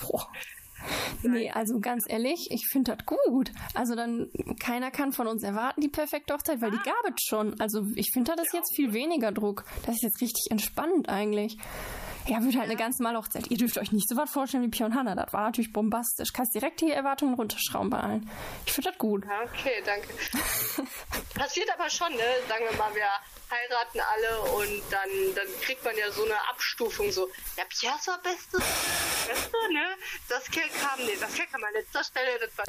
[SPEAKER 2] Nee, also ganz ehrlich, ich finde das gut. Also dann, keiner kann von uns erwarten, die perfekte Hochzeit, weil die gab es schon. Also ich finde, das ist jetzt viel weniger Druck. Das ist jetzt richtig entspannt eigentlich. Ja, wird halt eine ganz normale Hochzeit. Ihr dürft euch nicht so was vorstellen wie Pia und Hannah. Das war natürlich bombastisch. Kannst direkt die Erwartungen runterschrauben bei allen. Ich finde das gut.
[SPEAKER 1] Ja, okay, danke. Passiert aber schon, ne? Sagen wir mal, wir heiraten alle und dann, dann kriegt man ja so eine Abstufung, so, ja, Pierre ist der Beste, Beste, ne? Das Kerl kam, nee, das Kerl kam an letzter Stelle, das war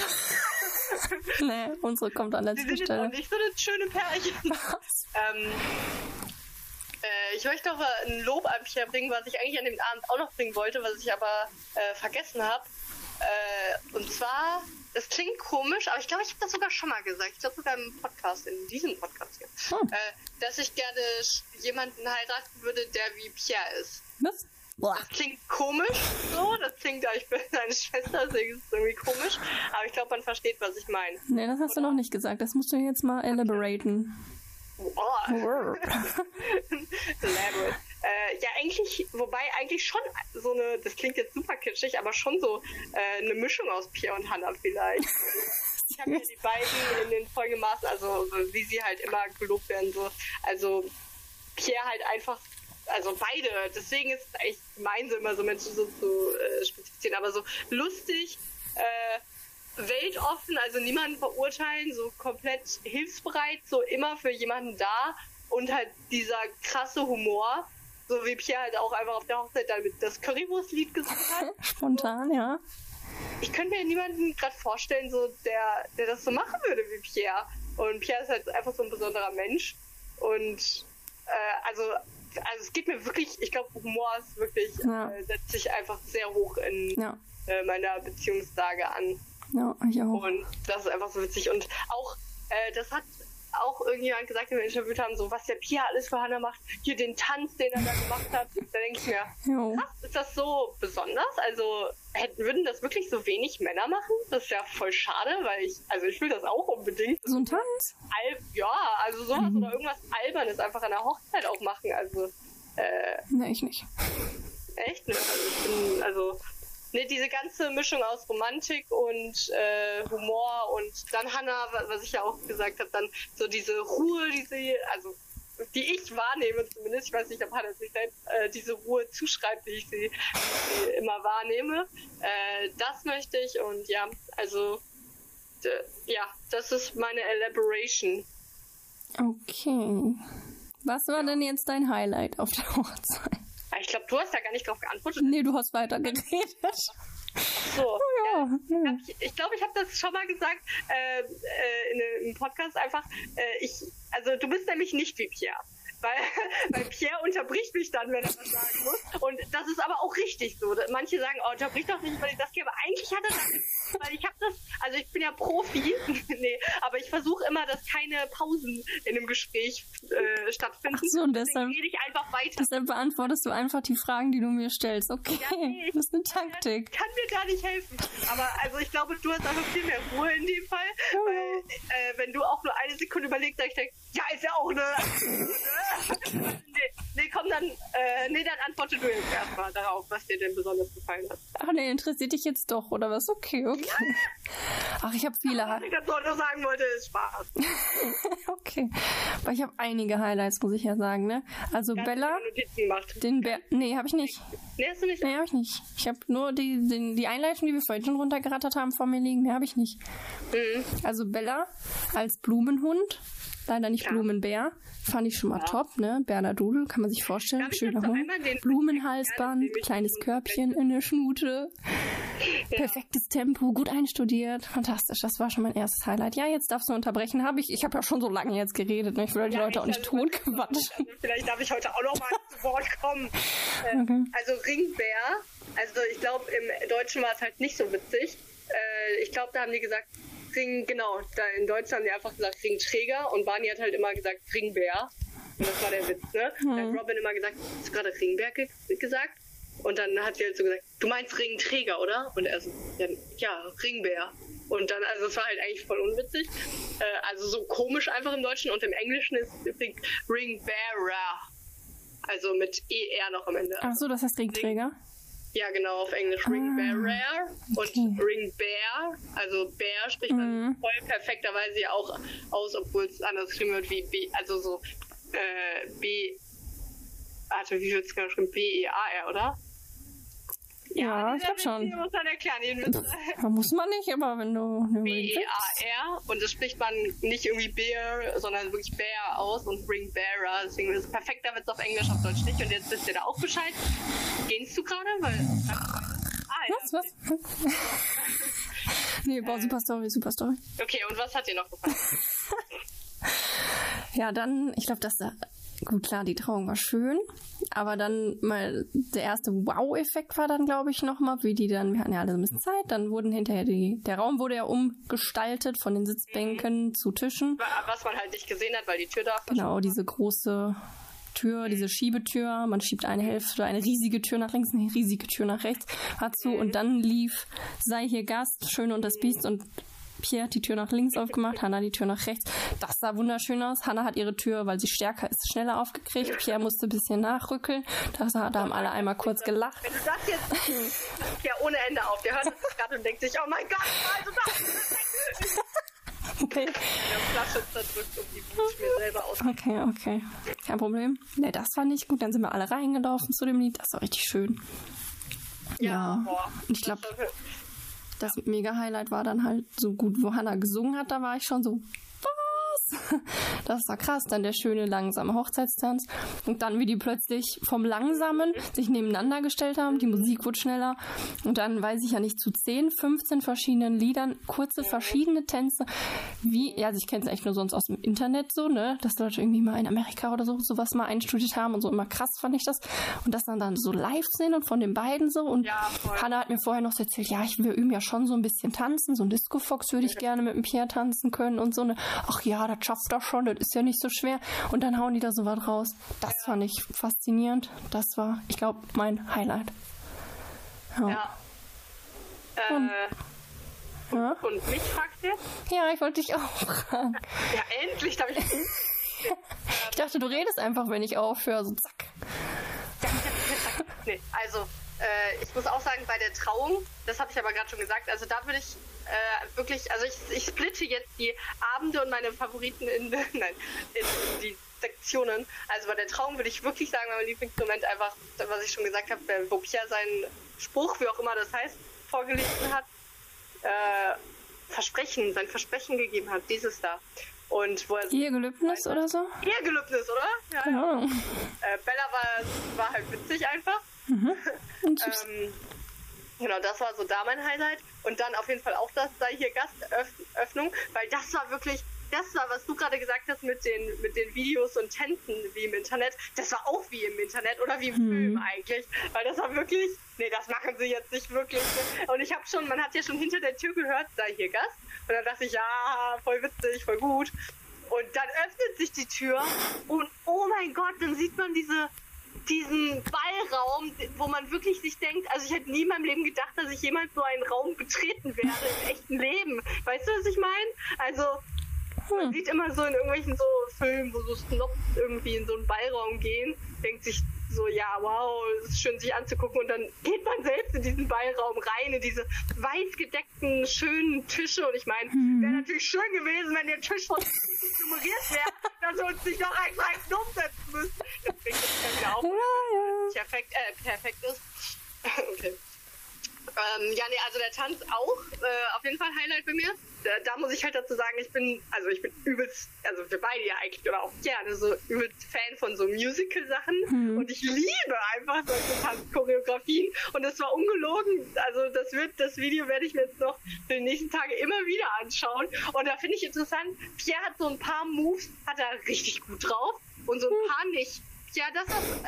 [SPEAKER 2] nee, unsere kommt an letzter
[SPEAKER 1] sind jetzt auch
[SPEAKER 2] Stelle.
[SPEAKER 1] nicht so das schöne Pärchen. ähm, äh, ich möchte noch ein Lob an Pierre bringen, was ich eigentlich an dem Abend auch noch bringen wollte, was ich aber äh, vergessen habe. Äh, und zwar, das klingt komisch, aber ich glaube, ich habe das sogar schon mal gesagt. Ich glaube sogar im Podcast, in diesem Podcast hier. Äh, dass ich gerne jemanden heiraten würde, der wie Pierre ist.
[SPEAKER 2] Was?
[SPEAKER 1] Das klingt komisch so, das klingt, ich bin seine Schwester, deswegen ist es irgendwie komisch. Aber ich glaube, man versteht, was ich meine.
[SPEAKER 2] Nee, das hast du noch nicht gesagt. Das musst du jetzt mal elaboraten.
[SPEAKER 1] Oh. Elaborate. Äh, ja, eigentlich, wobei eigentlich schon so eine, das klingt jetzt super kitschig, aber schon so äh, eine Mischung aus Pierre und Hannah vielleicht. ich habe ja die beiden in den folgemaßen, also so wie sie halt immer gelobt werden, so. Also Pierre halt einfach, also beide, deswegen ist es eigentlich gemein, so immer so Menschen so zu äh, spezifizieren, aber so lustig, äh, weltoffen, also niemanden verurteilen, so komplett hilfsbereit, so immer für jemanden da und halt dieser krasse Humor, so wie Pierre halt auch einfach auf der Hochzeit damit das Currywurst-Lied gesungen hat.
[SPEAKER 2] Spontan, ja.
[SPEAKER 1] Ich könnte mir niemanden gerade vorstellen, so der, der das so machen würde wie Pierre. Und Pierre ist halt einfach so ein besonderer Mensch. Und äh, also, also es geht mir wirklich, ich glaube, Humor ist wirklich,
[SPEAKER 2] Ja.
[SPEAKER 1] äh, setzt sich einfach sehr hoch in
[SPEAKER 2] Ja.
[SPEAKER 1] äh, meiner Beziehungslage an.
[SPEAKER 2] Ja, ich auch.
[SPEAKER 1] Und das ist einfach so witzig. Und auch, äh, das hat auch irgendjemand gesagt, den wir interviewt haben, so was der Pierre alles für Hannah macht, hier den Tanz, den er da gemacht hat. Da denke ich mir,
[SPEAKER 2] Jo.
[SPEAKER 1] krass, ist das so besonders? Also hätten, würden das wirklich so wenig Männer machen? Das ist ja voll schade, weil ich, also ich will das auch unbedingt.
[SPEAKER 2] So ein Tanz?
[SPEAKER 1] Al ja, also sowas oder irgendwas Albernes einfach an der Hochzeit auch machen. Also, äh,
[SPEAKER 2] Nee, ich nicht.
[SPEAKER 1] Echt? Ne? Also ich bin, also, ne, diese ganze Mischung aus Romantik und äh, Humor und dann Hannah, wa- was ich ja auch gesagt habe, dann so diese Ruhe, die sie, also die ich wahrnehme zumindest, ich weiß nicht, ob Hannah sich selbst äh, diese Ruhe zuschreibt, wie ich sie, sie immer wahrnehme. Äh, das möchte ich und ja, also ja, das ist meine Elaboration.
[SPEAKER 2] Okay. Was war denn jetzt dein Highlight auf der Hochzeit?
[SPEAKER 1] Ich glaube, du hast da gar nicht drauf geantwortet.
[SPEAKER 2] Nee, du hast weiter geredet.
[SPEAKER 1] So.
[SPEAKER 2] ja.
[SPEAKER 1] Äh, ich ich glaube, ich habe das schon mal gesagt äh, äh, in einem Podcast einfach. Äh, ich, also du bist nämlich nicht wie Pierre. Weil, weil Pierre unterbricht mich dann, wenn er was sagen muss. Und das ist aber auch richtig so. Manche sagen, oh, unterbrich doch nicht, weil ich das gehe. Aber eigentlich hat er das, weil ich habe das, also ich bin ja Profi, nee, aber ich versuche immer, dass keine Pausen in einem Gespräch äh, stattfinden.
[SPEAKER 2] Ach so, und deshalb-
[SPEAKER 1] rede ich einfach weiter.
[SPEAKER 2] Deshalb beantwortest du einfach die Fragen, die du mir stellst. Okay,
[SPEAKER 1] nee,
[SPEAKER 2] das ist eine Taktik.
[SPEAKER 1] kann mir gar nicht helfen. Aber also ich glaube, du hast einfach viel mehr Ruhe in dem Fall. Weil äh, wenn du auch nur eine Sekunde überlegst, sag ich denk, ja, ist ja auch eine. nee, komm dann, äh, nee, dann antworte du jetzt erstmal darauf, was dir denn besonders gefallen hat.
[SPEAKER 2] Ach nee, interessiert dich jetzt doch, oder was? Okay, okay. Ach, ich habe viele
[SPEAKER 1] Was ich dazu nur sagen wollte, ist Spaß.
[SPEAKER 2] Okay. Aber ich habe einige Highlights, muss ich ja sagen, ne? Also Bella. Den Bär. Nee, habe ich nicht.
[SPEAKER 1] Nee, hast du nicht?
[SPEAKER 2] Nee, habe ich nicht. Ich habe nur die, die, die Einleitung, die wir vorhin schon runtergerattert haben, vor mir liegen. Mehr habe ich nicht.
[SPEAKER 1] Mhm.
[SPEAKER 2] Also Bella als Blumenhund. Leider nicht Blumenbär. Fand ich schon mal top, ne? Bernadudel, kann man sich vorstellen. Schöner Hund. Blumenhalsband, kleines Körbchen in der Schnute. Perfektes Tempo, gut einstudiert. Fantastisch. Das war schon mein erstes Highlight. Ja, jetzt darfst du unterbrechen. Habe ich. Ich habe ja schon so lange jetzt geredet. Ne? Ich will die Leute auch nicht totquatschen.
[SPEAKER 1] Vielleicht darf ich heute auch noch mal zu Wort kommen. Äh,
[SPEAKER 2] Okay.
[SPEAKER 1] Also Ringbär, also ich glaube im Deutschen war es halt nicht so witzig. Äh, ich glaube, da haben die gesagt Ring, genau, da in Deutschland haben die einfach gesagt Ringträger und Barney hat halt immer gesagt Ringbär. Und das war der Witz, ne? Da hat Robin immer gesagt, hast du gerade Ringbär ge gesagt? Und dann hat sie halt so gesagt, du meinst Ringträger, oder? Und er so, ja, ja Ringbär. Und dann, also es war halt eigentlich voll unwitzig. Äh, also so komisch einfach im Deutschen und im Englischen ist übrigens Ringbearer. Also mit ER noch am Ende.
[SPEAKER 2] Ach so, das heißt Ringträger.
[SPEAKER 1] Ja, genau, auf Englisch Ringbearer und Ringbear. Also Bär spricht man voll perfekterweise ja auch aus, obwohl es anders geschrieben wird wie B, also so äh, B. Warte, wie wird es geschrieben? B-E-A-R, oder?
[SPEAKER 2] Ja, ich glaube schon.
[SPEAKER 1] muss man erklären.
[SPEAKER 2] muss man nicht, aber wenn du.
[SPEAKER 1] B-E-A-R und das spricht man nicht irgendwie Bear, sondern wirklich Bear aus und Ringbearer. Deswegen ist es perfekter Witz auf Englisch, auf Deutsch nicht. Und jetzt wisst ihr da auch Bescheid. Gehst du gerade? Weil. Ah, ja.
[SPEAKER 2] Was, was? nee, boah, super Story, super Story.
[SPEAKER 1] Okay, und was hat dir noch gefallen?
[SPEAKER 2] Ja, dann, ich glaube, dass da, gut, klar, die Trauung war schön, aber dann mal der erste Wow-Effekt war dann, glaube ich, nochmal, wie die dann, wir hatten ja alle so ein bisschen Zeit, dann wurden hinterher die, der Raum wurde ja umgestaltet von den Sitzbänken zu Tischen.
[SPEAKER 1] Was man halt nicht gesehen hat, weil die Tür da
[SPEAKER 2] Genau, diese große Tür, diese Schiebetür. Man schiebt eine Hälfte, eine riesige Tür nach links, eine riesige Tür nach rechts hat zu und dann lief Sei hier Gast, Schön und das Biest und Pierre hat die Tür nach links aufgemacht, Hannah die Tür nach rechts. Das sah wunderschön aus. Hannah hat ihre Tür, weil sie stärker ist, schneller aufgekriegt. Pierre musste ein bisschen nachrückeln. Das, da haben alle einmal kurz gelacht.
[SPEAKER 1] Wenn du das jetzt, das ja ohne Ende auf. Der hört das gerade und denkt sich, oh mein Gott, also das.
[SPEAKER 2] Okay.
[SPEAKER 1] Der Flasche zerdrückt und die Wut mir selber aus.
[SPEAKER 2] Okay, okay. Kein Problem. Ne, das war nicht gut. Dann sind wir alle reingelaufen zu dem Lied. Das war richtig schön. Ja. Und ich glaube, das Mega-Highlight war dann halt so gut, wo Hannah gesungen hat. Da war ich schon so, was? Das war krass. Dann der schöne, langsame Hochzeitstanz. Und dann, wie die plötzlich vom Langsamen sich nebeneinander gestellt haben. Die Musik wurde schneller. Und dann weiß ich ja nicht, zu 10, 15 verschiedenen Liedern, kurze, verschiedene Tänze. Wie, ja, also ich kenne es eigentlich nur sonst aus dem Internet so, ne? Dass Leute irgendwie mal in Amerika oder so sowas mal einstudiert haben und so immer krass fand ich das. Und das dann dann so live sehen und von den beiden so. Und Hannah hat mir vorher noch so erzählt, ja, ich will üben ja schon so ein bisschen tanzen. So ein Disco-Fox würde ich gerne mit dem Pierre tanzen können und so eine. Ach ja, das schafft er schon, das ist ja nicht so schwer. Und dann hauen die da so was raus. Das fand ich faszinierend. Das war, ich glaube, mein Highlight. Ja.
[SPEAKER 1] Ja. Äh,
[SPEAKER 2] Ja.
[SPEAKER 1] und mich fragst du jetzt?
[SPEAKER 2] Ja, ich wollte dich auch fragen.
[SPEAKER 1] Ja, endlich darf ich.
[SPEAKER 2] Ich dachte, du redest einfach, wenn ich aufhöre. So zack.
[SPEAKER 1] nee, also äh, ich muss auch sagen, bei der Trauung, das habe ich aber gerade schon gesagt, also da würde ich äh, wirklich, also ich, ich splitte jetzt die Abende und meine Favoriten in, nein, in die Sektionen. Also bei der Trauung würde ich wirklich sagen, mein Lieblingsmoment einfach, was ich schon gesagt habe, wo Pierre seinen Spruch, wie auch immer das heißt, vorgelesen hat, äh, Versprechen, sein Versprechen gegeben hat, dieses da. Und wo er
[SPEAKER 2] Ehegelübnis oder so?
[SPEAKER 1] Ehegelübnis, oder? Ja,
[SPEAKER 2] Keine
[SPEAKER 1] ja.
[SPEAKER 2] Ahnung.
[SPEAKER 1] Äh, Bella war, war halt witzig einfach.
[SPEAKER 2] Mhm.
[SPEAKER 1] ähm, genau, das war so da mein Highlight. Und dann auf jeden Fall auch das sei hier Gastöffnung, weil das war wirklich, das war, was du gerade gesagt hast mit den, mit den Videos und Tänzen wie im Internet, das war auch wie im Internet oder wie im Film eigentlich. Weil das war wirklich, nee, das machen sie jetzt nicht wirklich. Und ich habe schon, man hat ja schon hinter der Tür gehört, sei hier Gast. Und dann dachte ich, ja, voll witzig, voll gut. Und dann öffnet sich die Tür und oh mein Gott, dann sieht man diese, diesen Ballraum, wo man wirklich sich denkt, also ich hätte nie in meinem Leben gedacht, dass ich jemals so einen Raum betreten werde im echten Leben. Weißt du, was ich meine? Also Man sieht immer so in irgendwelchen so Filmen, wo so Snobs irgendwie in so einen Ballraum gehen, denkt sich so, ja, wow, es ist schön sich anzugucken und dann geht man selbst in diesen Ballraum rein, in diese weiß gedeckten, schönen Tische und ich meine, wäre natürlich schön gewesen, wenn der Tisch von nummeriert wäre, dass wir uns nicht noch extra einen Knopf setzen müssen. Das bringt uns dann wieder auf, perfekt, äh, perfekt ist. okay. Ähm, ja, nee, also der Tanz auch, äh, auf jeden Fall Highlight bei mir. Da, da muss ich halt dazu sagen, ich bin, also ich bin übelst, also wir beide ja eigentlich, oder auch gerne, so übelst Fan von so Musical-Sachen
[SPEAKER 27] Mhm.
[SPEAKER 1] und ich liebe einfach solche Tanzchoreografien und das war ungelogen, also das wird, das Video werde ich mir jetzt noch für die nächsten Tage immer wieder anschauen und da finde ich interessant, Pierre hat so ein paar Moves, hat er richtig gut drauf und so ein paar nicht. Ja, das ist,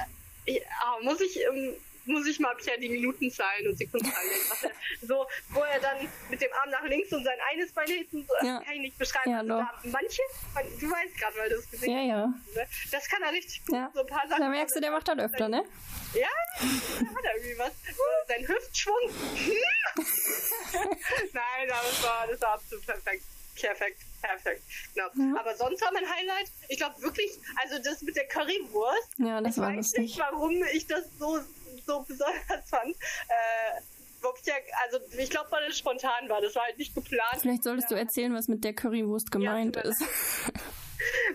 [SPEAKER 1] äh, ja, muss ich, ähm, muss ich mal Pierre die Minutenzahlen und Sekundenzahlen nennen. Was er so, wo er dann mit dem Arm nach links und sein eines Bein hinten, so,
[SPEAKER 2] Ja.
[SPEAKER 1] kann ich nicht beschreiben.
[SPEAKER 2] Ja,
[SPEAKER 1] also manche, man, du weißt gerade, weil du es gesehen
[SPEAKER 2] Ja, ja.
[SPEAKER 1] hast. Ne? Das kann er richtig gut.
[SPEAKER 2] Ja.
[SPEAKER 1] So ein paar Sachen.
[SPEAKER 2] Da merkst du, der macht das öfter, ne?
[SPEAKER 1] Ja, da hat er irgendwie was. Sein Hüftschwung. Nein, aber das war, das war absolut perfekt. Perfekt, perfekt. Genau. Aber sonst war mein Highlight, ich glaube wirklich, also das mit der Currywurst.
[SPEAKER 2] Ja, das
[SPEAKER 1] ich
[SPEAKER 2] war
[SPEAKER 1] weiß
[SPEAKER 2] lustig.
[SPEAKER 1] nicht, warum ich das so, so besonders fand. Äh, wo ich ja, also ich glaube, weil es spontan war. Das war halt nicht geplant.
[SPEAKER 2] Vielleicht solltest du erzählen, was mit der Currywurst gemeint ist.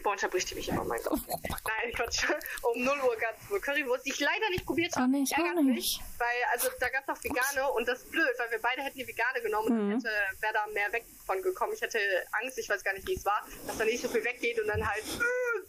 [SPEAKER 1] Boah, unterbricht die mich immer, mein Gott. Nein, Quatsch. Um 0 Uhr gab es wohl Currywurst, die ich leider nicht probiert habe.
[SPEAKER 2] Oh,
[SPEAKER 1] Ärgert
[SPEAKER 2] nicht.
[SPEAKER 1] mich, weil, also da gab es auch vegane und das ist blöd, weil wir beide hätten die vegane genommen und
[SPEAKER 2] Mhm.
[SPEAKER 1] dann hätte, wäre da mehr weg von gekommen. Ich hatte Angst, ich weiß gar nicht, wie es war, dass da nicht so viel weggeht und dann halt,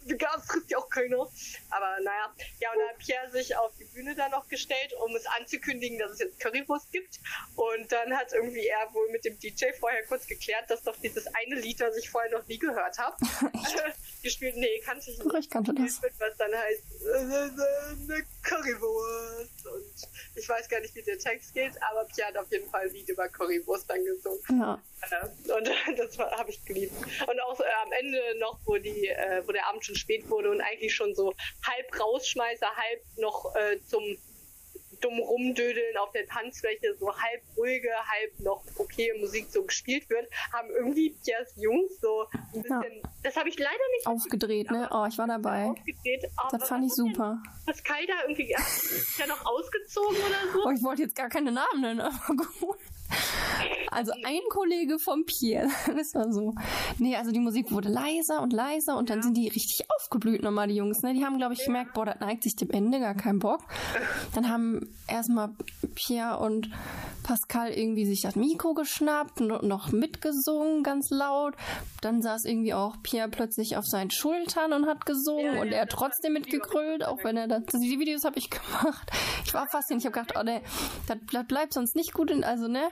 [SPEAKER 1] äh, vegan trifft ja auch keiner. Aber naja, ja, und da hat Pierre sich auf die Bühne dann noch gestellt, um es anzukündigen, dass es jetzt Currywurst gibt. Und dann hat irgendwie er wohl mit dem DJ vorher kurz geklärt, dass doch dieses eine Lied, das ich vorher noch nie gehört habe, gespielt, nee, kannte ich nicht.
[SPEAKER 2] Ich kannte das.
[SPEAKER 1] Was dann heißt, äh, äh, eine Currywurst. Und ich weiß gar nicht, wie der Text geht, aber Pierre hat auf jeden Fall ein Lied über Currywurst dann gesungen.
[SPEAKER 2] Ja.
[SPEAKER 1] Äh, Und das habe ich geliebt. Und auch äh, am Ende noch, wo die, äh, wo der Abend schon spät wurde und eigentlich schon so halb Rausschmeißer, halb noch äh, zum dumm rumdödeln auf der Tanzfläche, so halb ruhige, halb noch okay Musik so gespielt wird, haben irgendwie Piers Jungs so ein bisschen, das habe ich leider nicht
[SPEAKER 2] Aufgedreht, ne? Oh, ich war dabei.
[SPEAKER 1] aufgedreht. Aber
[SPEAKER 2] Das fand ich super.
[SPEAKER 1] Pascal da irgendwie, ja, ist ja noch ausgezogen oder so?
[SPEAKER 2] Oh, ich wollte jetzt gar keine Namen nennen, aber gut. Also ein Kollege vom Pierre, das war so. Nee, also die Musik wurde leiser und leiser und dann sind die richtig aufgeblüht nochmal, die Jungs. Ne? Die haben, glaube ich, gemerkt, boah, das neigt sich dem Ende, gar keinen Bock. Dann haben erstmal Pierre und Pascal irgendwie sich das Mikro geschnappt und noch mitgesungen, ganz laut. Dann saß irgendwie auch Pierre plötzlich auf seinen Schultern und hat gesungen und er hat trotzdem mitgegrölt, auch wenn er das. Also die Videos habe ich gemacht. Ich war fasziniert. Ich habe gedacht, oh ne, das, das bleibt sonst nicht gut in, also ne.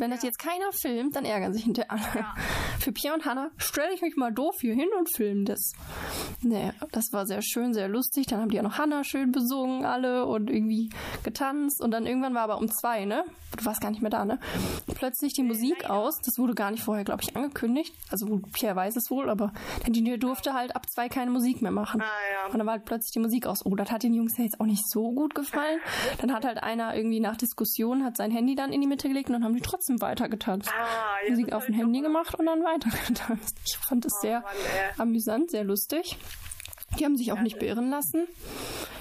[SPEAKER 2] Wenn das jetzt keiner filmt, dann ärgern sich hinterher alle. Für Pierre und Hannah stelle ich mich mal doof hier hin und film das. Nee, das war sehr schön, sehr lustig. Dann haben die ja noch Hannah schön besungen, alle, und irgendwie getanzt. Und dann irgendwann war aber um zwei, ne? Du warst gar nicht mehr da, ne? Plötzlich die Musik aus. Das wurde gar nicht vorher, glaube ich, angekündigt. Also Pierre weiß es wohl, aber der Ingenieur durfte halt ab zwei keine Musik mehr machen.
[SPEAKER 1] Ah, ja.
[SPEAKER 2] Und dann war halt plötzlich die Musik aus. Oh, das hat den Jungs ja jetzt auch nicht so gut gefallen. Dann hat halt einer irgendwie nach Diskussion hat sein Handy dann in die Mitte gelegt und dann haben die trotzdem weitergetanzt.
[SPEAKER 1] Ah, ja,
[SPEAKER 2] Musik auf dem Handy gemacht und dann weitergetanzt. Ich fand es sehr amüsant, sehr lustig. Die haben sich auch nicht beirren lassen.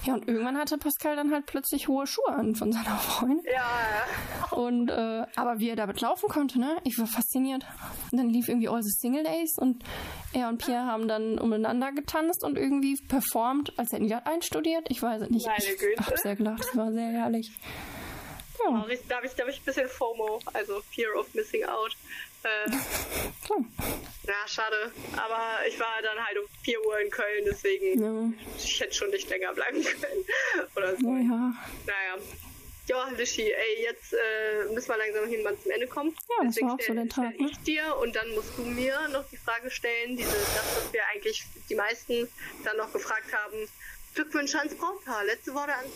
[SPEAKER 2] Ja, und irgendwann hatte Pascal dann halt plötzlich hohe Schuhe an von seiner Freundin.
[SPEAKER 1] Ja,
[SPEAKER 2] Und, äh, aber wie er damit laufen konnte, ne? Ich war fasziniert. Und dann lief irgendwie All the Single Days und er und Pierre haben dann umeinander getanzt und irgendwie performt, als hätten die das einstudiert. Ich weiß es nicht.
[SPEAKER 1] Meine
[SPEAKER 2] ich
[SPEAKER 1] Güte.
[SPEAKER 2] hab sehr gelacht. Es war sehr herrlich.
[SPEAKER 1] Richtig- da habe ich, da hab ich ein bisschen FOMO, also Fear of Missing Out. Äh, ja, schade. Aber ich war dann halt um 4 Uhr in Köln, deswegen ich hätte schon nicht länger bleiben können. Oder so.
[SPEAKER 2] Ja.
[SPEAKER 1] Naja. Ja, Lischi, ey, jetzt äh, müssen wir langsam hin, wann zum Ende kommt.
[SPEAKER 2] Ja, das
[SPEAKER 1] Deswegen
[SPEAKER 2] war auch so der Tag,
[SPEAKER 1] stell ich dir und dann musst du mir noch die Frage stellen, diese, das, was wir eigentlich die meisten dann noch gefragt haben. Glückwünsche ans Brautpaar. Letzte Worte ans,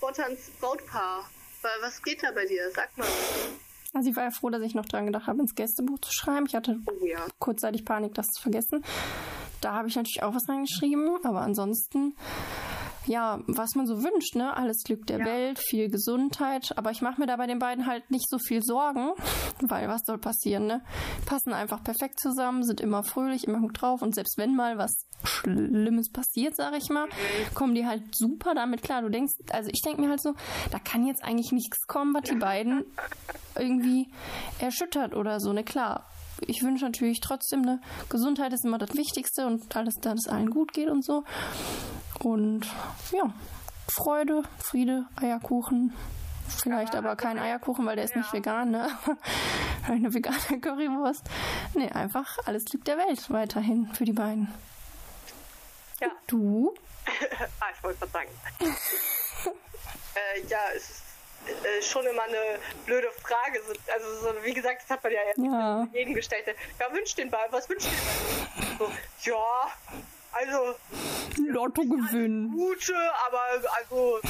[SPEAKER 1] Worte ans Brautpaar. Wa- Was geht da bei dir? Sag mal.
[SPEAKER 2] Also ich war ja froh, dass ich noch dran gedacht habe, ins Gästebuch zu schreiben. Ich hatte
[SPEAKER 1] Oh ja.
[SPEAKER 2] kurzzeitig Panik, das zu vergessen. Da habe ich natürlich auch was reingeschrieben, aber ansonsten ja, was man so wünscht, ne? Alles Glück der Welt, viel Gesundheit. Aber ich mache mir da bei den beiden halt nicht so viel Sorgen, weil was soll passieren, ne? Passen einfach perfekt zusammen, sind immer fröhlich, immer gut drauf und selbst wenn mal was Schlimmes passiert, sag ich mal, kommen die halt super damit klar. Du denkst, also ich denke mir halt so, da kann jetzt eigentlich nichts kommen, was die beiden irgendwie erschüttert oder so, ne? Klar. Ich wünsche natürlich trotzdem, ne, Gesundheit ist immer das Wichtigste und alles, dass es allen gut geht und so. Und ja, Freude, Friede, Eierkuchen. Vielleicht aber kein Eierkuchen, weil der ist nicht vegan, ne? Eine vegane Currywurst. Nee, einfach alles Glück der Welt weiterhin für die beiden.
[SPEAKER 1] Ja.
[SPEAKER 2] Du?
[SPEAKER 1] ah, ich wollte gerade sagen. äh, ja, es ist äh, schon immer eine blöde Frage. So- Also, so, wie gesagt, das hat man ja jetzt
[SPEAKER 2] Ja.
[SPEAKER 1] jedem gestellt. Ja, wünscht den Ball, was wünscht den Ball? So, ja, also.
[SPEAKER 2] Lotto gewinnen.
[SPEAKER 1] Gute, aber also, also,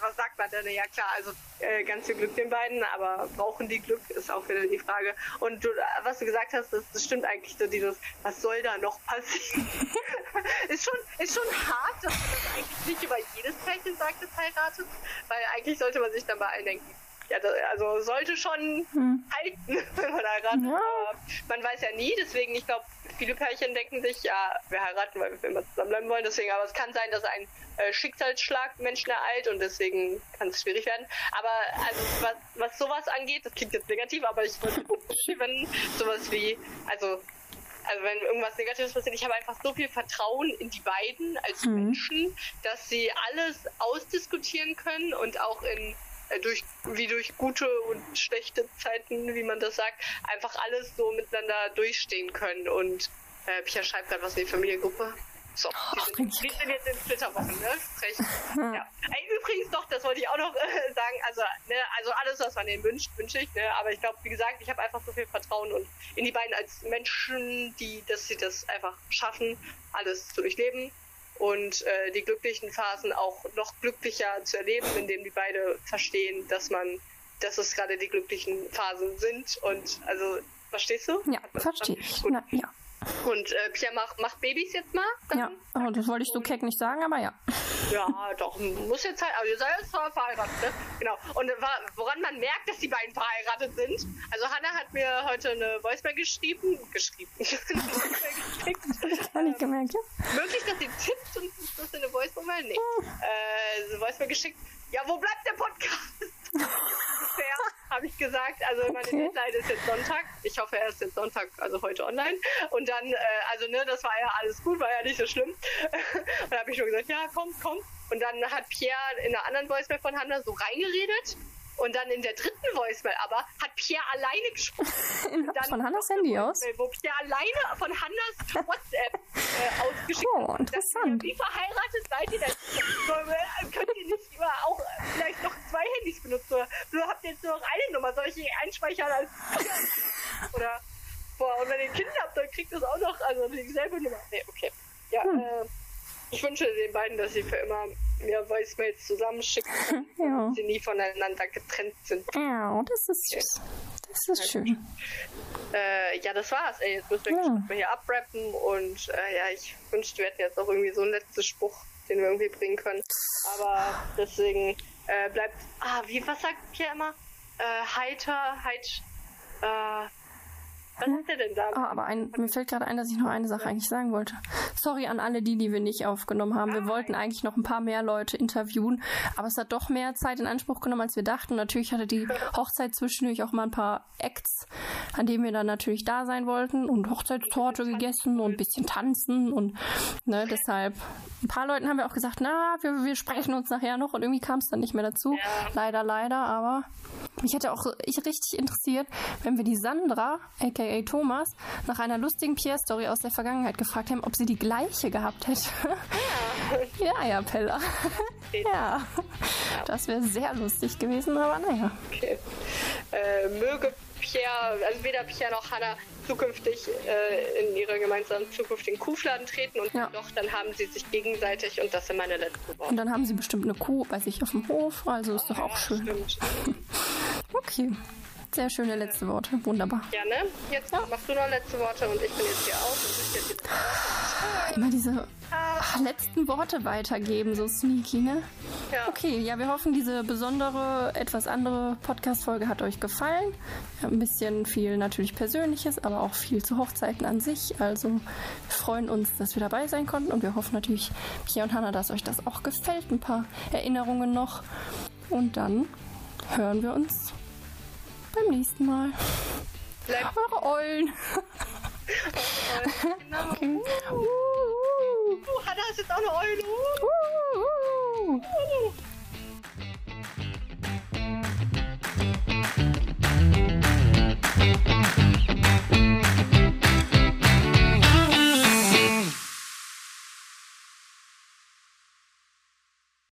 [SPEAKER 1] was sagt man denn? Ja klar, also äh, ganz viel Glück den beiden, aber brauchen die Glück, ist auch wieder die Frage. Und du, was du gesagt hast, das, das stimmt eigentlich so dieses, was soll da noch passieren? ist schon, ist schon hart, dass man das eigentlich nicht über jedes Pärchen sagt, das heiratet, weil eigentlich sollte man sich dann bei allen denken, ja, also sollte schon halten, wenn man heiratet. Aber man weiß ja nie, deswegen, ich glaube, viele Pärchen denken sich, ja, wir heiraten, weil wir immer zusammenbleiben wollen. Deswegen, aber es kann sein, dass ein äh, Schicksalsschlag Menschen ereilt und deswegen kann es schwierig werden. Aber also was, was sowas angeht, das klingt jetzt negativ, aber ich würde wenn sowas wie, also also wenn irgendwas Negatives passiert, ich habe einfach so viel Vertrauen in die beiden als Menschen, dass sie alles ausdiskutieren können und auch in durch wie durch gute und schlechte Zeiten, wie man das sagt, einfach alles so miteinander durchstehen können. Und äh, Pia schreibt gerade was in die Familiengruppe. So, die sind, sind jetzt in Flitterwochen, ne? Recht. Ja. Ey, übrigens doch, das wollte ich auch noch äh, sagen. Also, ne, also alles, was man denen wünscht, wünsche ich. Ne? Aber ich glaube, wie gesagt, ich habe einfach so viel Vertrauen und in die beiden als Menschen, die, dass sie das einfach schaffen, alles zu durchleben und äh, die glücklichen Phasen auch noch glücklicher zu erleben, indem die beide verstehen, dass man, dass es gerade die glücklichen Phasen sind. Und also, verstehst du?
[SPEAKER 2] Ja, verstehe ich. Na, ja.
[SPEAKER 1] Und äh, Pia macht, macht Babys jetzt mal.
[SPEAKER 2] Ja, oh, das wollte ich so keck nicht sagen, aber ja.
[SPEAKER 1] Ja, doch, muss jetzt halt, aber ihr seid jetzt verheiratet, ne? Genau. Und wa- woran man merkt, dass die beiden verheiratet sind, also Hannah hat mir heute eine Voicemail geschrieben, geschrieben, eine Voicemail geschickt.
[SPEAKER 2] Hab ich gemerkt, ja.
[SPEAKER 1] Möglich, dass sie tippt und das in eine Voicemail? Nee. Äh, eine Voicemail geschickt. Ja, wo bleibt der Podcast? Gesagt. Also meine
[SPEAKER 2] Okay.
[SPEAKER 1] Deadline ist jetzt Sonntag. Ich hoffe, er ist jetzt Sonntag, also heute online. Und dann, äh, also ne, das war ja alles gut, war ja nicht so schlimm. und da habe ich schon gesagt, ja, komm, komm. Und dann hat Pierre in einer anderen Voicemail von Hannah so reingeredet. Und dann in der dritten Voicemail aber hat Pierre alleine gesprochen.
[SPEAKER 2] Von Hannas Handy aus?
[SPEAKER 1] Wo Pierre alleine von Hannas WhatsApp äh, ausgeschickt
[SPEAKER 2] Oh,
[SPEAKER 1] hat.
[SPEAKER 2] interessant.
[SPEAKER 1] Wie verheiratet seid ihr denn? Äh, Könnt ihr nicht immer auch äh, vielleicht noch zwei Handys benutzen? Du habt jetzt nur noch eine Nummer. Soll ich die einspeichern als Oder boah, und wenn ihr Kinder habt, dann kriegt ihr es auch noch, also dieselbe Nummer. Nee, okay. Ja,
[SPEAKER 2] Hm.
[SPEAKER 1] äh, ich wünsche den beiden, dass sie für immer mir Voicemails zusammenschicken,
[SPEAKER 2] Ja.
[SPEAKER 1] und sie nie voneinander getrennt sind.
[SPEAKER 2] Ja, das ist süß. Das ist schön.
[SPEAKER 1] Äh, ja, das war's. Ey, jetzt müssen wir
[SPEAKER 2] Ja.
[SPEAKER 1] mal hier abrappen und äh, ja, ich wünschte, wir hätten jetzt auch irgendwie so einen letzten Spruch, den wir irgendwie bringen können. Aber deswegen äh, bleibt. Ah, wie was sagt Pierre immer? Äh, heiter, heit. Was hat er denn da?
[SPEAKER 2] Ah, aber ein, mir fällt gerade ein, dass ich noch eine Sache eigentlich sagen wollte. Sorry an alle die, die wir nicht aufgenommen haben. Wir wollten eigentlich noch ein paar mehr Leute interviewen, aber es hat doch mehr Zeit in Anspruch genommen, als wir dachten. Natürlich hatte die Hochzeit zwischendurch auch mal ein paar Acts, an denen wir dann natürlich da sein wollten und Hochzeitstorte gegessen und ein bisschen tanzen und ne, deshalb ein paar Leuten haben wir auch gesagt, na, wir, wir sprechen uns nachher noch und irgendwie kam es dann nicht mehr dazu. Leider, leider, aber mich hätte auch ich richtig interessiert, wenn wir die Sandra, aka Thomas, nach einer lustigen Pierre-Story aus der Vergangenheit gefragt haben, ob sie die gleiche gehabt hätte. Ja, Eierpeller. Ja, das wäre sehr lustig gewesen, aber naja.
[SPEAKER 1] Okay. Äh, möge Pierre, also weder Pierre noch Hannah zukünftig äh, in ihre gemeinsamen zukünftigen Kuhfladen treten und
[SPEAKER 2] Ja.
[SPEAKER 1] doch, dann haben sie sich gegenseitig und das sind meine letzten Worte.
[SPEAKER 2] Und dann haben sie bestimmt eine Kuh bei sich auf dem Hof, also ist doch auch schön. Okay, sehr schöne letzte Worte, wunderbar.
[SPEAKER 1] Ja, ne? Jetzt machst du noch letzte Worte und ich bin jetzt hier aus jetzt
[SPEAKER 2] Immer diese ah, letzten Worte weitergeben, so sneaky, ne?
[SPEAKER 1] Ja.
[SPEAKER 2] Okay, ja, wir hoffen, diese besondere, etwas andere Podcast-Folge hat euch gefallen. Ja, ein bisschen viel natürlich Persönliches, aber auch viel zu Hochzeiten an sich. Also wir freuen uns, dass wir dabei sein konnten und wir hoffen natürlich, Pia und Hanna, dass euch das auch gefällt. Ein paar Erinnerungen noch. Und dann hören wir uns beim nächsten Mal.
[SPEAKER 1] Bleibt
[SPEAKER 2] eure Eulen.
[SPEAKER 1] Genau.
[SPEAKER 2] Okay.
[SPEAKER 1] Uh, uh, uh. uh, ist jetzt auch eine Eule. Uh. Uh, uh. uh.